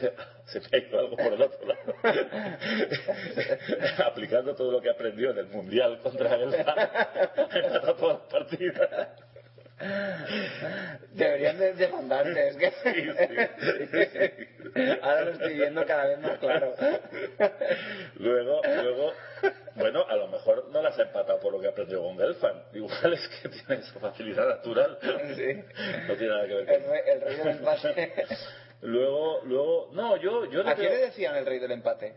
se me ha ido algo por el otro lado. Aplicando todo lo que aprendió en el Mundial contra el empató todas las partidas. Deberían de demandarte, es que... Ahora lo estoy viendo cada vez más claro. Luego, luego, bueno, a lo mejor no las ha empatado por lo que aprendió con Gelfand. Igual es que tiene esa facilidad natural. No tiene nada que ver con El rey, el rey del empate. Luego, luego, no, yo, yo ¿A quién creo- le decían el rey del empate?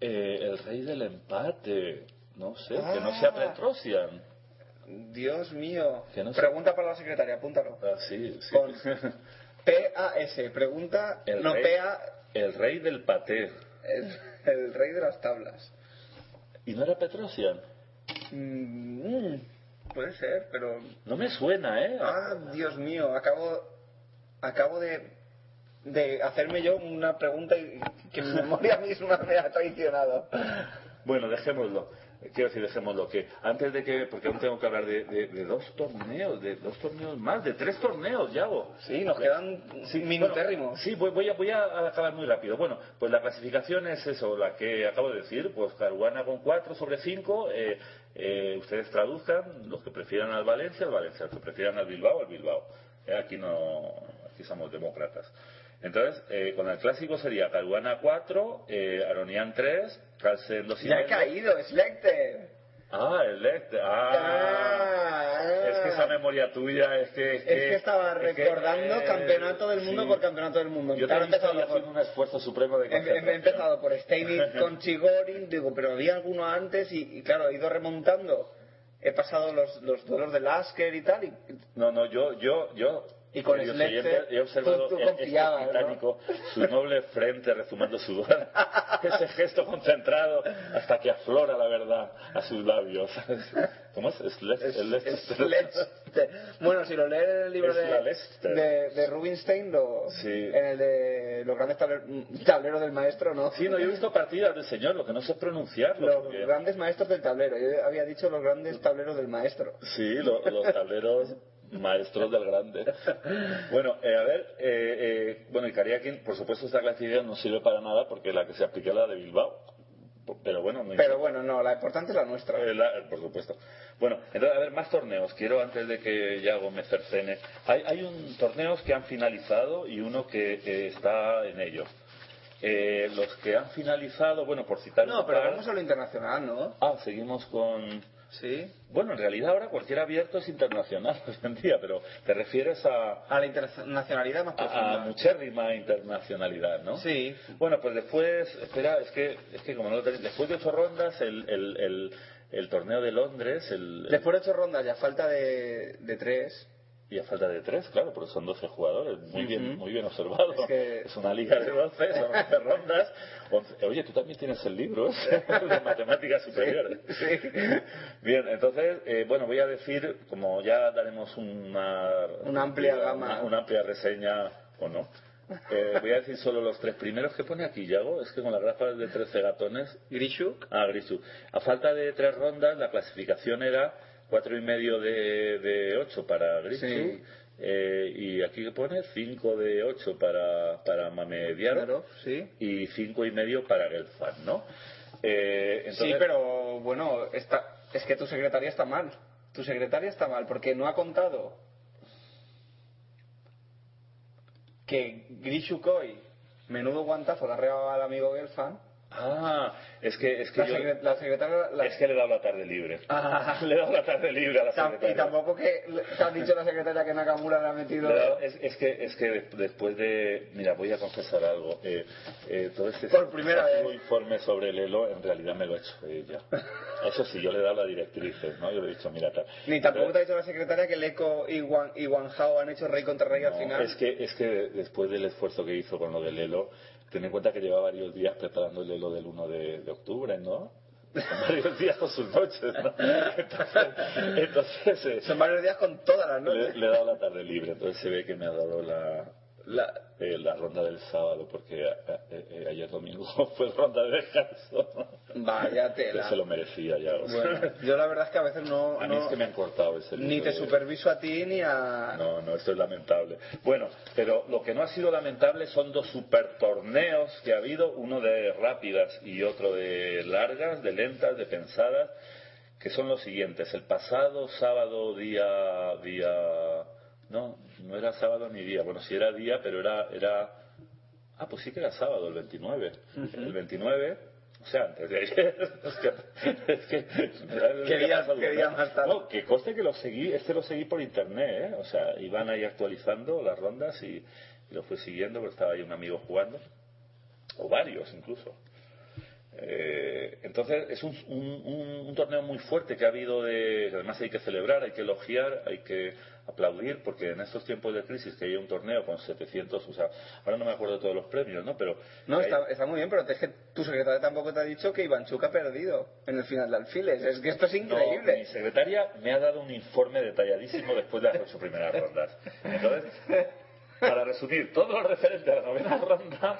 Eh, el rey del empate. No sé, que no Ah. sea Petrosian. Dios mío. No. Pregunta para la secretaria, apúntalo. Ah, sí, sí. Con P-A-S, pregunta, El no rey- P-A, El rey del paté. el, el rey de las tablas. ¿Y no era Petrosian? Mm, puede ser, pero... No me suena, ¿eh? Ah, Dios mío, acabo, acabo de, de hacerme yo una pregunta y que mi memoria misma me ha traicionado. Bueno, dejémoslo. Quiero decir, dejémoslo que antes de que, porque aún tengo que hablar de, de- de dos torneos, de dos torneos más, de tres torneos, Yago. Sí, nos quedan minutérrimos. sí, voy, voy a, voy a acabar muy rápido. Bueno, pues la clasificación es eso, la que acabo de decir, pues Caruana con 4 sobre 5, eh, eh, ustedes traduzcan, los que prefieran al Valencia, al Valencia, los que prefieran al Bilbao, al Bilbao. Eh, aquí no, aquí somos demócratas. Entonces, eh, con el clásico sería Caruana 4, eh, Aronian 3, Carlsen 2 y Ya he medio. caído, Selected. Ah, el Lecter. Ah, es que esa memoria tuya es que... Es que estaba es que, recordando eh, campeonato del mundo sí. por campeonato del mundo. Yo Claro, he empezado por, un esfuerzo supremo de he, he- empezado por Steinitz con Chigorin, digo, pero había alguno antes y, y claro, he ido remontando. He pasado los, los duelos de Lasker y tal. Y, No, no, yo, yo, yo... Y con queridos Schlechter, oyentes, he observado tú- tú este confiabas, ¿no? titánico su noble frente rezumando sudor, ese gesto concentrado hasta que aflora la verdad a sus labios. ¿Cómo es? El. Leicester. Bueno, si lo lees en el libro Es de, de, de Rubinstein, lo, Sí. en el de los grandes tabler- tableros del maestro, ¿no? Sí, no, yo he visto partidas del señor, lo que no sé es pronunciarlo. Los porque- grandes maestros del tablero. Yo había dicho los grandes tableros del maestro. Sí, lo- los tableros maestros del grande. Bueno, eh, a ver, eh, eh, bueno, y Kariakin, por supuesto, esta clasificación no sirve para nada porque la que se aplica es la de Bilbao. Pero bueno, no Pero bueno, no, la importante es la nuestra. Eh, la- por supuesto. Bueno, entonces, a ver, más torneos. Quiero, antes de que Yago me cercene. Hay, hay un torneos que han finalizado y uno que, que está en ello. Eh, los que han finalizado, bueno, por citar No, pero par- vamos a lo internacional, ¿no? Ah, seguimos con... Sí. Bueno, en realidad ahora cualquier abierto es internacional hoy en día, pero te refieres a... A la internacionalidad más a, profunda. a muchérrima internacionalidad, ¿no? Sí. Bueno, pues después, espera, es que, es que como no lo tenéis, después de ocho rondas, el, el, el, el torneo de Londres, el, Después de ocho rondas, ya falta de, de tres. Y a falta de tres, claro, porque son 12 jugadores, muy bien, muy bien observado. Es que- Es una liga de 12, son 11 rondas. 11 Oye, tú también tienes el libro de matemáticas superiores. Bien, entonces, eh, bueno, voy a decir, como ya daremos una, Una amplia gama. una, una amplia reseña, o no, eh, voy a decir solo los tres primeros que pone aquí, Yago. Es que con las gafas de 13 gatones. Grishuk. Ah, Grishuk. A falta de tres rondas, la clasificación era cuatro y medio de, de 8 para. Sí. eh, y aquí que pone 5 de 8 para, para Mamediaro Claro, sí. y cinco y medio para Gelfand, ¿no? Eh, entonces- Sí, pero bueno, está, es que tu secretaria está mal. Tu secretaria está mal porque no ha contado que Grishukoi, menudo guantazo, le ha al amigo Gelfand. Ah, es que, es que La, yo- la secretaria... la- es que le he dado la tarde libre. Ah. Le he dado la tarde libre a la secretaria. y tampoco que te ha dicho la secretaria que Nakamura le ha metido... Es, es que, es que de- después de... Mira, voy a confesar algo. Eh, eh, todo este Por primera exhaustivo informe sobre el ELO, en realidad me lo he hecho ella. Eso sí, yo le he dado la directrices, ¿no? Yo le he dicho, mira, tal. Ni tampoco te ha dicho la secretaria que Leco y Wan, y Wan Hao han hecho rey contra rey al No, final. Es que, es que después del esfuerzo que hizo con lo del ELO, ten en cuenta que lleva varios días preparando el ELO del 1 de, de octubre, ¿no? Son varios días con sus noches, ¿no? Entonces, entonces, eh, Son varios días con todas las le, noches. le he dado la tarde libre, entonces se ve que me ha dado la, la, eh, la ronda del sábado, porque eh, eh, ayer domingo fue ronda de descanso. Vaya tela. Se lo merecía ya. o sea. Bueno, yo la verdad es que a veces no... a mí no- es que me han cortado ese ni te de- superviso a ti ni a... no, no, esto es lamentable. Bueno, pero lo que no ha sido lamentable son dos super torneos que ha habido, uno de rápidas y otro de largas, de lentas, de pensadas, que son los siguientes. El pasado sábado día, día, no, no era sábado ni día, bueno, sí era día, pero era, era, ah, pues sí que era sábado, el 29. El 29, o sea, antes de ayer. es que, es que- ¿Qué día- qué día más tarde? No, que conste que lo seguí, este lo seguí por internet, ¿eh? O sea, iban ahí actualizando las rondas y, y lo fui siguiendo porque estaba ahí un amigo jugando, o varios incluso. Eh, entonces es un, un- un- un torneo muy fuerte que ha habido de además hay que celebrar hay que elogiar hay que aplaudir porque en estos tiempos de crisis que hay un torneo con 700 o sea ahora no me acuerdo de todos los premios no pero No, hay- está, está muy bien, pero es que tu secretaria tampoco te ha dicho que Ivanchuk ha perdido en el final de alfiles. Es que esto es No, increíble. mi secretaria me ha dado un informe detalladísimo después de las ocho primeras rondas. Entonces, para resumir, todo lo referente a la novena ronda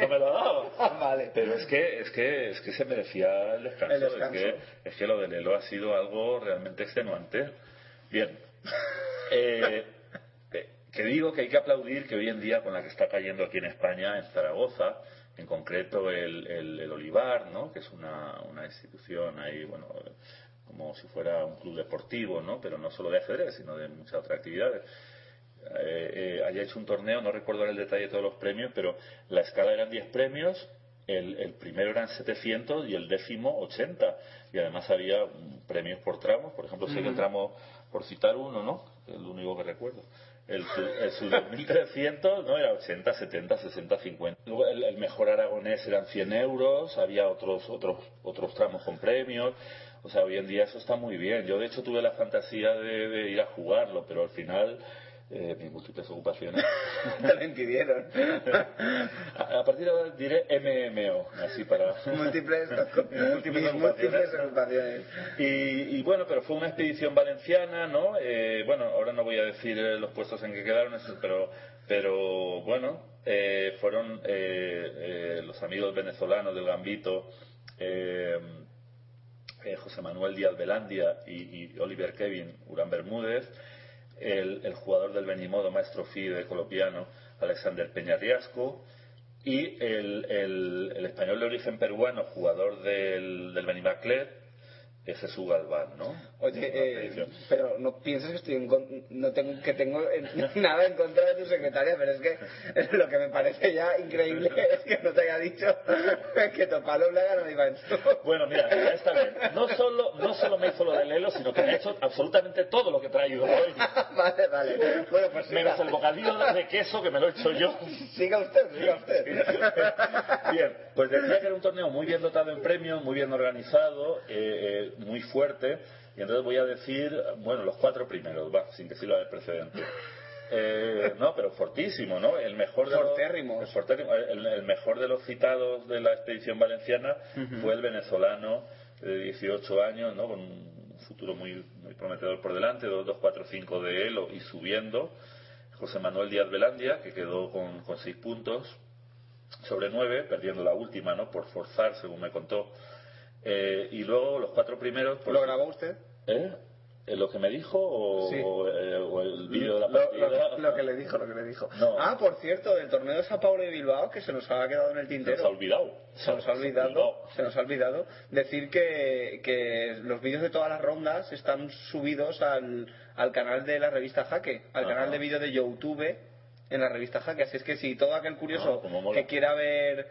no me lo ha dado. vale. Pero es que, es que, es que se merecía el descanso. El descanso. Es, que, es que lo del Elo ha sido algo realmente extenuante. Bien. Eh, que digo que hay que aplaudir que hoy en día con la que está cayendo aquí en España, en Zaragoza, en concreto el, el, el Olivar, ¿no? que es una, una institución ahí, bueno, como si fuera un club deportivo, ¿no? pero no solo de ajedrez, sino de muchas otras actividades. Eh, eh, haya hecho un torneo, no recuerdo ahora el detalle de todos los premios, pero la escala eran 10 premios, el, el primero eran 700 y el décimo 80. Y además había mm, premios por tramos, por ejemplo, sé que el Ujú. tramo, por citar uno, ¿no? Es el único que recuerdo. El, el sub 1300 no era 80, 70, 60, 50. Luego el, el mejor aragonés eran 100 euros, había otros, otros, otros tramos con premios. O sea, hoy en día eso está muy bien. Yo de hecho tuve la fantasía de, de ir a jugarlo, pero al final eh, mis múltiples ocupaciones. Te lo impidieron. a, a partir de ahora diré MMO, así para múltiples, múltiples mis múltiples ocupaciones. Y, y bueno, pero fue una expedición valenciana, ¿no? Eh, bueno, ahora no voy a decir eh, los puestos en que quedaron, pero, pero bueno, eh, fueron los amigos venezolanos del Gambito, José Manuel Díaz Belandia y, y Oliver Kevin Urán Bermúdez, el, el jugador del Benimodo, maestro FIDE colombiano, Alexander Peñarriasco, y el, el- el español de origen peruano, jugador del, del Benimaclet, es Jesús Galván, ¿no? Oye, eh, pero no pienses que estoy en con- no tengo que tengo en- nada en contra de tu secretaria, pero es que lo que me parece ya increíble es que no te haya dicho que Topalo le ha ganado a Iván Su. Bueno, mira, esta vez no solo, no solo me hizo lo del Lelo, sino que me ha hecho absolutamente todo lo que traído hoy. vale, vale. Bueno, pues Menos siga. el bocadillo de queso que me lo he hecho yo. Siga usted, siga usted. Bien, pues decía que era un torneo muy bien dotado en premios, muy bien organizado, eh, eh, muy fuerte, y entonces voy a decir, bueno, los cuatro primeros, va, sin que sirva de precedente. Eh, no, pero fortísimo, ¿no? El mejor de Fortérrimos. los, fortérrimo, el- el mejor de los citados de la expedición valenciana fue el venezolano de 18 años, ¿no? Con un futuro muy, muy prometedor por delante, 2, 2, 4, 5 de Elo y subiendo. José Manuel Díaz Velandia, que quedó con, con 6 puntos sobre 9, perdiendo la última, ¿no? Por forzar, según me contó. Eh, y luego los cuatro primeros... pues- ¿Lo grabó usted? ¿Eh? ¿Eh, ¿Lo que me dijo o, Sí. o, eh, o el vídeo de la partida? lo- lo que le dijo, lo que le dijo. No. Ah, por cierto, del torneo de Sao Paulo y Bilbao, que se nos ha quedado en el Se tintero. nos ha olvidado. Se nos ha olvidado, se nos ha olvidado decir que, que los vídeos de todas las rondas están subidos al, al canal de la revista Jaque, al Ajá. canal de vídeo de YouTube en la revista Jaque. Así es que si todo aquel curioso Ah, que quiera ver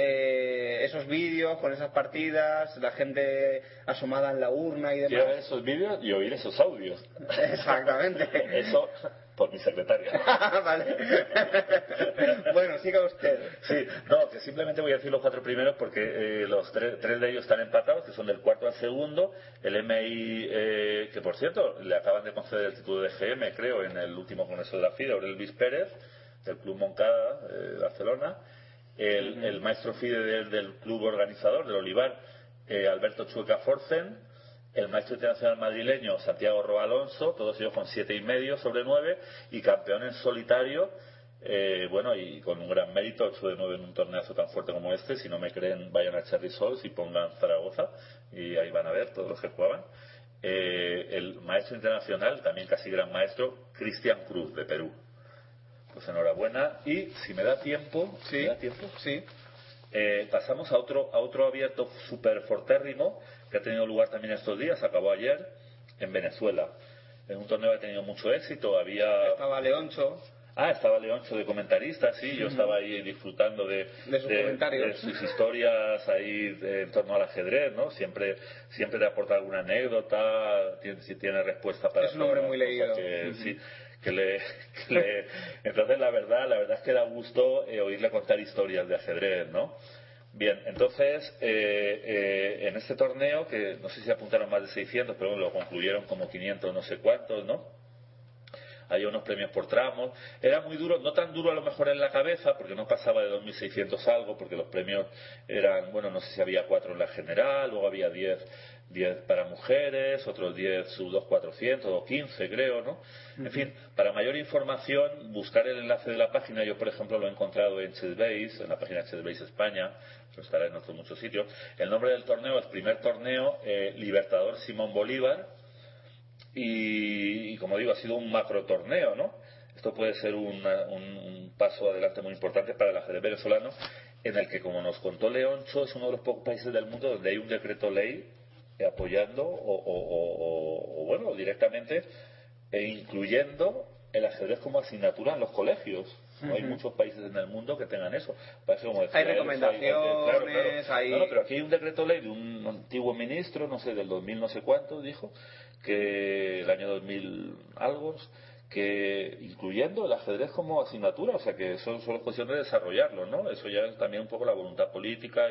eh, esos vídeos con esas partidas, la gente asomada en la urna y Quiero ver demás. esos vídeos y oír esos audios. Exactamente. Eso por mi secretaria. vale. bueno, siga usted. Sí, no, que simplemente voy a decir los cuatro primeros porque eh, los tres, tres de ellos están empatados, que son del cuarto al segundo. El MI, eh, que por cierto, le acaban de conceder el título de GM, creo, en el último congreso de la FIDE, Aurel Luis Pérez, del Club Moncada eh, Barcelona. El, el maestro FIDE del, del club organizador, del Olivar, eh, Alberto Chueca Forcen. El maestro internacional madrileño Santiago Roa Alonso, todos ellos con siete y medio sobre nueve, y campeón en solitario, eh, bueno, y con un gran mérito, 8 de 9 en un torneazo tan fuerte como este. Si no me creen, vayan a Cherry Souls y pongan Zaragoza, y ahí van a ver todos los que jugaban. Eh, el maestro internacional, también casi gran maestro, Cristian Cruz, de Perú. Pues enhorabuena. Y si me da tiempo, ¿me da tiempo? Sí. Eh, pasamos a otro, a otro abierto super fortérrimo que ha tenido lugar también estos días, acabó ayer, en Venezuela. Es un torneo que ha tenido mucho éxito, había... Estaba Leoncho. Ah, estaba Leoncho de comentarista, sí, yo estaba ahí disfrutando de, De sus comentarios. de sus historias ahí de- en torno al ajedrez, ¿no? Siempre, siempre le aporta alguna anécdota, tiene, si tiene respuesta para Es un hombre muy leído. sí, que le, que le- entonces la verdad, la verdad es que da gusto eh, oírle contar historias de ajedrez, ¿no? Bien, entonces, eh, eh, en este torneo, que no sé si apuntaron más de 600, pero bueno, lo concluyeron como 500 no sé cuántos, ¿no? Había unos premios por tramos. Era muy duro, no tan duro a lo mejor en la cabeza, porque no pasaba de 2.600 algo, porque los premios eran, bueno, no sé si había cuatro en la general, luego había 10, 10 para mujeres, otros 10 sub 2.400 o 15 creo, ¿no? En fin, para mayor información, buscar el enlace de la página, yo por ejemplo lo he encontrado en Chessbase, en la página Chessbase España, eso estará en otros muchos sitios. El nombre del torneo es primer torneo eh, Libertador Simón Bolívar, y, y como digo, ha sido un macro torneo, ¿no? Esto puede ser una- un, un paso adelante muy importante para el ajedrez venezolano, en el que, como nos contó Leoncho, es uno de los pocos países del mundo donde hay un decreto ley apoyando o, o- o- bueno, directamente e incluyendo el ajedrez como asignatura en los colegios. No hay muchos países en el mundo que tengan eso. Parece como decía Hay recomendaciones, claro, claro. hay- No, no, pero aquí hay un decreto ley de un antiguo ministro, no sé, del 2000 no sé cuánto, dijo, que el año 2000 algo, que incluyendo el ajedrez como asignatura, o sea que eso solo es cuestión de desarrollarlo, ¿no? Eso ya es también un poco la voluntad política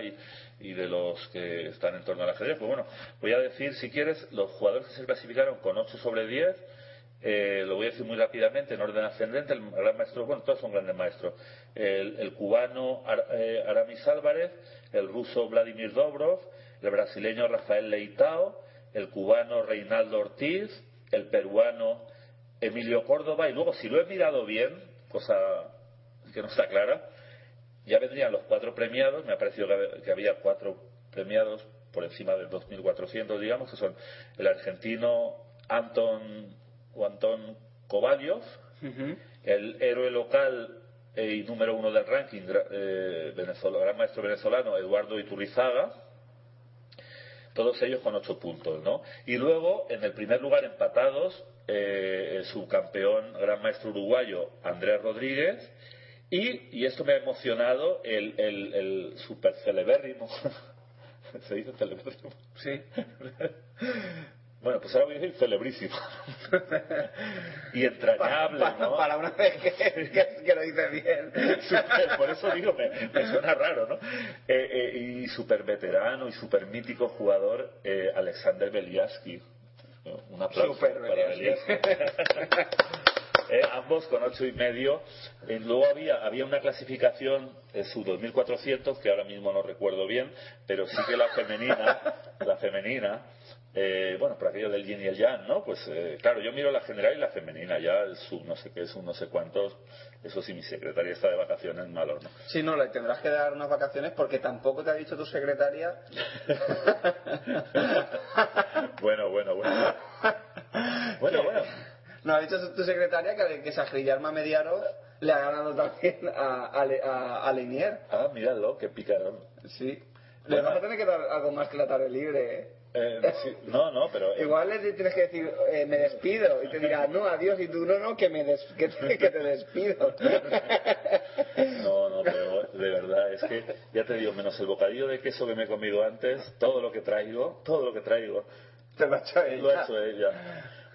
y, de los que están en torno al ajedrez. Pues bueno, voy a decir, si quieres, los jugadores que se clasificaron con 8 sobre 10, eh, lo voy a decir muy rápidamente, en orden ascendente, el gran maestro, bueno, todos son grandes maestros, el, el cubano eh, Aramis Álvarez, el ruso Vladimir Dobrov, el brasileño Rafael Leitao, el cubano Reinaldo Ortiz, el peruano Emilio Córdoba, y luego, si lo he mirado bien, cosa que no está clara, ya vendrían los cuatro premiados, me ha parecido que hab- que había cuatro premiados por encima de 2.400, digamos, que son el argentino Anton o Antón Kovalyov, el héroe local y número uno del ranking, eh, venezolano, gran maestro venezolano, Eduardo Iturrizaga, todos ellos con ocho puntos, ¿no? Y luego, en el primer lugar, empatados, eh, el subcampeón gran maestro uruguayo Andrés Rodríguez y, y esto me ha emocionado, el, el, el super celebérrimo, ¿se dice celebérrimo? Sí. Bueno, pues ahora voy a decir celebrísimo. y entrañable, para, ¿no? para una vez que, que, que lo dice bien. Super- por eso digo, me, me suena raro, ¿no? Eh, eh, y super veterano y super mítico jugador eh, Alexander Beliaski. Un aplauso Super para Beliaski. Eh, ambos con ocho y medio. Luego había, había una clasificación, su 2400, que ahora mismo no recuerdo bien, pero sí que la femenina, la femenina, eh, bueno, por aquello del yin y el yang, ¿no? Pues eh, claro, yo miro la general y la femenina, ya el sub no sé qué es, un no sé cuántos, eso sí, mi secretaria está de vacaciones, malo, ¿no? Sí, no, le tendrás que dar unas vacaciones porque tampoco te ha dicho tu secretaria. Bueno, bueno, bueno. Bueno, bueno. No, ha dicho tu secretaria que, que Sajrillarma Mediaro le ha ganado también a, a, a, a Linier. Ah, míralo, qué picarón. Sí. Le vas a tener que dar algo más que la tarde libre, ¿eh? Eh, sí, no, no, pero... eh, Igual le tienes que decir, eh, me despido, y te dirá, no, adiós, y tú, no, no, que, me des- que, te, que te despido. No, no, pero de verdad, es que ya te digo, menos el bocadillo de queso que me he comido antes, todo lo que traigo, todo lo que traigo, Te lo ha hecho ella. lo ha hecho ella.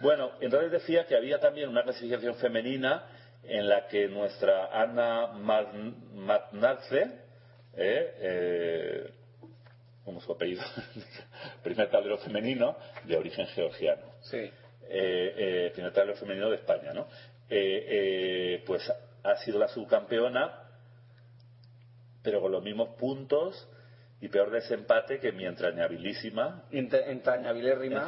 Bueno, entonces decía que había también una clasificación femenina en la que nuestra Ana Mat- Matnadze, eh, eh, como su apellido, primer tablero femenino de origen georgiano. Sí. eh, eh, primer tablero femenino de España, ¿no? Eh, eh, pues ha sido la subcampeona, pero con los mismos puntos y peor desempate que mi entrañabilísima Ent- Entrañabilérrima.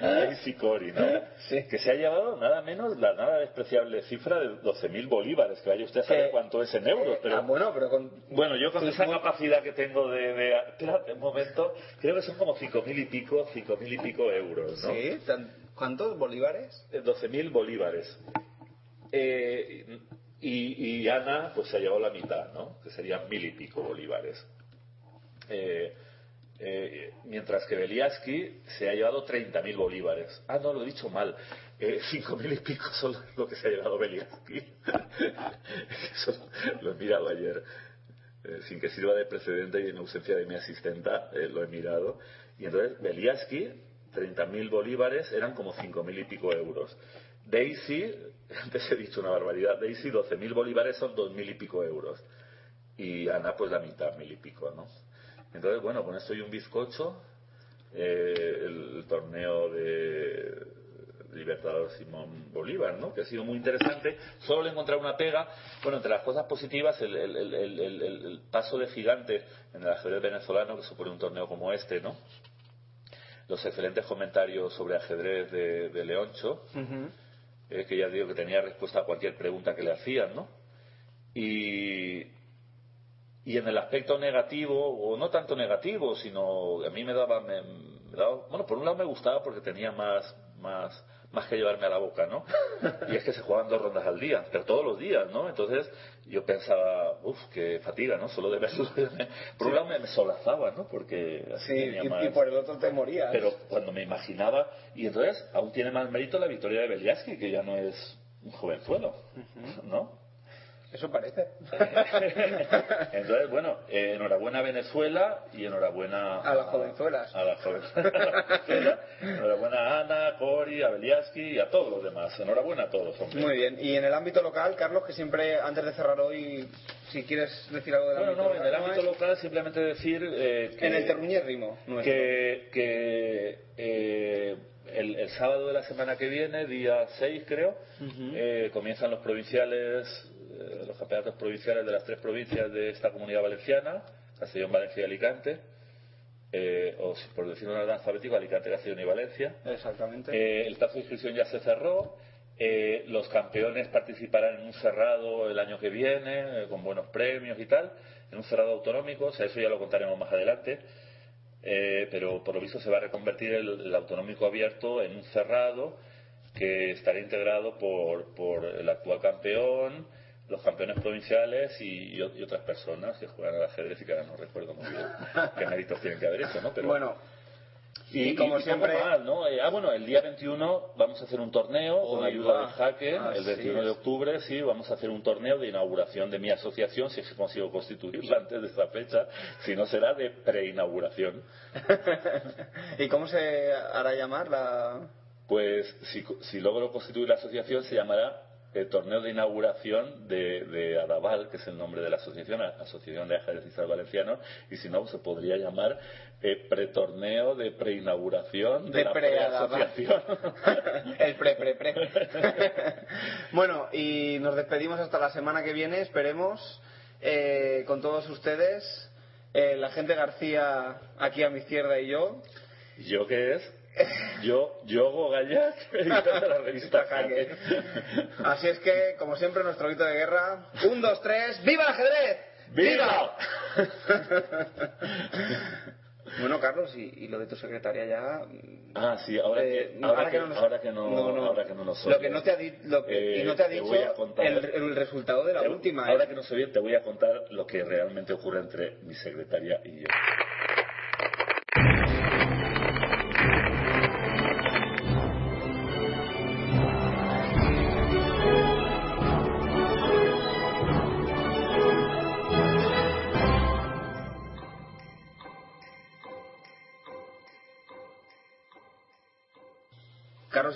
Daisy Cori, ¿no? Que se ha llevado nada menos la nada despreciable cifra de 12.000 bolívares, que vaya usted a saber cuánto es en euros, pero... Ah, bueno, pero con... Bueno, yo con Sí, esa muy- capacidad que tengo de... de espérate un momento, creo que son como 5.000 y pico, 5.000 y pico euros, ¿no? Sí, ¿cuántos bolívares? Eh, 12.000 bolívares. Eh, y, y Ana, pues se ha llevado la mitad, ¿no? Que serían mil y pico bolívares. Eh, eh, mientras que Beliaski se ha llevado 30.000 bolívares. Ah, no, lo he dicho mal. Eh, 5.000 y pico son lo que se ha llevado Beliaski. Eso lo he mirado ayer. Eh, sin que sirva de precedente y en ausencia de mi asistenta, eh, lo he mirado. Y entonces, Beliaski, 30.000 bolívares eran como 5.000 y pico euros. Daisy, antes he dicho una barbaridad, Daisy 12.000 bolívares son 2.000 y pico euros. Y Ana, pues la mitad, mil y pico, ¿no? Entonces, bueno, con esto y un bizcocho, eh, el, torneo de Libertador Simón Bolívar, ¿no? Que ha sido muy interesante. Solo le he encontrado una pega. Bueno, entre las cosas positivas, el- el- el- el paso de gigante en el ajedrez venezolano que supone un torneo como este, ¿no? Los excelentes comentarios sobre ajedrez de, de Leoncho, eh, que ya digo que tenía respuesta a cualquier pregunta que le hacían, ¿no? Y, y en el aspecto negativo, o no tanto negativo, sino a mí me daba, me, me daba- bueno, por un lado me gustaba porque tenía más, más, más que llevarme a la boca, ¿no? Y es que se jugaban dos rondas al día, pero todos los días, ¿no? Entonces yo pensaba, uff, qué fatiga, ¿no? Solo de verlo. Por un lado me, solazaba, ¿no? Porque así Sí, tenía y, más... y por el otro te morías. Pero cuando me imaginaba, y entonces aún tiene más mérito la victoria de Beliaski, que ya no es un jovenzuelo, ¿no? Eso parece. Entonces, bueno, eh, enhorabuena a Venezuela y enhorabuena A las jovenzuelas. A las jovenzuelas. enhorabuena a Ana, Cori, a Beliaski y a todos los demás. Enhorabuena a todos, hombre. Muy bien. Y en el ámbito local, Carlos, que siempre, antes de cerrar hoy, si quieres decir algo del Bueno, ámbito no, en local. el ámbito local simplemente decir eh, que, En el terruñérrimo nuestro. que, que eh, el, el sábado de la semana que viene, día 6 creo, eh, comienzan los provinciales, eh, los campeonatos provinciales de las tres provincias de esta comunidad valenciana, Castellón, Valencia y Alicante, eh, o por decirlo en orden alfabético, Alicante, Castellón y Valencia. Exactamente. Eh, el plazo de inscripción ya se cerró. Eh, los campeones participarán en un cerrado el año que viene, con buenos premios y tal, en un cerrado autonómico. O sea, eso ya lo contaremos más adelante. Pero por lo visto se va a reconvertir el, el autonómico abierto en un cerrado que estará integrado por, por el actual campeón, los campeones provinciales y, y o- y otras personas que juegan al ajedrez y que ahora no recuerdo muy bien qué méritos tienen que haber hecho, ¿no? Pero, Bueno, y, y como siempre- ¿no? Eh, ah, bueno, el día 21 vamos a hacer un torneo con ayuda de Jaque. Así el 21 de octubre, sí, vamos a hacer un torneo de inauguración de mi asociación, si es que consigo constituirla antes de esa fecha. Si no, será de preinauguración. ¿Y cómo se hará llamar la...? Pues si, si logro constituir la asociación, se llamará el torneo de inauguración de, de Adaval, que es el nombre de la asociación, Asociación de Ajedrecistas Valencianos, y si no, se podría llamar eh, pretorneo de preinauguración de, De la preasociación. El pre, pre, pre. bueno, y nos despedimos hasta la semana que viene, esperemos, eh, con todos ustedes. Eh, la gente García aquí a mi izquierda y yo. ¿Yo qué es? Yo, Yogo Gallac, editor de la revista Jaque. Así es que, como siempre, nuestro grito de guerra. Un, dos, tres. ¡Viva el ajedrez! ¡Viva! bueno, Carlos, y, y lo de tu secretaria ya. Ah, sí, ahora Eh, que, ahora, que, nos- ahora que no, no, no. ahora que no nos Lo que no te ha, di- lo que- y no te ha eh, dicho contar- el, el resultado de la te- última. ¿eh? Ahora que no se oye, te voy a contar lo que realmente ocurre entre mi secretaria y yo.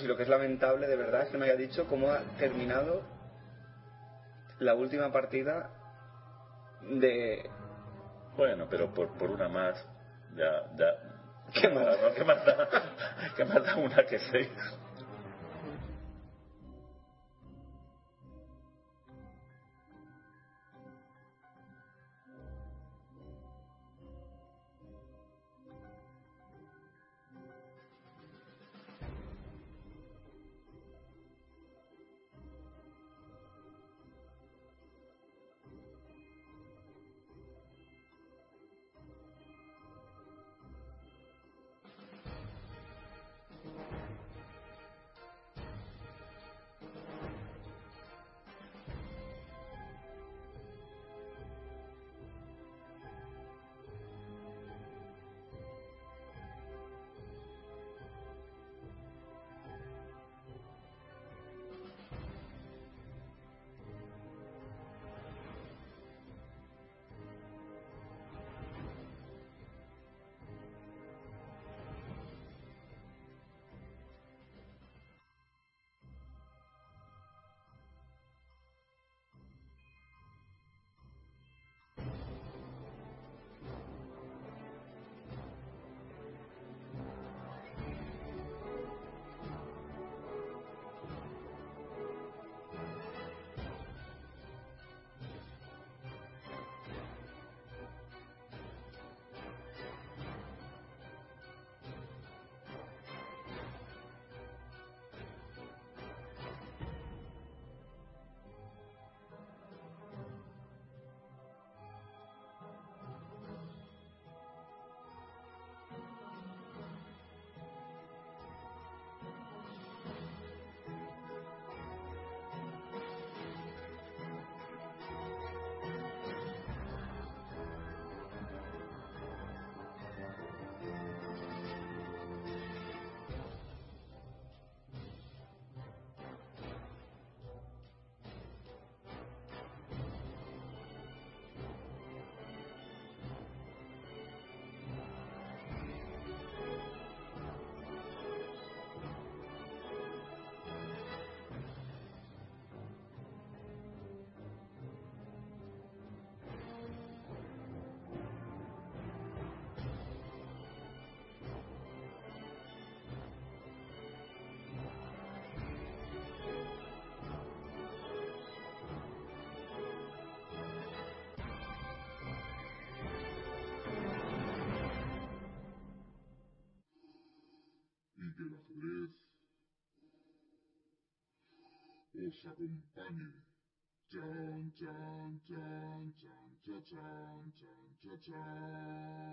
Y lo que es lamentable de verdad es que me haya dicho cómo ha terminado la última partida de. Bueno, pero por, por una más, ya, ya. ¿Qué más? No, ¿Qué más da? ¿Qué más da una que seis? os acompañen. Chan, chan, chan, chan, cha, chan, chan, cha, chan.